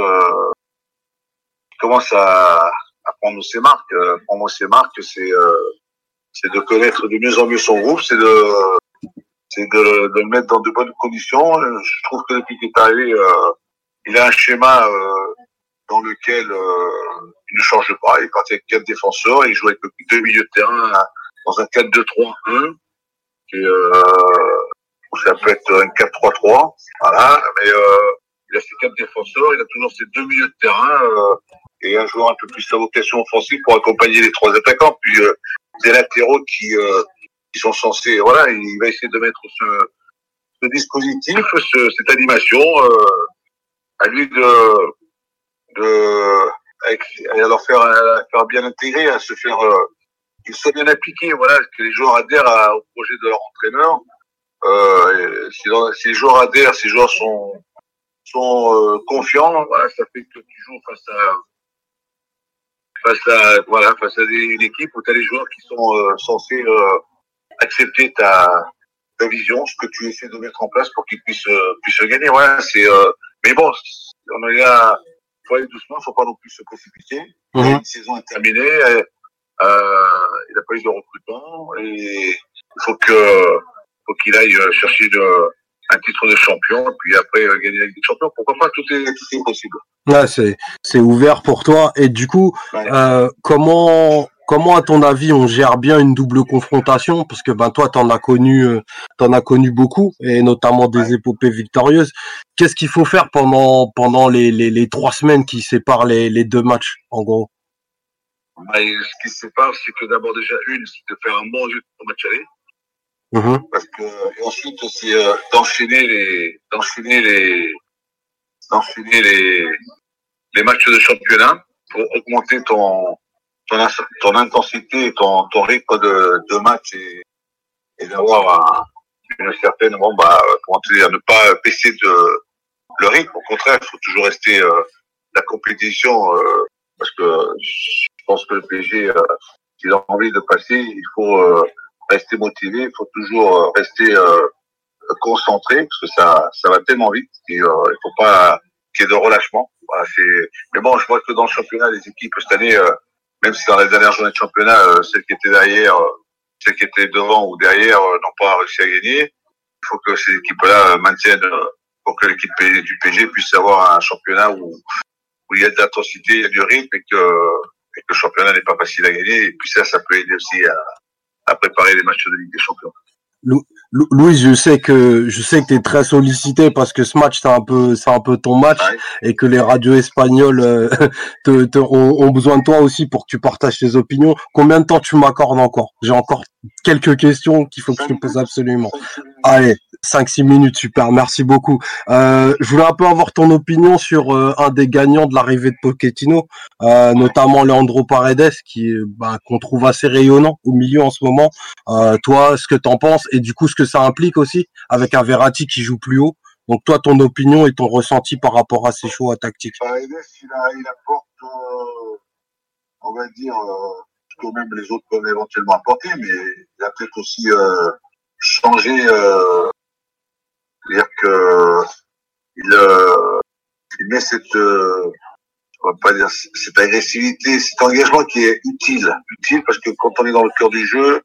commence à, à prendre ses marques. Euh, prendre ses marques, c'est euh, c'est de connaître de mieux en mieux son groupe, c'est de c'est de, de, le mettre dans de bonnes conditions. Je trouve que depuis qu'il est arrivé, euh, il a un schéma euh, dans lequel euh, il ne change pas. Il parti avec quatre défenseurs, il joue avec deux milieux de terrain dans un 4-2-3-1. Et, euh, ça peut être un 4-3-3, voilà. Mais il a ses quatre défenseurs, il a toujours ses deux milieux de terrain et un joueur un peu plus à vocation offensive pour accompagner les trois attaquants. Puis euh, des latéraux qui, euh, qui sont censés, voilà, il va essayer de mettre ce, ce dispositif, ce, cette animation euh, à lui de, de à leur faire, à faire bien intégrer, à se faire euh, qu'ils soient bien appliqués, voilà, que les joueurs adhèrent au projet de leur entraîneur. Euh, si, si, les joueurs adhèrent, si les joueurs sont sont euh, confiants, voilà, ça fait que tu joues face à face à voilà face à des, une équipe où tu as les joueurs qui sont euh, censés euh, accepter ta, ta vision, ce que tu essaies de mettre en place pour qu'ils puissent euh, puissent gagner. Voilà, c'est mais bon, on est là, faut aller doucement, faut pas non plus se précipiter. Mmh. Une saison est terminée, il n'a pas eu de recrutement et il faut que faut qu'il aille chercher de un titre de champion, puis après euh, gagner la Ligue des Champions. Pourquoi pas Tout est, tout est possible. Ouais, c'est, c'est ouvert pour toi. Et du coup, euh, comment, comment à ton avis on gère bien une double confrontation? Parce que ben toi, t'en as connu, euh, t'en as connu beaucoup, et notamment des épopées victorieuses. Qu'est-ce qu'il faut faire pendant pendant les, les, les trois semaines qui séparent les, les deux matchs, en gros? Bah, Ce qui sépare, c'est que d'abord déjà une, c'est de faire un bon jeu au match aller. Mmh. Parce que, et ensuite, c'est euh, d'enchaîner les, d'enchaîner les, d'enchaîner les, les matchs de championnat pour augmenter ton, ton, ton intensité, ton, ton rythme de, de match et, et d'avoir une certaine, bon, bah, comment dire, ne pas baisser de, le rythme. Au contraire, il faut toujours rester euh, la compétition, euh, parce que je pense que le PSG, euh, s'il a envie de passer, il faut euh, rester motivé, il faut toujours euh, rester euh, concentré parce que ça ça va tellement vite et euh, il faut pas qu'il y ait de relâchement. Voilà, c'est mais bon, je vois que dans le championnat les équipes cette année même si dans les dernières journées de championnat celles qui étaient derrière celles qui étaient devant ou derrière n'ont pas réussi à gagner. Il faut que ces équipes-là maintiennent pour que l'équipe du PG puisse avoir un championnat où, où il y a de l'intensité, il y a du rythme et que, et que le championnat n'est pas facile à gagner. Et puis ça, ça peut aider aussi à, à préparer les matchs de Ligue des Champions. Louis, je sais que je sais que tu es très sollicité parce que ce match c'est un peu c'est un peu ton match et que les radios espagnoles euh, <laughs> te, te, ont, ont, besoin de toi aussi pour que tu partages tes opinions. Combien de temps tu m'accordes encore? J'ai encore quelques questions qu'il faut que je te pose absolument. Allez, 5-6 minutes, super, merci beaucoup. Euh, je voulais un peu avoir ton opinion sur euh, un des gagnants de l'arrivée de Pochettino, euh, notamment Leandro Paredes, qui bah, qu'on trouve assez rayonnant au milieu en ce moment. Euh, toi, ce que t'en penses et du coup ce que ça implique aussi avec un Verratti qui joue plus haut. Donc toi, ton opinion et ton ressenti par rapport à ces choix tactiques. Paredes, il, a, il apporte, euh, on va dire, ce que même les autres peuvent éventuellement apporter, mais il a peut-être aussi changé c'est-à-dire que il, euh, il met cette, euh, on va pas dire cette agressivité, cet engagement qui est utile, utile parce que quand on est dans le cœur du jeu,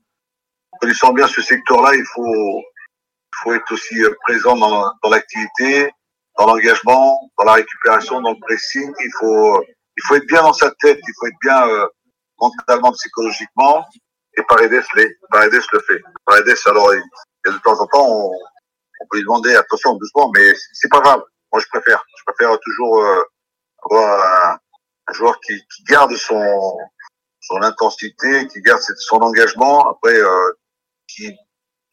connaissant bien ce secteur-là, il faut, il faut être aussi euh, présent dans, dans l'activité, dans l'engagement, dans la récupération, dans le pressing. Il faut, il faut être bien dans sa tête, il faut être bien euh, mentalement, psychologiquement. Et Paredes, Paredes le fait. Paredes, alors, il, de temps en temps, on, on peut lui demander attention doucement, mais c'est pas grave. Moi, je préfère. Je préfère toujours euh, avoir un, joueur qui, qui, garde son son intensité, qui garde son engagement. Après, euh, qui,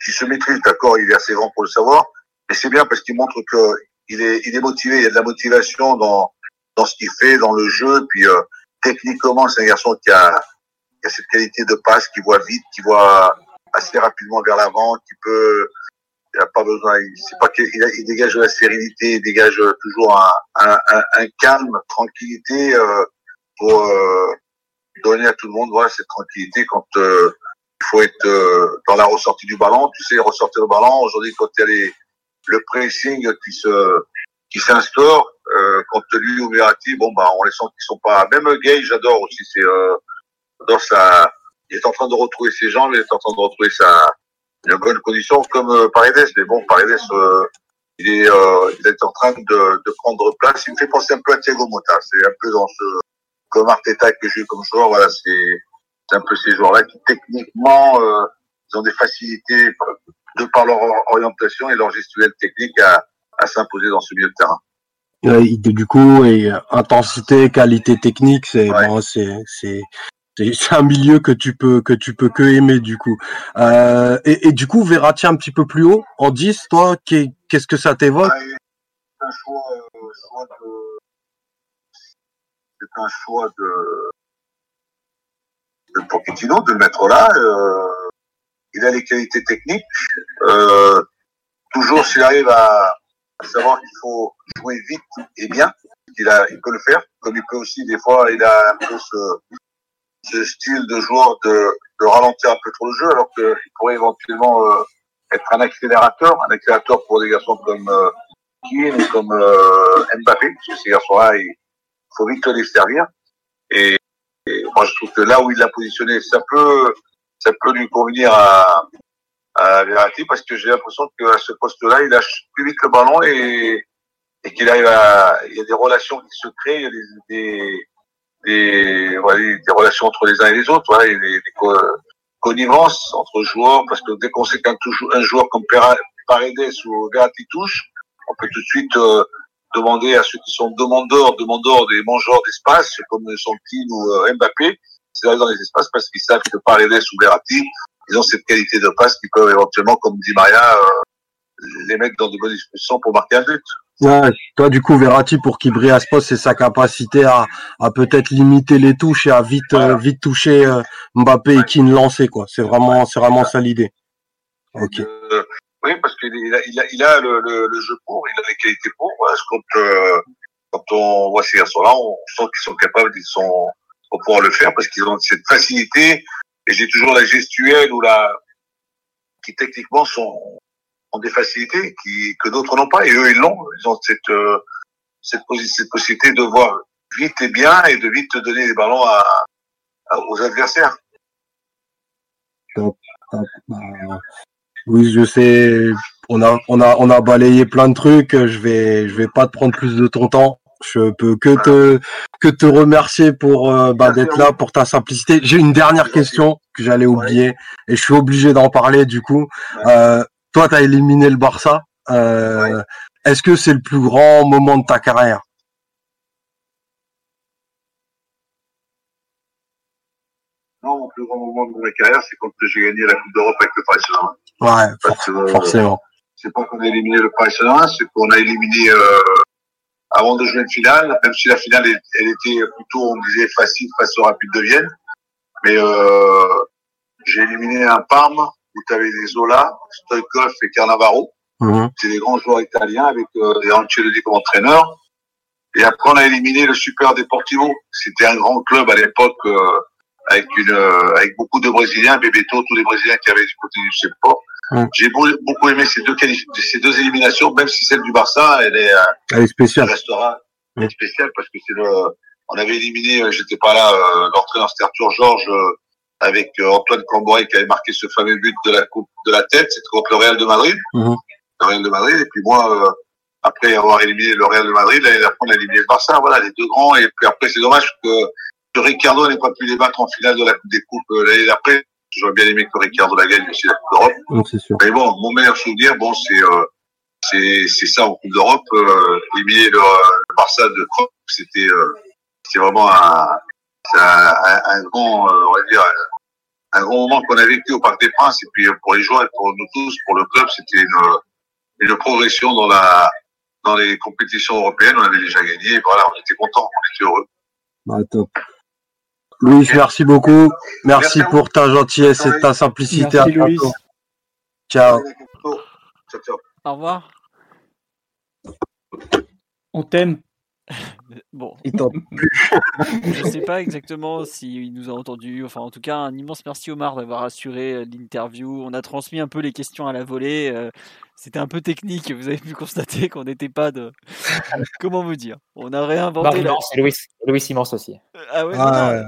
qui se maîtrise, d'accord, il est assez grand pour le savoir, mais c'est bien parce qu'il montre que il est, il est motivé, il y a de la motivation dans, dans ce qu'il fait, dans le jeu, puis euh, techniquement, c'est un garçon qui a, cette qualité de passe, qui voit vite, qui voit assez rapidement vers l'avant, qui peut, il a pas besoin, c'est pas qu'il il dégage de la sérénité, il dégage toujours un, calme, tranquillité euh, pour euh, donner à tout le monde voilà cette tranquillité quand euh, il faut être dans la ressortie du ballon. Tu sais, ressortir le ballon. Aujourd'hui, quand il y a les, le pressing qui se qui s'instaure, euh, quand lui ou Verratti, bon bah on les sent qu'ils sont pas. Même Gay, j'adore aussi. C'est dans sa, il est en train de retrouver ses jambes, il est en train de retrouver sa une bonne condition comme Paredes. Mais bon, Paredes, il est il est en train de, de prendre place. Il me fait penser un peu à Thiago Motta. C'est un peu dans ce comme Arteta que j'ai comme joueur, voilà, c'est un peu ces joueurs-là qui techniquement euh, ils ont des facilités de par leur orientation et leur gestuelle technique à, à s'imposer dans ce milieu de terrain. du coup, et intensité, qualité technique, c'est bon, c'est c'est c'est un milieu que tu peux que tu peux que aimer du coup. Euh, et, et, du coup, Verratti un petit peu plus haut en 10, toi, qu'est-ce que ça t'évoque? Un choix, euh, choix de c'est un choix de, de Pochettino de le mettre là. Euh, il a les qualités techniques. Euh, toujours s'il arrive à, savoir qu'il faut jouer vite et bien, il, a, il peut le faire. Comme il peut aussi, des fois, il a un peu ce, ce style de joueur de, de, ralentir un peu trop le jeu, alors qu'il pourrait éventuellement euh, être un accélérateur, un accélérateur pour des garçons comme euh, Keane ou comme euh, Mbappé, parce que ces garçons-là, ils, faut vite les servir. Et, moi, je trouve que là où il l'a positionné, ça peut, ça peut lui convenir à, à Verratti parce que j'ai l'impression qu'à ce poste-là, il lâche plus vite le ballon et, et qu'il arrive à, il y a des relations qui se créent, il y a des, des, voilà, des relations entre les uns et les autres, voilà, a des, connivences entre joueurs parce que dès qu'on sait qu'un un joueur comme Paredes ou Verratti touche, on peut tout de suite euh, demander à ceux qui sont demandeurs, demandeurs des mangeurs d'espace, comme Santine ou euh, Mbappé, c'est dans les espaces parce qu'ils savent que Paredes ou Verratti, ils ont cette qualité de passe qui peuvent éventuellement, comme dit Maria, euh, les mettre dans de bonnes dispositions pour marquer un but. Ouais, toi du coup Verratti pour qu'il brille à ce poste, c'est sa capacité à, à peut-être limiter les touches et à vite euh, vite toucher Mbappé et qui ne lancer quoi. C'est vraiment c'est vraiment ça l'idée. Ok. Oui, parce qu'il a, il a, il a le, le, le, jeu pour, il a les qualités pour. Voilà, quand, euh, quand on voit ces garçons-là, on sent qu'ils sont capables, ils sont pour pouvoir le faire parce qu'ils ont cette facilité. Et j'ai toujours la gestuelle ou la qui techniquement sont ont des facilités qui que d'autres n'ont pas et eux ils l'ont. Ils ont cette euh, cette, cette possibilité de voir vite et bien et de vite donner les ballons à, aux adversaires. Donc, euh, oui, je sais. On a, on a, on a balayé plein de trucs. Je vais, je vais pas te prendre plus de ton temps. Je peux que te, que te remercier pour euh, bah, d'être là, pour ta simplicité. J'ai une dernière question que j'allais oublier et je suis obligé d'en parler du coup. Euh, toi, tu as éliminé le Barça. Euh, Est-ce que c'est le plus grand moment de ta carrière? Non, mon plus grand moment de ma carrière, c'est quand j'ai gagné la Coupe d'Europe avec le Paris Saint-Germain. Ouais, euh, forcément. C'est pas qu'on a éliminé le Paris Saint-Germain, c'est qu'on a éliminé euh, avant de jouer une finale, même si la finale elle, était plutôt, on disait facile face au Rapide de Vienne. Mais euh, j'ai éliminé un Parme où tu avais des Zola, Stoikov et Carnavaro. Mhm. C'est des grands joueurs italiens avec euh, Ancelotti comme entraîneur. Et après, on a éliminé le Super Deportivo. C'était un grand club à l'époque euh, avec une euh, avec beaucoup de Brésiliens, Bebeto, tous les Brésiliens qui avaient du côté du CEPO. J'ai beaucoup aimé ces deux ces deux éliminations, même si celle du Barça, elle est, euh, elle est spéciale. Elle restera spéciale parce que c'est le, on avait éliminé, euh, j'étais pas là, euh, l'entraîneur Arthur Georges avec Antoine Camboré qui avait marqué ce fameux but de la coupe de la tête, c'était contre le Real de Madrid, mmh. le Real de Madrid. Et puis moi, après avoir éliminé le Real de Madrid, l'année d'après on a éliminé le Barça. Voilà, les deux grands. Et puis après, c'est dommage que que Ricardo n'ait pas pu les battre en finale de la Coupe des Coupes euh, l'année d'après. J'aurais bien aimé que Ricardo la gagne aussi la Coupe d'Europe. Mais bon, mon meilleur souvenir, bon, c'est euh, c'est c'est ça en Coupe d'Europe. Euh, éliminer le, le, Barça de Croc, c'était euh, c'était vraiment un c'est un, grand, on va dire, un grand moment qu'on a vécu au Parc des Princes. Et puis pour les joueurs et pour nous tous, pour le club, c'était une, une progression dans la dans les compétitions européennes. On avait déjà gagné. Voilà, on était contents, on était heureux. Bah, top. Louis, merci beaucoup. Merci, pour ta gentillesse et ta simplicité. Merci, Louis. Ciao. Ciao, ciao. Au revoir. On t'aime. Bon. <laughs> je ne sais pas exactement s'il nous a entendu. Enfin, en tout cas, un immense merci Omar d'avoir assuré euh, l'interview. On a transmis un peu les questions à la volée. Euh, c'était un peu technique. Vous avez pu constater qu'on n'était pas de. <laughs> Comment vous dire? On a réinventé. Non, c'est Louis, Louis Simons aussi. Ah ouais, ah,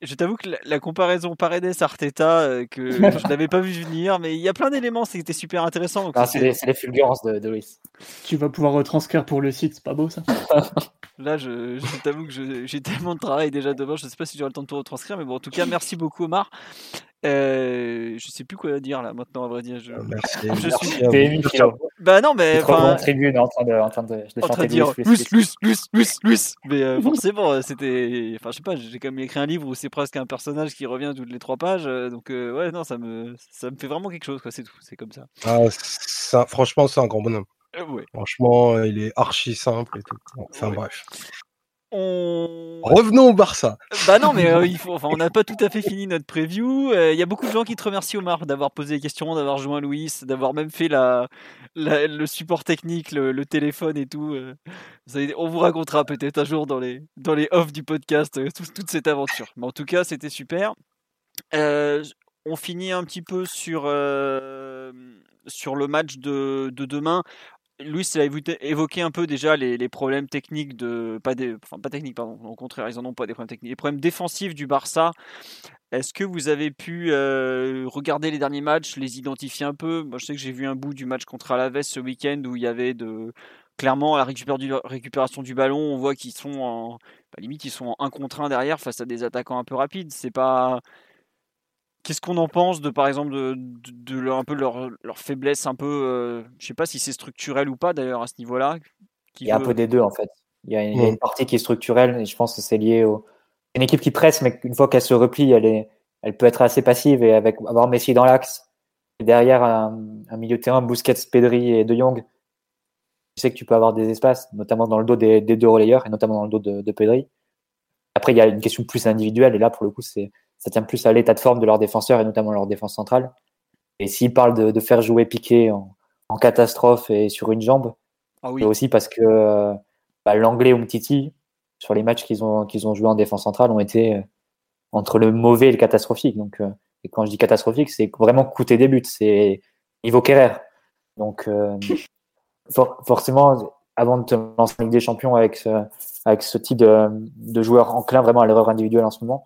je t'avoue que la, comparaison Paredes-Arteta, euh, que je <laughs> n'avais pas vu venir, mais il y a plein d'éléments, c'était super intéressant. Ah, c'est les, fulgurances de, de Luis. Tu vas pouvoir retranscrire pour le site, c'est pas beau ça <laughs> Là, je, t'avoue que j'ai tellement de travail déjà demain, je ne sais pas si j'aurai le temps de tout retranscrire, mais bon, en tout cas, merci beaucoup Omar. Euh, je sais plus quoi dire là maintenant à vrai dire. Je, <laughs> merci, je suis. Bah non mais enfin. tribune en train de en train de, en train de dire plus plus plus plus plus. Mais euh, <laughs> forcément euh, c'était. Enfin je sais pas j'ai quand même écrit un livre où c'est presque un personnage qui revient toutes les trois pages euh, donc ouais non ça me ça me fait vraiment quelque chose quoi c'est tout c'est comme ça. Ah ça franchement c'est un grand bonhomme. Ouais. Franchement, il est archi simple et tout. Enfin bref. On... Revenons au Barça. Bah non, mais euh, il faut, enfin, on n'a pas tout à fait fini notre preview. Euh, il y a beaucoup de gens qui te remercient, Omar, d'avoir posé des questions, d'avoir joint Louis, d'avoir même fait la, le support technique, le, téléphone et tout. Euh. on vous racontera peut-être un jour dans les, dans les offs du podcast toute cette aventure. Mais en tout cas, c'était super. on finit un petit peu sur, sur le match de, de demain. Louis a évoqué un peu déjà les, problèmes techniques de pas enfin pas techniques pardon, au contraire ils pas des problèmes techniques, les problèmes défensifs du Barça. Est-ce que vous avez pu euh, regarder les derniers matchs, les identifier un peu? Moi je sais que j'ai vu un bout du match contre Alaves ce week-end où il y avait de clairement la récupération du ballon, on voit qu'ils sont en bah, limite ils sont en un contre un derrière face à des attaquants un peu rapides. C'est pas Qu'est-ce qu'on en pense de, par exemple, de, de, un peu leur, leur, faiblesse, un peu, euh, je sais pas si c'est structurel ou pas d'ailleurs à ce niveau-là. Il y a un peu des deux en fait. Il y, a une, partie qui est structurelle et je pense que c'est lié au. Une équipe qui presse, mais une fois qu'elle se replie, elle, est, elle peut être assez passive et avec avoir Messi dans l'axe et derrière un, milieu de terrain, Busquets, Pedri et De Jong, tu sais que tu peux avoir des espaces, notamment dans le dos des, des deux relayeurs et notamment dans le dos de, de Pedri. Après, il y a une question plus individuelle et là, pour le coup, c'est ça tient plus à l'état de forme de leurs défenseurs et notamment leur défense centrale. Et s'ils parlent de, faire jouer Piqué en, catastrophe et sur une jambe, ah oui. c'est aussi parce que euh, bah, l'anglais ou Mtiti, sur les matchs qu'ils ont, qu'ils ont joué en défense centrale, ont été euh, entre le mauvais et le catastrophique. Donc, euh, et quand je dis catastrophique, c'est vraiment coûter des buts. C'est niveau Kerrer. Donc, <laughs> forcément, avant de te lancer en Ligue des Champions avec ce, avec ce type de, de joueur enclin vraiment à l'erreur individuelle en ce moment,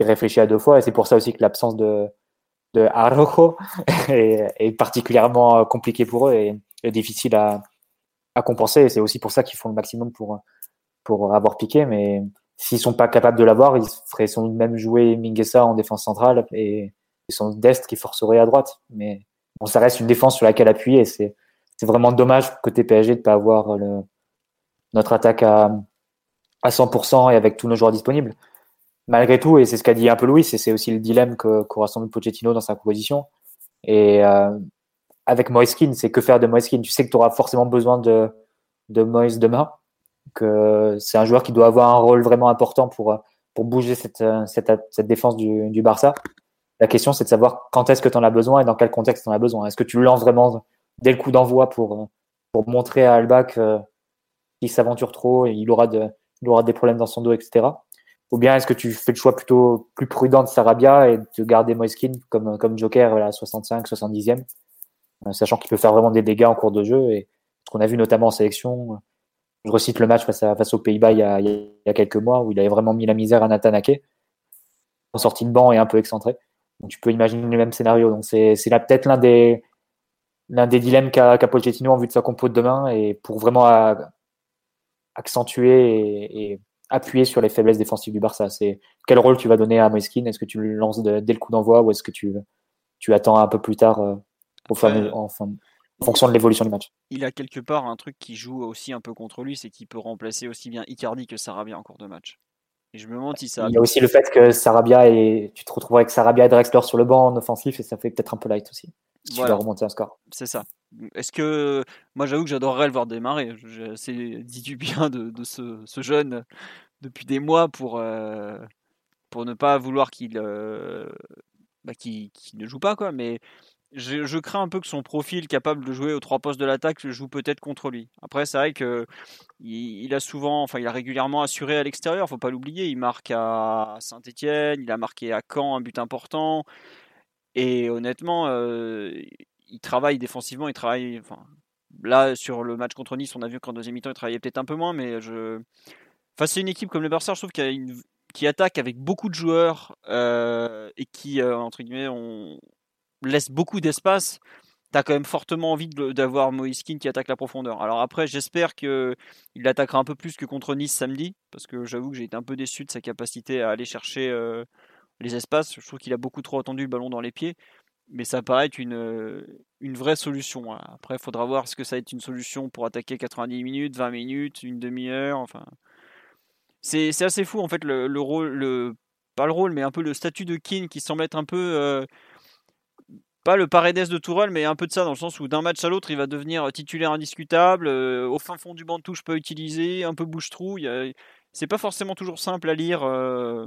réfléchit à deux fois. Et c'est pour ça aussi que l'absence de, de Arrojo <laughs> est, particulièrement euh, compliquée pour eux et, difficile à, à compenser. C'est aussi pour ça qu'ils font le maximum pour, pour avoir piqué. Mais s'ils sont pas capables de l'avoir, ils feraient sans même jouer Minguesa en défense centrale et, son Dest qui forcerait à droite. Mais ça reste une défense sur laquelle appuyer. C'est, c'est vraiment dommage côté PSG de pas avoir notre attaque à, à 100% et avec tous nos joueurs disponibles malgré tout, et c'est ce qu'a dit un peu Louis, c'est aussi le dilemme qu'aura sans doute Pochettino dans sa composition. Et euh, avec Moiskin, c'est que faire de Moiskin Tu sais que tu auras forcément besoin de, de Moïse demain, que c'est un joueur qui doit avoir un rôle vraiment important pour, pour bouger cette, cette, cette défense du, du Barça. La question, c'est de savoir quand est-ce que tu en as besoin et dans quel contexte tu en as besoin. Est-ce que tu lances vraiment dès le coup d'envoi pour, pour montrer à Alba qu'il s'aventure trop et il aura, de, il aura des problèmes dans son dos, etc. Ou bien est-ce que tu fais le choix plutôt plus prudent de Sarabia et de garder Moiskin comme, joker à la 65, 70e, euh, sachant qu'il peut faire vraiment des dégâts en cours de jeu. Et ce qu'on a vu notamment en sélection, je recite le match face, à, aux Pays-Bas il, y a quelques mois où il avait vraiment mis la misère à Nathan en sortie de banc et un peu excentré. Donc tu peux imaginer le même scénario. Donc c'est peut-être l'un des, l'un des dilemmes qu'a qu Pochettino en vue de sa compo de demain et pour vraiment accentuer et appuyer sur les faiblesses défensives du Barça. C'est quel rôle tu vas donner à Moiskin Est-ce que tu le lances dès le coup d'envoi ou est-ce que tu, tu attends un peu plus tard euh, au en, fonction de l'évolution du match? Il a quelque part un truc qui joue aussi un peu contre lui, c'est qu'il peut remplacer aussi bien Icardi que Sarabia en cours de match. Et je me demande si ça. Il y a aussi le fait que Sarabia et tu te retrouverais avec Sarabia et Drexler sur le banc en offensif et ça fait peut-être un peu light aussi. Si tu dois remonter un score. C'est ça. Est-ce que moi j'avoue que j'adorerais le voir démarrer. J'ai assez dit du bien de, ce, jeune depuis des mois pour euh, pour ne pas vouloir qu'il euh, bah, ne joue pas quoi. Mais je, crains un peu que son profil capable de jouer aux trois postes de l'attaque joue peut-être contre lui. Après, c'est vrai que il, a souvent, enfin, il a régulièrement assuré à l'extérieur. Faut pas l'oublier. Il marque à Saint-Étienne, il a marqué à Caen un but important. Et honnêtement, euh, il travaille défensivement. Il travaille. Enfin, là, sur le match contre Nice, on a vu qu'en deuxième mi-temps, il travaillait peut-être un peu moins, mais. Face à une équipe comme le Barça, je trouve qu'il attaque avec beaucoup de joueurs euh, et qui, euh, entre guillemets, laisse beaucoup d'espace, tu as quand même fortement envie d'avoir Moiskin qui attaque la profondeur. Alors après, j'espère qu'il attaquera un peu plus que contre Nice samedi, parce que j'avoue que j'ai été un peu déçu de sa capacité à aller chercher les espaces. Je trouve qu'il a beaucoup trop attendu le ballon dans les pieds, mais ça paraît être une, une vraie solution. Après, il faudra voir ce que ça va être une solution pour attaquer 90 minutes, 20 minutes, une demi-heure, enfin... C'est assez fou en fait le, rôle, le, pas le rôle, mais un peu le statut de Keane qui semble être un peu euh, pas le Paredes de Tourelle, mais un peu de ça, dans le sens où d'un match à l'autre, il va devenir titulaire indiscutable, euh, au fin fond du banc de touche pas utilisé, un peu bouche-trou. C'est pas forcément toujours simple à lire. Euh.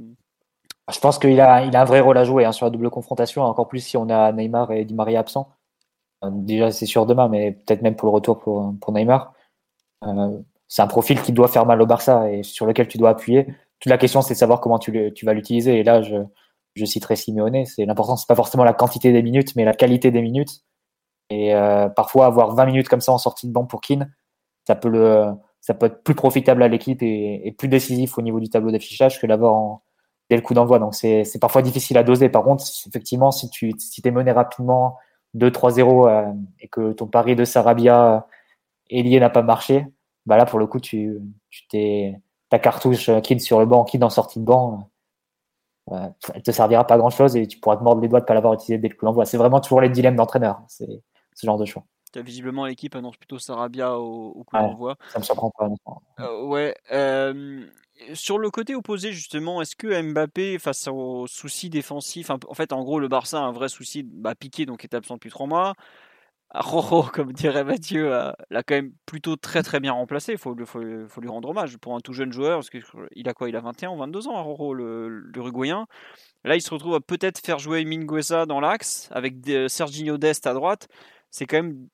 Je pense qu'il a, un vrai rôle à jouer hein, sur la double confrontation, encore plus si on a Neymar et Di Maria absents. Euh, déjà, c'est sûr demain, mais peut-être même pour le retour pour, Neymar. c'est un profil qui doit faire mal au Barça et sur lequel tu dois appuyer. Toute la question, c'est de savoir comment tu, vas l'utiliser. Et là, je, citerai Simeone, c'est l'important, c'est pas forcément la quantité des minutes, mais la qualité des minutes. Et euh, parfois, avoir 20 minutes comme ça en sortie de banc pour Keane, ça peut, être plus profitable à l'équipe et, plus décisif au niveau du tableau d'affichage que l'avoir dès le coup d'envoi. Donc, c'est parfois difficile à doser. Par contre, effectivement, si tu si es mené rapidement 2-3-0 euh, et que ton pari de Sarabia euh, ailier n'a pas marché, bah là, pour le coup, tu, tu t'es ta cartouche Keane sur le banc, Keane en sortie de banc elle elle te servira pas grand chose et tu pourras te mordre les doigts de pas l'avoir utilisé dès le coup d'envoi. C'est vraiment toujours les dilemmes d'entraîneur, c'est ce genre de choix. Visiblement, l'équipe annonce plutôt Sarabia au, au coup d'envoi. Ça me surprend pas. Euh, ouais. Sur le côté opposé, justement, est-ce que Mbappé, face aux soucis défensifs, en fait, en gros, le Barça a un vrai souci, bah, Piqué, donc est absent depuis trois mois. Roro, <laughs> comme dirait Mathieu, l'a quand même plutôt très très bien remplacé. Il faut, lui rendre hommage pour un tout jeune joueur. Parce qu'il a quoi? Il a 21 ou 22 ans, Roro, l'Uruguayen. Là, il se retrouve à peut-être faire jouer Mingueza dans l'axe avec Serginho Dest à droite. C'est quand même.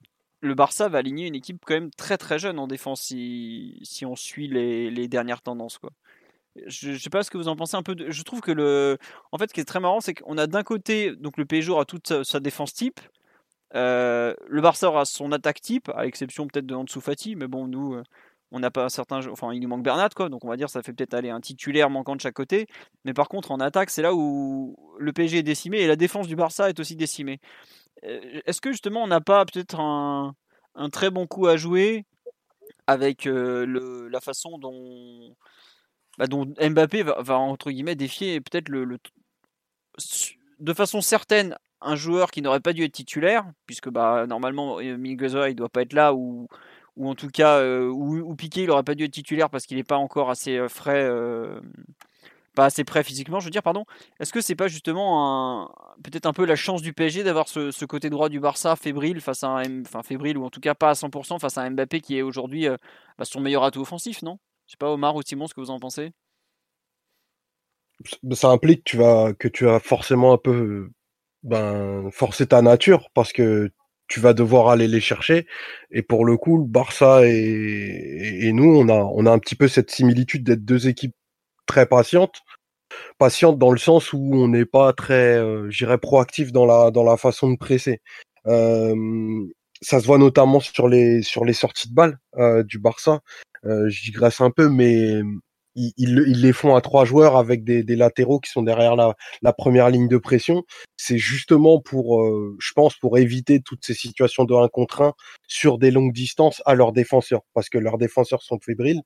Le Barça va aligner une équipe quand même très très jeune en défense si, si on suit les, dernières tendances. Quoi. Je ne sais pas ce que vous en pensez un peu. Je trouve que le. En fait, ce qui est très marrant, c'est qu'on a d'un côté, donc le PSG aura toute sa défense type. Euh, le Barça aura son attaque type, à l'exception peut-être de Ansu Fati, mais bon, nous, euh, on n'a pas un certain. Enfin, il nous manque Bernat, quoi, donc on va dire ça fait peut-être aller un titulaire manquant de chaque côté. Mais par contre, en attaque, c'est là où le PSG est décimé et la défense du Barça est aussi décimée. Euh, est-ce que justement, on n'a pas peut-être un, très bon coup à jouer avec le, la façon dont, bah, Mbappé va, entre guillemets défier peut-être le de façon certaine un joueur qui n'aurait pas dû être titulaire, puisque bah, normalement euh, Mingueza il doit pas être là, ou, ou en tout cas, euh, ou, Piqué il aurait pas dû être titulaire parce qu'il n'est pas encore assez euh, frais, pas assez prêt physiquement, je veux dire, pardon. Est-ce que c'est pas justement peut-être un peu la chance du PSG d'avoir ce, côté droit du Barça fébrile face à un, enfin fébrile ou en tout cas pas à 100% face à un Mbappé qui est aujourd'hui bah, son meilleur atout offensif, non? Je sais pas Omar ou Simon ce que vous en pensez? Ça implique que tu vas que tu forcément un peu ben, forcer ta nature parce que tu vas devoir aller les chercher. Et pour le coup, le Barça et, nous, on a un petit peu cette similitude d'être deux équipes très patientes. Patientes dans le sens où on n'est pas très, euh, j'irais, proactif dans la, dans la façon de presser. Ça se voit notamment sur les, sur les sorties de balles euh, du Barça. Euh, je digresse un peu, mais ils, ils, les font à trois joueurs avec des, des latéraux qui sont derrière la, la, première ligne de pression. C'est justement pour, euh, je pense, pour éviter toutes ces situations de 1 contre 1 sur des longues distances à leurs défenseurs, parce que leurs défenseurs sont fébriles.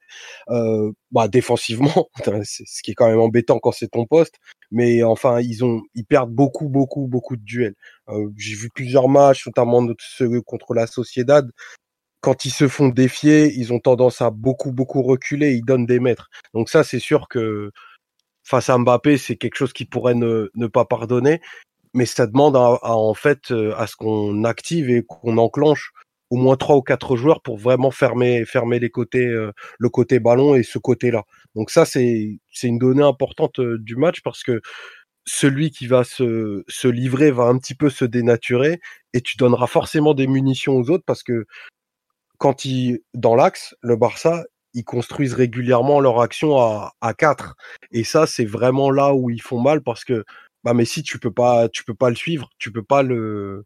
Euh, bah, défensivement, <laughs> ce qui est quand même embêtant quand c'est ton poste, mais enfin, ils ont, ils perdent beaucoup, beaucoup, beaucoup de duels. Euh, J'ai vu plusieurs matchs, notamment ceux contre la Sociedad, quand ils se font défier, ils ont tendance à beaucoup, beaucoup reculer, ils donnent des mètres. Donc ça, c'est sûr que face à Mbappé, c'est quelque chose qui pourrait ne, pas pardonner, mais ça demande à, en fait à ce qu'on active et qu'on enclenche au moins trois ou quatre joueurs pour vraiment fermer les côtés le côté ballon et ce côté-là. Donc ça c'est une donnée importante du match parce que celui qui va se livrer va un petit peu se dénaturer et tu donneras forcément des munitions aux autres parce que quand ils dans l'axe, le Barça, ils construisent régulièrement leur action à, à 4. Et ça, c'est vraiment là où ils font mal parce que bah mais si tu peux pas tu peux pas le suivre, tu peux pas le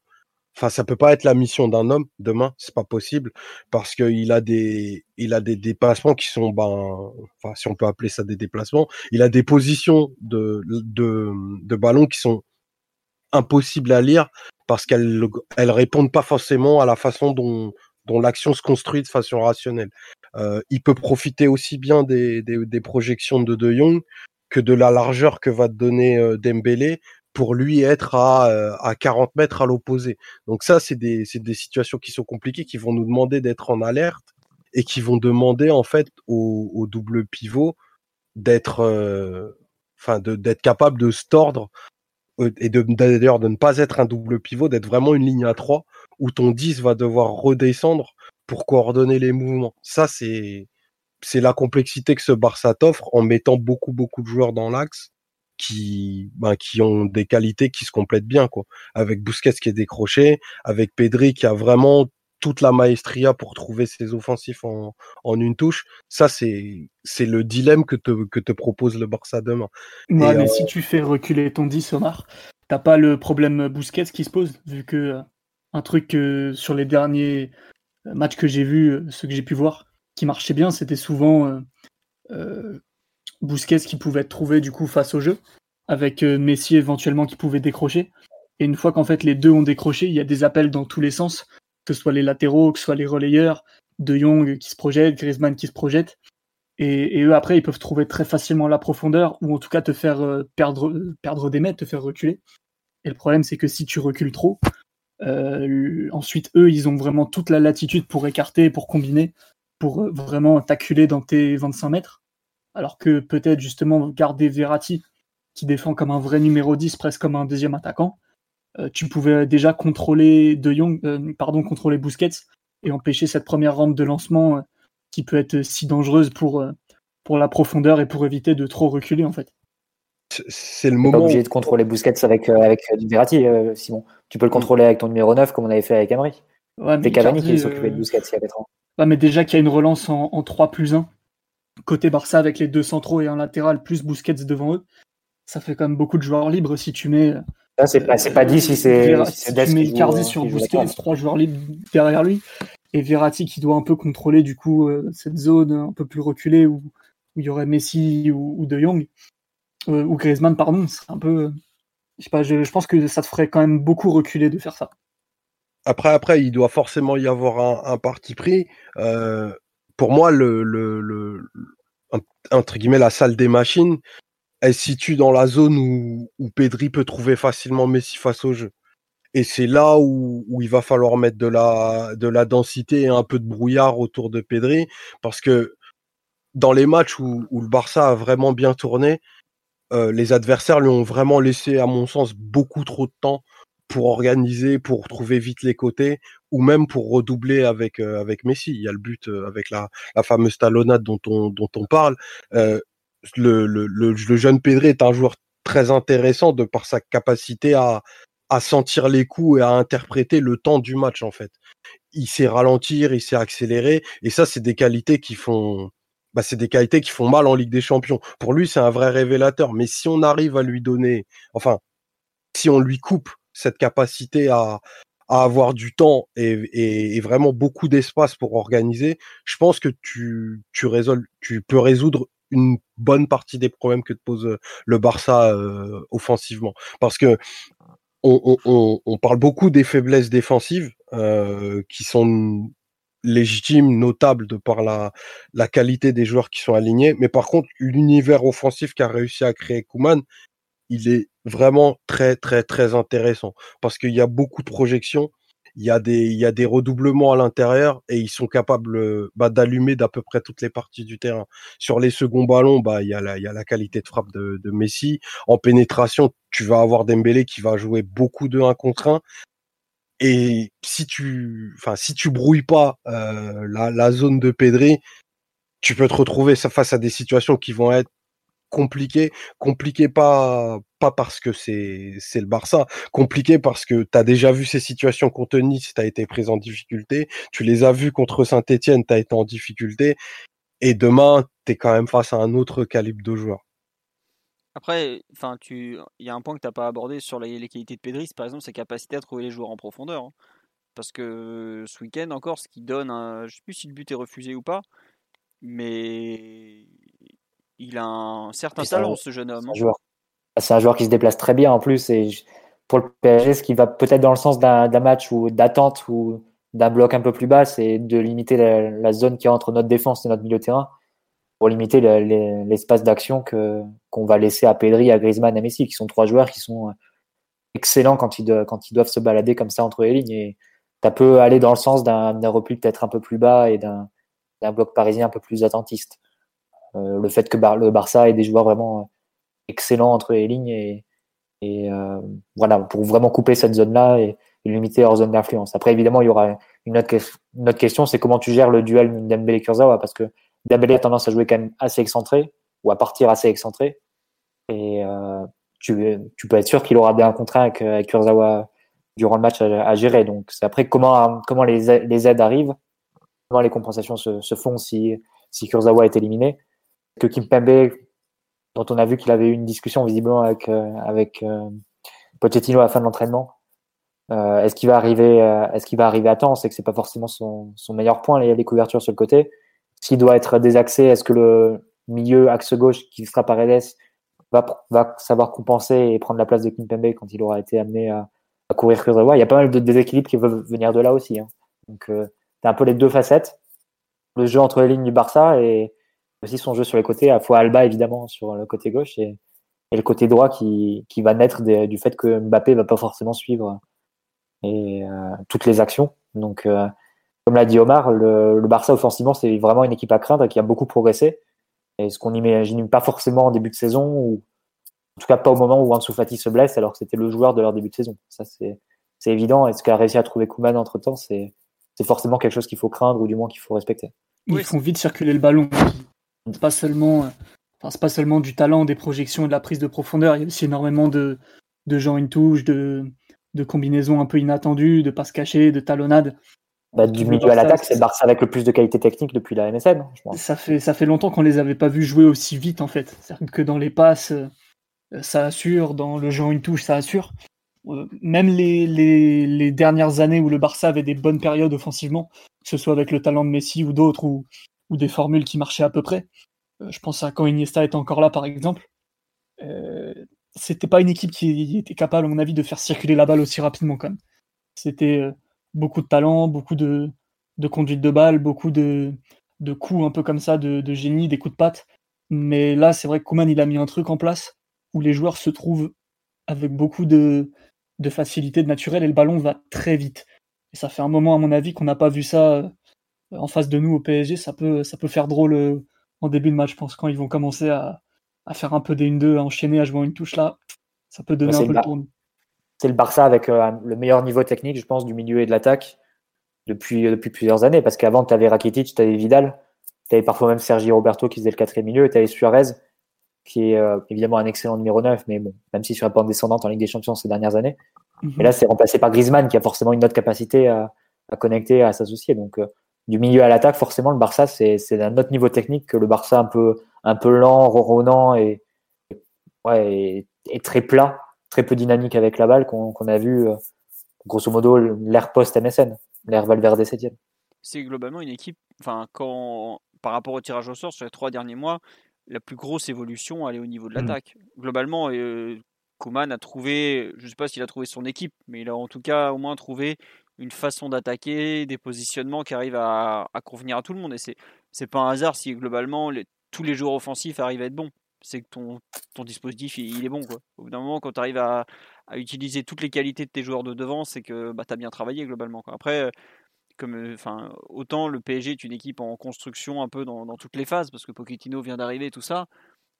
Enfin, ça peut pas être la mission d'un homme demain, c'est pas possible parce qu'il a des, il a des déplacements qui sont, ben, enfin, si on peut appeler ça des déplacements, il a des positions de, de, de ballon qui sont impossibles à lire parce qu'elles, elles répondent pas forcément à la façon dont, dont l'action se construit de façon rationnelle. Euh, il peut profiter aussi bien des, des, projections de De Jong que de la largeur que va donner euh, Dembélé pour lui être à, euh, à 40 mètres à l'opposé. Donc ça, c'est des, des situations qui sont compliquées, qui vont nous demander d'être en alerte et qui vont demander en fait au, double pivot d'être, euh, enfin de d'être capable de se tordre et de d'ailleurs de ne pas être un double pivot, d'être vraiment une ligne à 3 où ton 10 va devoir redescendre pour coordonner les mouvements. Ça c'est c'est la complexité que ce Barça t'offre en mettant beaucoup beaucoup de joueurs dans l'axe qui, ben, qui ont des qualités qui se complètent bien, quoi. Avec Busquets qui est décroché, avec Pedri qui a vraiment toute la maestria pour trouver ses offensifs en, en une touche. Ça, c'est, c'est le dilemme que te, que te propose le Barça demain. Ouais, mais si tu fais reculer ton 10, Omar, t'as pas le problème Busquets qui se pose, vu que euh, un truc sur les derniers euh, matchs que j'ai vus, euh, ceux que j'ai pu voir, qui marchait bien, c'était souvent euh, Bousquet qui pouvait être trouvé du coup face au jeu, avec euh, Messi éventuellement qui pouvait décrocher. Et une fois qu'en fait les deux ont décroché, il y a des appels dans tous les sens, que ce soit les latéraux, que ce soit les relayeurs, De Jong qui se projette, Griezmann qui se projette. Et, eux après ils peuvent trouver très facilement la profondeur, ou en tout cas te faire euh, perdre, perdre des mètres, te faire reculer. Et le problème c'est que si tu recules trop, euh, ensuite eux ils ont vraiment toute la latitude pour écarter, pour combiner, pour vraiment t'acculer dans tes 25 mètres alors que peut-être justement garder Verratti, qui défend comme un vrai numéro 10, presque comme un deuxième attaquant, euh, tu pouvais déjà contrôler De Jong, euh, pardon, contrôler Busquets et empêcher cette première rampe de lancement euh, qui peut être si dangereuse pour, pour la profondeur et pour éviter de trop reculer en fait. C'est le moment. Pas obligé de contrôler Busquets avec, avec Verratti, Simon. Tu peux le contrôler avec ton numéro 9 comme on avait fait avec Emery. Ouais, C'est Cavani qui s'occupait de Busquets il y a 4 ans. Ouais, mais déjà qu'il y a une relance en, en 3 plus 1, côté Barça avec les deux centraux et un latéral plus Busquets devant eux, ça fait quand même beaucoup de joueurs libres si tu mets. c'est pas, pas dit si c'est. Si, tu mets Icardi sur Busquets, trois joueurs libres derrière lui, et Verratti qui doit un peu contrôler du coup euh, cette zone un peu plus reculée où, il y aurait Messi ou, De Jong, euh, ou Griezmann, pardon, c'est un peu. Je sais pas, je, pense que ça te ferait quand même beaucoup reculer de faire ça. Après, après, il doit forcément y avoir un, parti pris. Euh, pour moi, le, le, entre guillemets, la salle des machines, elle se situe dans la zone où, où Pedri peut trouver facilement Messi face au jeu. Et c'est là où, il va falloir mettre de la, de la densité et un peu de brouillard autour de Pedri, parce que dans les matchs où le Barça a vraiment bien tourné, euh, les adversaires lui ont vraiment laissé, à mon sens, beaucoup trop de temps pour organiser, pour trouver vite les côtés, ou même pour redoubler avec euh, avec Messi. Il y a le but euh, avec la, la fameuse talonnade dont on dont on parle. Euh, le, le, le, jeune Pedri est un joueur très intéressant de par sa capacité à à sentir les coups et à interpréter le temps du match en fait. Il sait ralentir, il sait accélérer, et ça c'est des qualités qui font bah, c'est des qualités qui font mal en Ligue des Champions. Pour lui, c'est un vrai révélateur. Mais si on arrive à lui donner, enfin, si on lui coupe cette capacité à, à avoir du temps et, et, vraiment beaucoup d'espace pour organiser, je pense que tu, tu, tu peux résoudre une bonne partie des problèmes que te pose euh, le Barça euh, offensivement. Parce que on, on, on, parle beaucoup des faiblesses défensives euh, qui sont légitimes, notables de par la, la qualité des joueurs qui sont alignés. Mais par contre, l'univers offensif qu'a réussi à créer Kuman, il est vraiment très très très intéressant parce qu'il y a beaucoup de projections, il y a des, il y a des redoublements à l'intérieur et ils sont capables bah, d'allumer d'à peu près toutes les parties du terrain. Sur les seconds ballons, bah, il y a la, il y a la qualité de frappe de, de Messi. En pénétration, tu vas avoir Dembélé qui va jouer beaucoup de 1 contre 1. Et si tu, enfin, si tu brouilles pas euh, la, zone de Pedri, tu peux te retrouver face à des situations qui vont être compliqué, compliqué pas pas parce que c'est c'est le Barça, compliqué parce que tu as déjà vu ces situations contre Nice, tu as été pris en difficulté, tu les as vues contre Saint-Étienne, tu as été en difficulté. Et demain, tu es quand même face à un autre calibre de joueur. Après, enfin, tu, il y a un point que tu n'as pas abordé sur les, qualités de Pedri, par exemple sa capacité à trouver les joueurs en profondeur. Hein. Parce que ce week-end encore, ce qui donne, un, je sais plus si le but est refusé ou pas, mais il a un certain talent, ce jeune homme. Hein. C'est un, joueur qui se déplace très bien en plus. Et pour le PSG, ce qui va peut-être dans le sens d'un match ou d'attente ou d'un bloc un peu plus bas, c'est de limiter la, zone qui est entre notre défense et notre milieu de terrain pour limiter l'espace d'action que qu'on va laisser à Pedri, à Griezmann, à Messi, qui sont trois joueurs qui sont euh, excellents quand ils, doivent se balader comme ça entre les lignes. Et ça peut aller dans le sens d'un repli peut-être un peu plus bas et d'un bloc parisien un peu plus attentiste. Euh, le fait que le Barça ait des joueurs vraiment euh, excellents entre les lignes et, voilà, pour vraiment couper cette zone-là et, limiter leur zone d'influence. Après, évidemment, il y aura une autre, une autre question, c'est comment tu gères le duel Dembélé-Kurzawa, parce que Dembélé a tendance à jouer quand même assez excentré, ou à partir assez excentré, et tu, tu, peux être sûr qu'il aura bien un contrat avec, Kurzawa durant le match à, gérer. Donc, c'est après comment, comment les, les aides arrivent, comment les compensations se, font si, si Kurzawa est éliminé que Kimpembe, dont on a vu qu'il avait eu une discussion visiblement avec, euh, avec euh, Pochettino à la fin de l'entraînement. Euh, est-ce qu'il va arriver, est-ce va arriver à temps? Sait que c'est pas forcément son, meilleur point. A des couvertures sur le côté. S'il doit être désaxé, est-ce que le milieu axe gauche qui sera Paredes va, va savoir compenser et prendre la place de Kimpembe quand il aura été amené à, à courir Kurzawa Il y a pas mal de déséquilibres qui peuvent venir de là aussi. Hein. Donc, euh, un peu les deux facettes. Le jeu entre les lignes du Barça et, aussi son jeu sur les côtés, à fois Alba évidemment sur le côté gauche et, le côté droit qui, qui va naître du fait que Mbappé va pas forcément suivre et, euh, toutes les actions. Donc, euh, comme l'a dit Omar, le, Barça offensivement, c'est vraiment une équipe à craindre qui a beaucoup progressé. Et ce qu'on n'imagine pas forcément en début de saison, ou en tout cas pas au moment où Ansu Fati se blesse, alors que c'était le joueur de leur début de saison. Ça, c'est évident. Et ce qu'a réussi à trouver Kuman entre temps, c'est forcément quelque chose qu'il faut craindre ou du moins qu'il faut respecter. Ils font vite circuler le ballon c'est pas seulement, enfin, pas seulement du talent, des projections et de la prise de profondeur. Il y a aussi énormément de, de gens une touche, de, de combinaisons un peu inattendues, de passes cachées, de talonnades. Bah, du milieu à l'attaque, c'est Barça avec le plus de qualité technique depuis la MSN. Ça fait, ça fait longtemps qu'on les avait pas vus jouer aussi vite en fait. C'est-à-dire que dans les passes, euh, ça assure, dans le jeu une touche, ça assure. Euh, même les, les, les, dernières années où le Barça avait des bonnes périodes offensivement, que ce soit avec le talent de Messi ou d'autres, ou, ou des formules qui marchaient à peu près. Euh, je pense à quand Iniesta était encore là, par exemple. Euh, c'était pas une équipe qui était capable, à mon avis, de faire circuler la balle aussi rapidement, quand même. C'était beaucoup de talent, beaucoup de, de, conduite de balle, beaucoup de, de coups un peu comme ça, de, de génie, des coups de patte. Mais là, c'est vrai que Kuman, il a mis un truc en place où les joueurs se trouvent avec beaucoup de, de facilité, de naturel, et le ballon va très vite. Et ça fait un moment, à mon avis, qu'on n'a pas vu ça en face de nous au PSG, ça peut, ça peut faire drôle euh, en début de match, je pense, quand ils vont commencer à, à faire un peu des 1-2, à enchaîner, à jouer une touche là, ça peut donner un peu le tournis. C'est le Barça avec euh, le meilleur niveau technique, je pense, du milieu et de l'attaque depuis, depuis plusieurs années, parce qu'avant, tu avais Rakitic, tu avais Vidal, tu avais parfois même Sergi Roberto qui faisait le quatrième milieu, et tu avais Suarez, qui est euh, évidemment un excellent numéro 9, mais bon, même si sur la pente descendante en Ligue des Champions ces dernières années. Mhm. Et là, c'est remplacé par Griezmann, qui a forcément une autre capacité à, à connecter, à s'associer. Donc, du milieu à l'attaque, forcément, le Barça, c'est d'un autre niveau technique que le Barça un peu, un peu lent, ronronnant et, ouais, et, très plat, très peu dynamique avec la balle qu'on a vu, euh, grosso modo, l'ère post-MSN, l'ère Valverde 7 C'est globalement une équipe, enfin, quand, par rapport au tirage au sort sur les trois derniers mois, la plus grosse évolution, elle est au niveau de mmh. l'attaque. Globalement, euh, Kuman a trouvé, je ne sais pas s'il a trouvé son équipe, mais il a en tout cas au moins trouvé une façon d'attaquer, des positionnements qui arrivent à, convenir à tout le monde. Et c'est c'est pas un hasard si globalement tous les joueurs offensifs arrivent à être bons. C'est que ton, ton dispositif il, est bon quoi. Au bout d'un moment quand tu arrives à, utiliser toutes les qualités de tes joueurs de devant, c'est que bah, tu as bien travaillé globalement. Après, comme, enfin, autant le PSG est une équipe en construction un peu dans, dans toutes les phases, parce que Pochettino vient d'arriver et tout ça,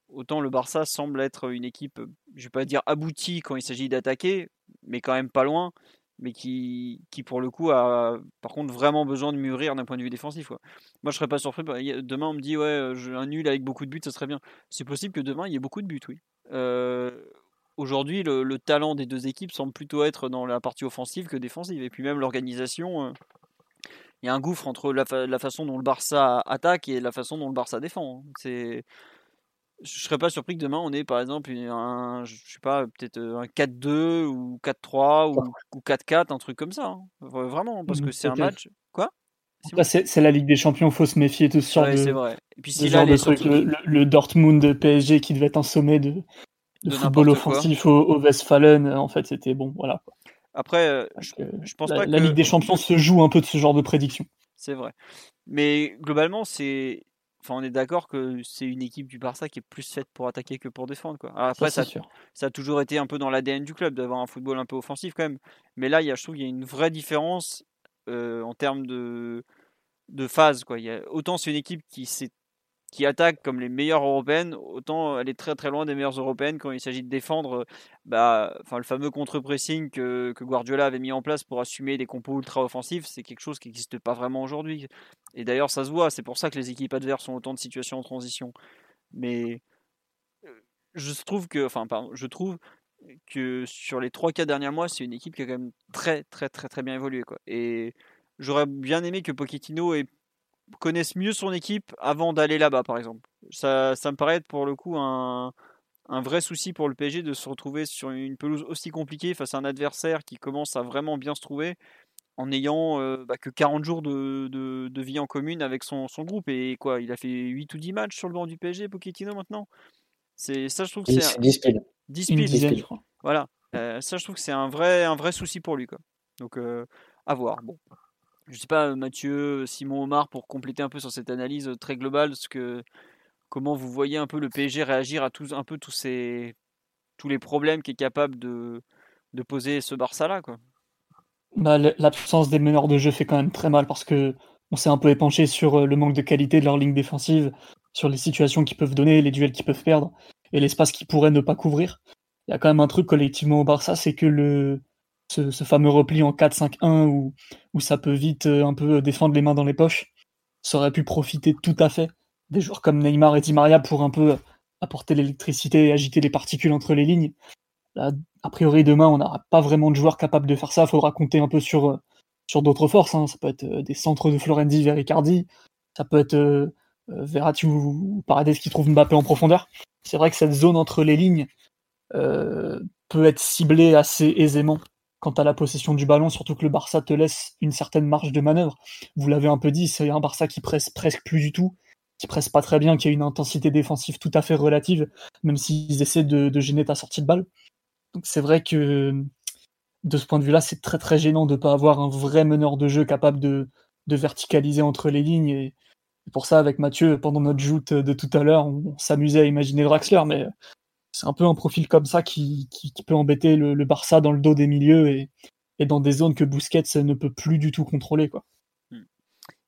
autant le Barça semble être une équipe, je vais pas dire aboutie quand il s'agit d'attaquer, mais quand même pas loin mais qui, qui pour le coup a par contre vraiment besoin de mûrir d'un point de vue défensif. Quoi. Moi je serais pas surpris. Bah, demain on me dit ouais un nul avec beaucoup de buts ça serait bien. C'est possible que demain il y ait beaucoup de buts, oui. Euh, aujourd'hui le, talent des deux équipes semble plutôt être dans la partie offensive que défensive. Et puis même l'organisation, euh, il y a un gouffre entre la, la, façon dont le Barça attaque et la façon dont le Barça défend. Hein. C'est je serais pas surpris que demain on ait par exemple un, je sais pas, peut-être euh, un 4-2 ou 4-3 ou, 4-4, un truc comme ça. Hein. Vraiment, parce mmh, que c'est un match. Quoi? C'est la Ligue des Champions, faut se méfier de ce genre de. c'est vrai. Et puis si là, le, Dortmund PSG qui devait être un sommet de, football offensif au, au, Westfalen, en fait, c'était bon, voilà. Après, euh, je, pense la, pas que la Ligue des Champions se joue un peu de ce genre de prédiction. C'est vrai. Mais globalement, c'est Enfin, on est d'accord que c'est une équipe du Barça qui est plus faite pour attaquer que pour défendre. Quoi. après, ça, ça, a toujours été un peu dans l'ADN du club d'avoir un football un peu offensif quand même. Mais là, il y a, je trouve qu'il y a une vraie différence euh, en termes de, de phase. Quoi. Il y a, autant c'est une équipe qui s'est qui attaque comme les meilleures européennes, autant elle est très très loin des meilleures européennes quand il s'agit de défendre bah, enfin, le fameux contre-pressing que, que, Guardiola avait mis en place pour assumer des compos ultra offensifs, c'est quelque chose qui n'existe pas vraiment aujourd'hui. Et d'ailleurs, ça se voit, c'est pour ça que les équipes adverses ont autant de situations en transition. Mais je trouve que, enfin, pardon, je trouve que sur les 3-4 derniers mois, c'est une équipe qui a quand même très très très très bien évolué. Quoi. Et j'aurais bien aimé que Pochettino ait connaissent mieux son équipe avant d'aller là-bas, par exemple. Ça, ça me paraît être pour le coup un, un vrai souci pour le PSG de se retrouver sur une pelouse aussi compliquée face à un adversaire qui commence à vraiment bien se trouver en n'ayant euh, bah, que 40 jours de, de, de, vie en commune avec son, son, groupe. Et quoi, il a fait 8 ou 10 matchs sur le banc du PSG, Pochettino, maintenant? C'est Ça, je trouve que c'est... 10 piles. 10 piles, je crois. Voilà. Euh, ça, je trouve que c'est un vrai, un vrai souci pour lui. Quoi. Donc, euh, à voir. Bon je sais pas, Mathieu, Simon, Omar, pour compléter un peu sur cette analyse euh, très globale, ce que, comment vous voyez un peu le PSG réagir à tous, un peu tous ces, tous les problèmes qu'est capable de, de poser ce Barça-là, quoi. Bah, L'absence des meneurs de jeu fait quand même très mal parce que on s'est un peu épanché sur euh, le manque de qualité de leur ligne défensive, sur les situations qu'ils peuvent donner, les duels qu'ils peuvent perdre et l'espace qu'ils pourraient ne pas couvrir. Il y a quand même un truc collectivement au Barça, c'est que le, ce, fameux repli en 4-5-1 où, où ça peut vite euh, un peu défendre les mains dans les poches, ça aurait pu profiter tout à fait des joueurs comme Neymar et Di Maria pour un peu apporter l'électricité et agiter les particules entre les lignes. a priori, demain, on n'aura pas vraiment de joueurs capables de faire ça. Il faudra compter un peu sur, d'autres forces. Hein. Ça peut être euh, des centres de Florenzi vers Icardi. Ça peut être euh, ou Paredes qui trouve Mbappé en profondeur. C'est vrai que cette zone entre les lignes peut être ciblée assez aisément quant à la possession du ballon, surtout que le Barça te laisse une certaine marge de manœuvre. Vous l'avez un peu dit, c'est un Barça qui presse presque plus du tout, qui presse pas très bien, qui a une intensité défensive tout à fait relative, même s'ils essaient de, gêner ta sortie de balle. Donc c'est vrai que de ce point de vue-là, c'est très très gênant de ne pas avoir un vrai meneur de jeu capable de, verticaliser entre les lignes. Et, pour ça, avec Mathieu, pendant notre joute de tout à l'heure, on, s'amusait à imaginer Draxler, mais c'est un peu un profil comme ça qui, peut embêter le, Barça dans le dos des milieux et, dans des zones que Busquets ne peut plus du tout contrôler. Quoi. Hmm.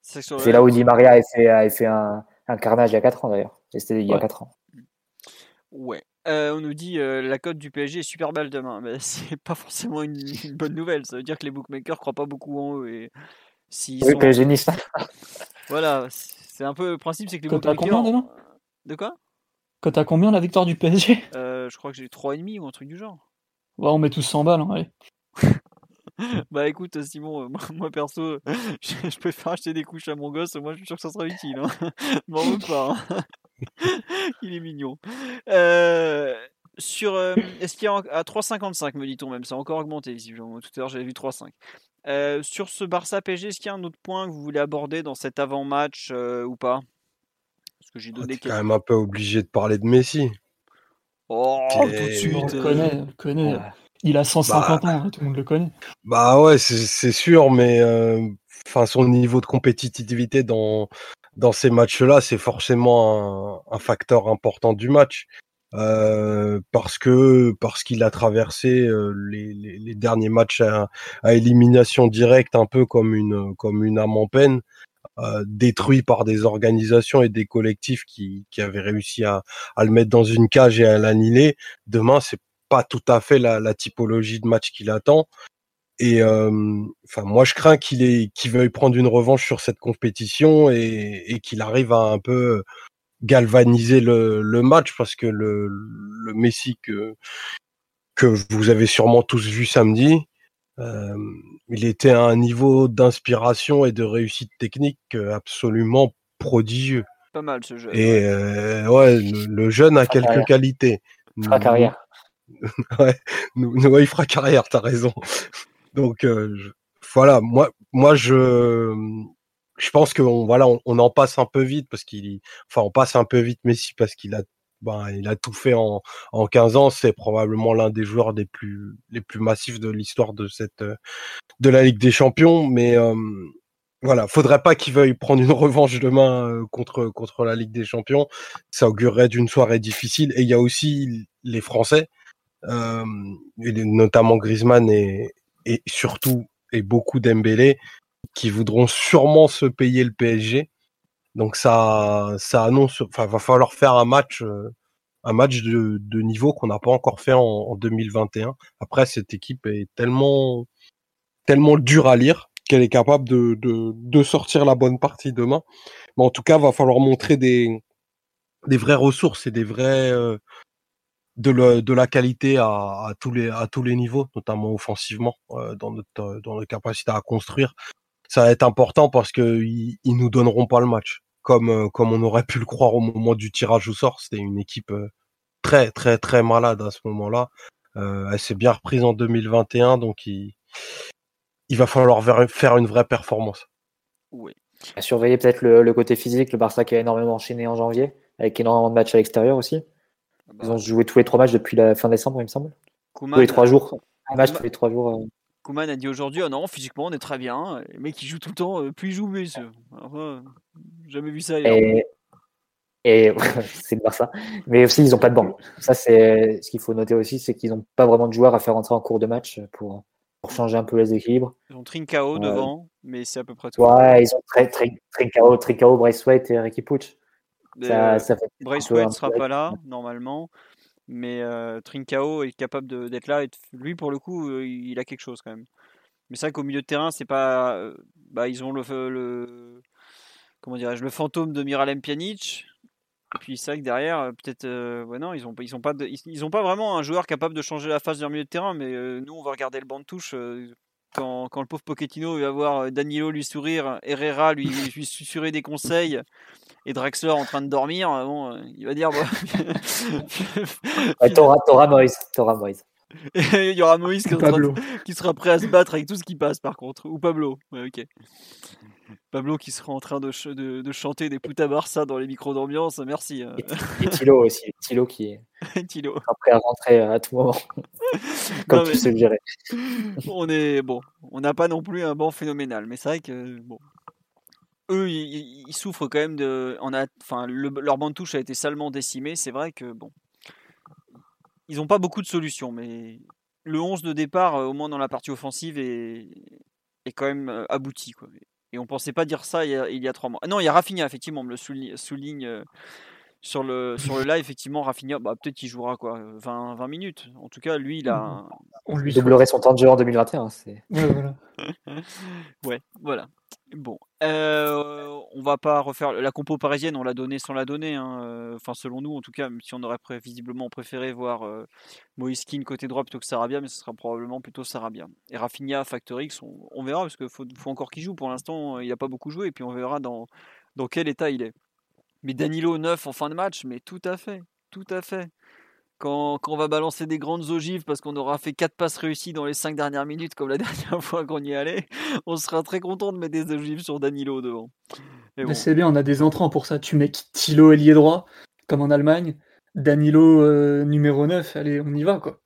C'est là où Di Maria a fait, un, carnage il y a 4 ans d'ailleurs. C'était il y a 4 ans. Ouais. Euh, on nous dit euh, la cote du PSG est super belle demain. Mais <laughs> c'est pas forcément une, bonne nouvelle. Ça veut dire que les bookmakers croient pas beaucoup en eux. Et si oui, sont... PSG Nice. voilà. C'est un peu le principe, c'est que les bookmakers. Combien demain? De quoi? Quand t'as combien la victoire du PSG euh, Je crois que j'ai 3,5 ou un truc du genre. Ouais, on met tous 100 balles, hein, allez. <laughs> bah écoute, Simon, euh, <laughs> moi, perso, <laughs> je, peux faire acheter des couches à mon gosse, moi je suis sûr que ça sera utile. Hein. M'en veux pas. Hein. Il est mignon. Euh, sur, est-ce qu'il y a à 3,55 me dit-on même, ça a encore augmenté visiblement. Tout à l'heure j'avais vu 3,5. sur ce Barça PSG, est-ce qu'il y a un autre point que vous voulez aborder dans cet avant-match ou pas? Que j'ai ah, quand même un peu obligé de parler de Messi. Oh, tout de suite. On le connaît, Il a 150 bah ans, hein, tout le monde le connaît. Bah ouais, c'est sûr, mais euh, enfin son niveau de compétitivité dans, dans ces matchs-là, c'est forcément un, facteur important du match. parce que parce qu'il a traversé les, les, derniers matchs à, à, élimination directe un peu comme une comme une âme en peine euh, détruit par des organisations et des collectifs qui, qui avaient réussi à, à le mettre dans une cage et à l'annihiler. Demain, c'est pas tout à fait la, la typologie de match qu'il attend. Et euh, enfin, moi, je crains qu'il qu'il veuille prendre une revanche sur cette compétition et, et qu'il arrive à un peu galvaniser le, le match parce que le, le Messi que, que vous avez sûrement tous vu samedi, euh, il était à un niveau d'inspiration et de réussite technique absolument prodigieux. Pas mal ce jeu. Et euh, ouais, le, jeune a quelques qualités. Il fera carrière. <laughs> ouais, nous, il fera carrière, t'as raison. Donc euh, voilà, moi, moi je, je pense qu'on voilà, on, on, en passe un peu vite parce qu'il, enfin, on passe un peu vite Messi parce qu'il a ben, il a tout fait en, en 15 ans. C'est probablement l'un des joueurs des plus, les plus massifs de l'histoire de cette, de la Ligue des Champions. Mais euh, voilà, faudrait pas qu'il veuille prendre une <laughs> revanche demain contre, contre la Ligue des Champions. Ça augurerait d'une soirée difficile. Et il y a aussi les Français, euh, notamment Griezmann et, et surtout et beaucoup d'Embélé, qui voudront sûrement se payer le PSG. Donc ça, ça annonce, enfin, va falloir faire un match, euh, un match de, niveau qu'on n'a pas encore fait en, en, 2021. Après, cette équipe est tellement, tellement dure à lire qu'elle est capable de, de, sortir la bonne partie demain. Mais en tout cas, va falloir montrer des, des vraies ressources et des vrais, euh, de, le, de la qualité à, à, tous les, à tous les niveaux, notamment offensivement, euh, dans notre, dans notre capacité à construire ça va être important parce que ils, nous donneront pas le match comme euh, comme on aurait pu le croire au moment du tirage au sort. C'était une équipe euh, très très très malade à ce moment-là. Euh, elle s'est bien reprise en 2021, donc il, il va falloir faire une vraie performance. Oui. À surveiller peut-être le, côté physique, le Barça qui a énormément enchaîné en janvier, avec énormément de matchs à l'extérieur aussi. Ah bah Ils ont joué tous les trois matchs depuis la fin décembre, il me semble. tous les trois jours. Un match tous les trois jours. Kuman a dit aujourd'hui oh non, physiquement on est très bien. Le mec qui joue tout le temps, euh, plus il joue, mieux. jamais vu ça Et, et <laughs> c'est de ça. Mais aussi, ils n'ont pas de banc. Ça, c'est ce qu'il faut noter aussi, c'est qu'ils n'ont pas vraiment de joueurs à faire entrer en cours de match pour, pour changer un peu les équilibres. Ils ont Trincao devant, mais c'est à peu près tout. Ouais, ils ont Trincao, Trincao, Bryce White et Ricky Puch. Ça, White ne sera pas là, normalement mais euh, Trincao est capable d'être là. Lui, pour le coup, il a quelque chose quand même. Mais c'est vrai qu'au milieu de terrain, c'est pas. Bah, ils ont le, le comment dirais-je, le fantôme de Miralem Pjanic. Et puis c'est vrai que derrière, peut-être, ouais, non, ils ont, ils ont pas, ils, ont pas vraiment un joueur capable de changer la face d'un milieu de terrain. Mais nous, on va regarder le banc de touche. Quand, quand, le pauvre Pochettino va voir Danilo lui sourire, Herrera lui, lui susurrer des conseils, et Drexler en train de dormir, euh, bon, euh, il va dire. Bon... <laughs> t'auras, Moïse. Moïse. <laughs> il y aura Moïse qui, sera prêt à se battre avec tout ce qui passe, par contre. Ou Pablo. ok. Pablo qui sera en train de, de, chanter des puta Barça dans les micros d'ambiance, merci. Euh. Et, Tilo aussi, Tilo qui est <laughs> Tilo. prêt à rentrer à tout moment, comme tu sais le gérer. on est bon, on n'a pas non plus un banc phénoménal, mais c'est vrai que bon, eux, ils, souffrent quand même de. On a, enfin, leur bande touche a été salement décimée. C'est vrai que bon, ils n'ont pas beaucoup de solutions, mais le 11 de départ, euh, au moins dans la partie offensive, est, est quand même euh, abouti. Quoi. Et on pensait pas dire ça il y a, il y a trois mois. Non, il y a Rafinha, effectivement, on me le souligne, euh, sur, le, sur le live. Effectivement, Rafinha, bah, peut-être qu'il jouera quoi, 20, 20 minutes. En tout cas, lui, il a. On lui doublerait son temps de jeu en 2021. C'est... Ouais, voilà. <laughs> ouais, voilà. Bon, on va pas refaire la compo parisienne, on l'a donné sans la donner. Hein, euh, enfin, selon nous, en tout cas, si on aurait visiblement préféré voir euh, Moïse côté droit plutôt que Sarabia, mais ce sera probablement plutôt Sarabia. Et Rafinha, Factor X, on, verra parce qu'il faut, encore qu'il joue. Pour l'instant, il n'a pas beaucoup joué, et puis on verra dans, dans quel état il est. Mais Danilo 9 en fin de match, mais tout à fait, tout à fait quand, on va balancer des grandes ogives parce qu'on aura fait 4 passes réussies dans les 5 dernières minutes, comme la <laughs> dernière fois qu'on y allait, on sera très content de mettre des ogives sur Danilo devant. C'est bien, on a des entrants pour ça. Tu mets Tilo ailier droit, comme en Allemagne, Danilo euh, numéro 9, allez, on y va quoi.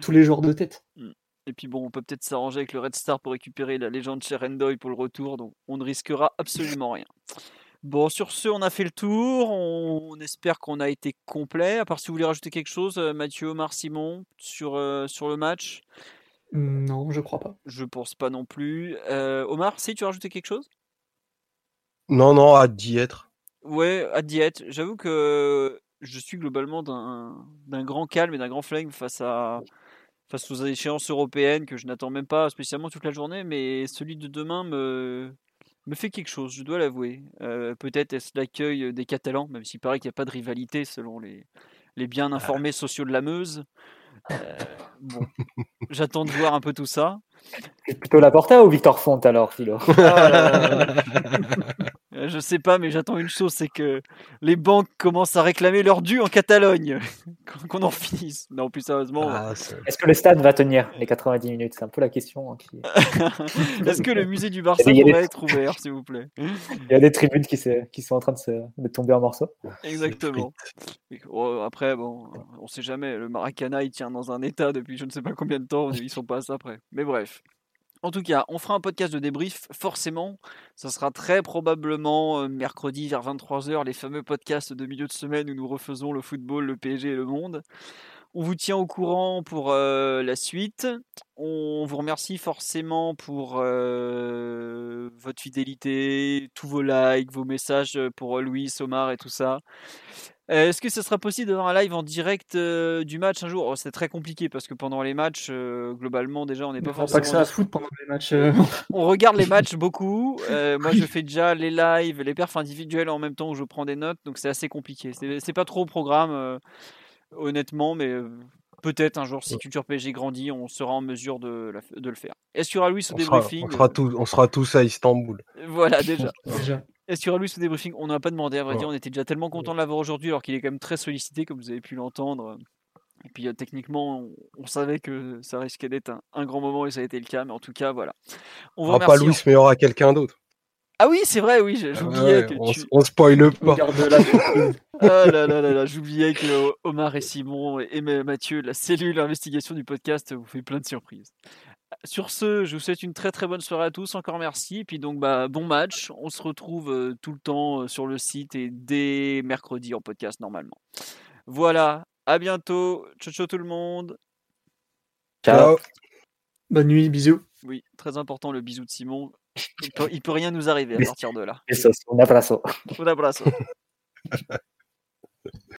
Tous les jours de tête. Mm. Et puis bon, on peut peut-être s'arranger avec le Red Star pour récupérer la légende Cherendoy pour le retour, donc on ne risquera absolument rien. Bon, sur ce, on a fait le tour. On, espère qu'on a été complet. À part si vous voulez rajouter quelque chose, Mathieu, Omar, Simon, sur, sur le match? Non, je crois pas. Je pense pas non plus. Omar, si tu as rajouté quelque chose? Non, non, à d'y être. Ouais, à d'y être. J'avoue que je suis globalement d'un grand calme et d'un grand flingue face à face aux échéances européennes que je n'attends même pas spécialement toute la journée, mais celui de demain me me fait quelque chose, je dois l'avouer. Euh, peut-être est-ce l'accueil des Catalans, même s'il paraît qu'il n'y a pas de rivalité selon les, les bien ah. informés sociaux de la Meuse. Euh, bon, j'attends de voir un peu tout ça. C'est plutôt Laporta ou Victor Font alors, Philo ah euh, <laughs> Je sais pas, mais j'attends une chose, c'est que les banques commencent à réclamer leur dû en Catalogne, <laughs> qu'on en finisse. Non, plus sérieusement. Ah, Est-ce que le stade va tenir les 90 minutes? C'est un peu la question. Hein, <laughs> Est-ce que le musée du Barça pourrait être ouvert, s'il vous plaît? Il y a des tribunes qui, qui sont en train de, se, de tomber en morceaux. Exactement. Oh, après, bon, on sait jamais. Le Maracana, il tient dans un état depuis je ne sais pas combien de temps. Ils sont pas à ça après. Mais bref. En tout cas, on fera un podcast de débrief, forcément. Ça sera très probablement euh, mercredi vers 23h, les fameux podcasts de milieu de semaine où nous refaisons le football, le PSG et le monde. On vous tient au courant pour euh, la suite. On vous remercie forcément pour euh, votre fidélité, tous vos likes, vos messages pour Louis, Omar et tout ça. Euh, est-ce que ce sera possible d'avoir un live en direct euh, du match un jour? Oh, C'est très compliqué parce que pendant les matchs, euh, globalement, déjà, on n'est pas forcément. pas que ça à foutre pendant les matchs. <laughs> on regarde les matchs beaucoup. <laughs> moi, je fais déjà les lives, les perfs individuels en même temps où je prends des notes, donc c'est assez compliqué. C'est pas trop au programme, honnêtement, mais peut-être un jour, si Culture PSG grandit, on sera en mesure de, de le faire. Est-ce qu'il y aura Louis au débriefing on, sera tous, on sera tous à Istanbul. Voilà, <laughs> déjà. déjà. Est-ce qu'il y aura lui ce débriefing On n'a pas demandé, à vrai dire. On était déjà tellement content de l'avoir aujourd'hui, alors qu'il est quand même très sollicité, comme vous avez pu l'entendre. Et puis euh, techniquement, on, savait que ça risquait d'être un, grand moment et ça a été le cas. Mais en tout cas, voilà. On va pas Louis, mais il y aura quelqu'un d'autre. Ah oui, c'est vrai, oui, ah j'oubliais que on, tu... on spoil pas. <laughs> ah là là là là, j'oubliais que Omar et Simon et Mathieu, la cellule d'investigation du podcast, vous fait plein de surprises. Sur ce, je vous souhaite une très très bonne soirée à tous. Encore merci. Et puis donc, bah, bon match. On se retrouve euh, tout le temps euh, sur le site et dès mercredi en podcast normalement. Voilà. À bientôt. Ciao ciao tout le monde. Ciao. Bonne nuit. Bisous. Oui, très important le bisou de Simon. <laughs> Il peut, peut rien nous arriver à partir de là. Un abrazo. Un abrazo. <laughs>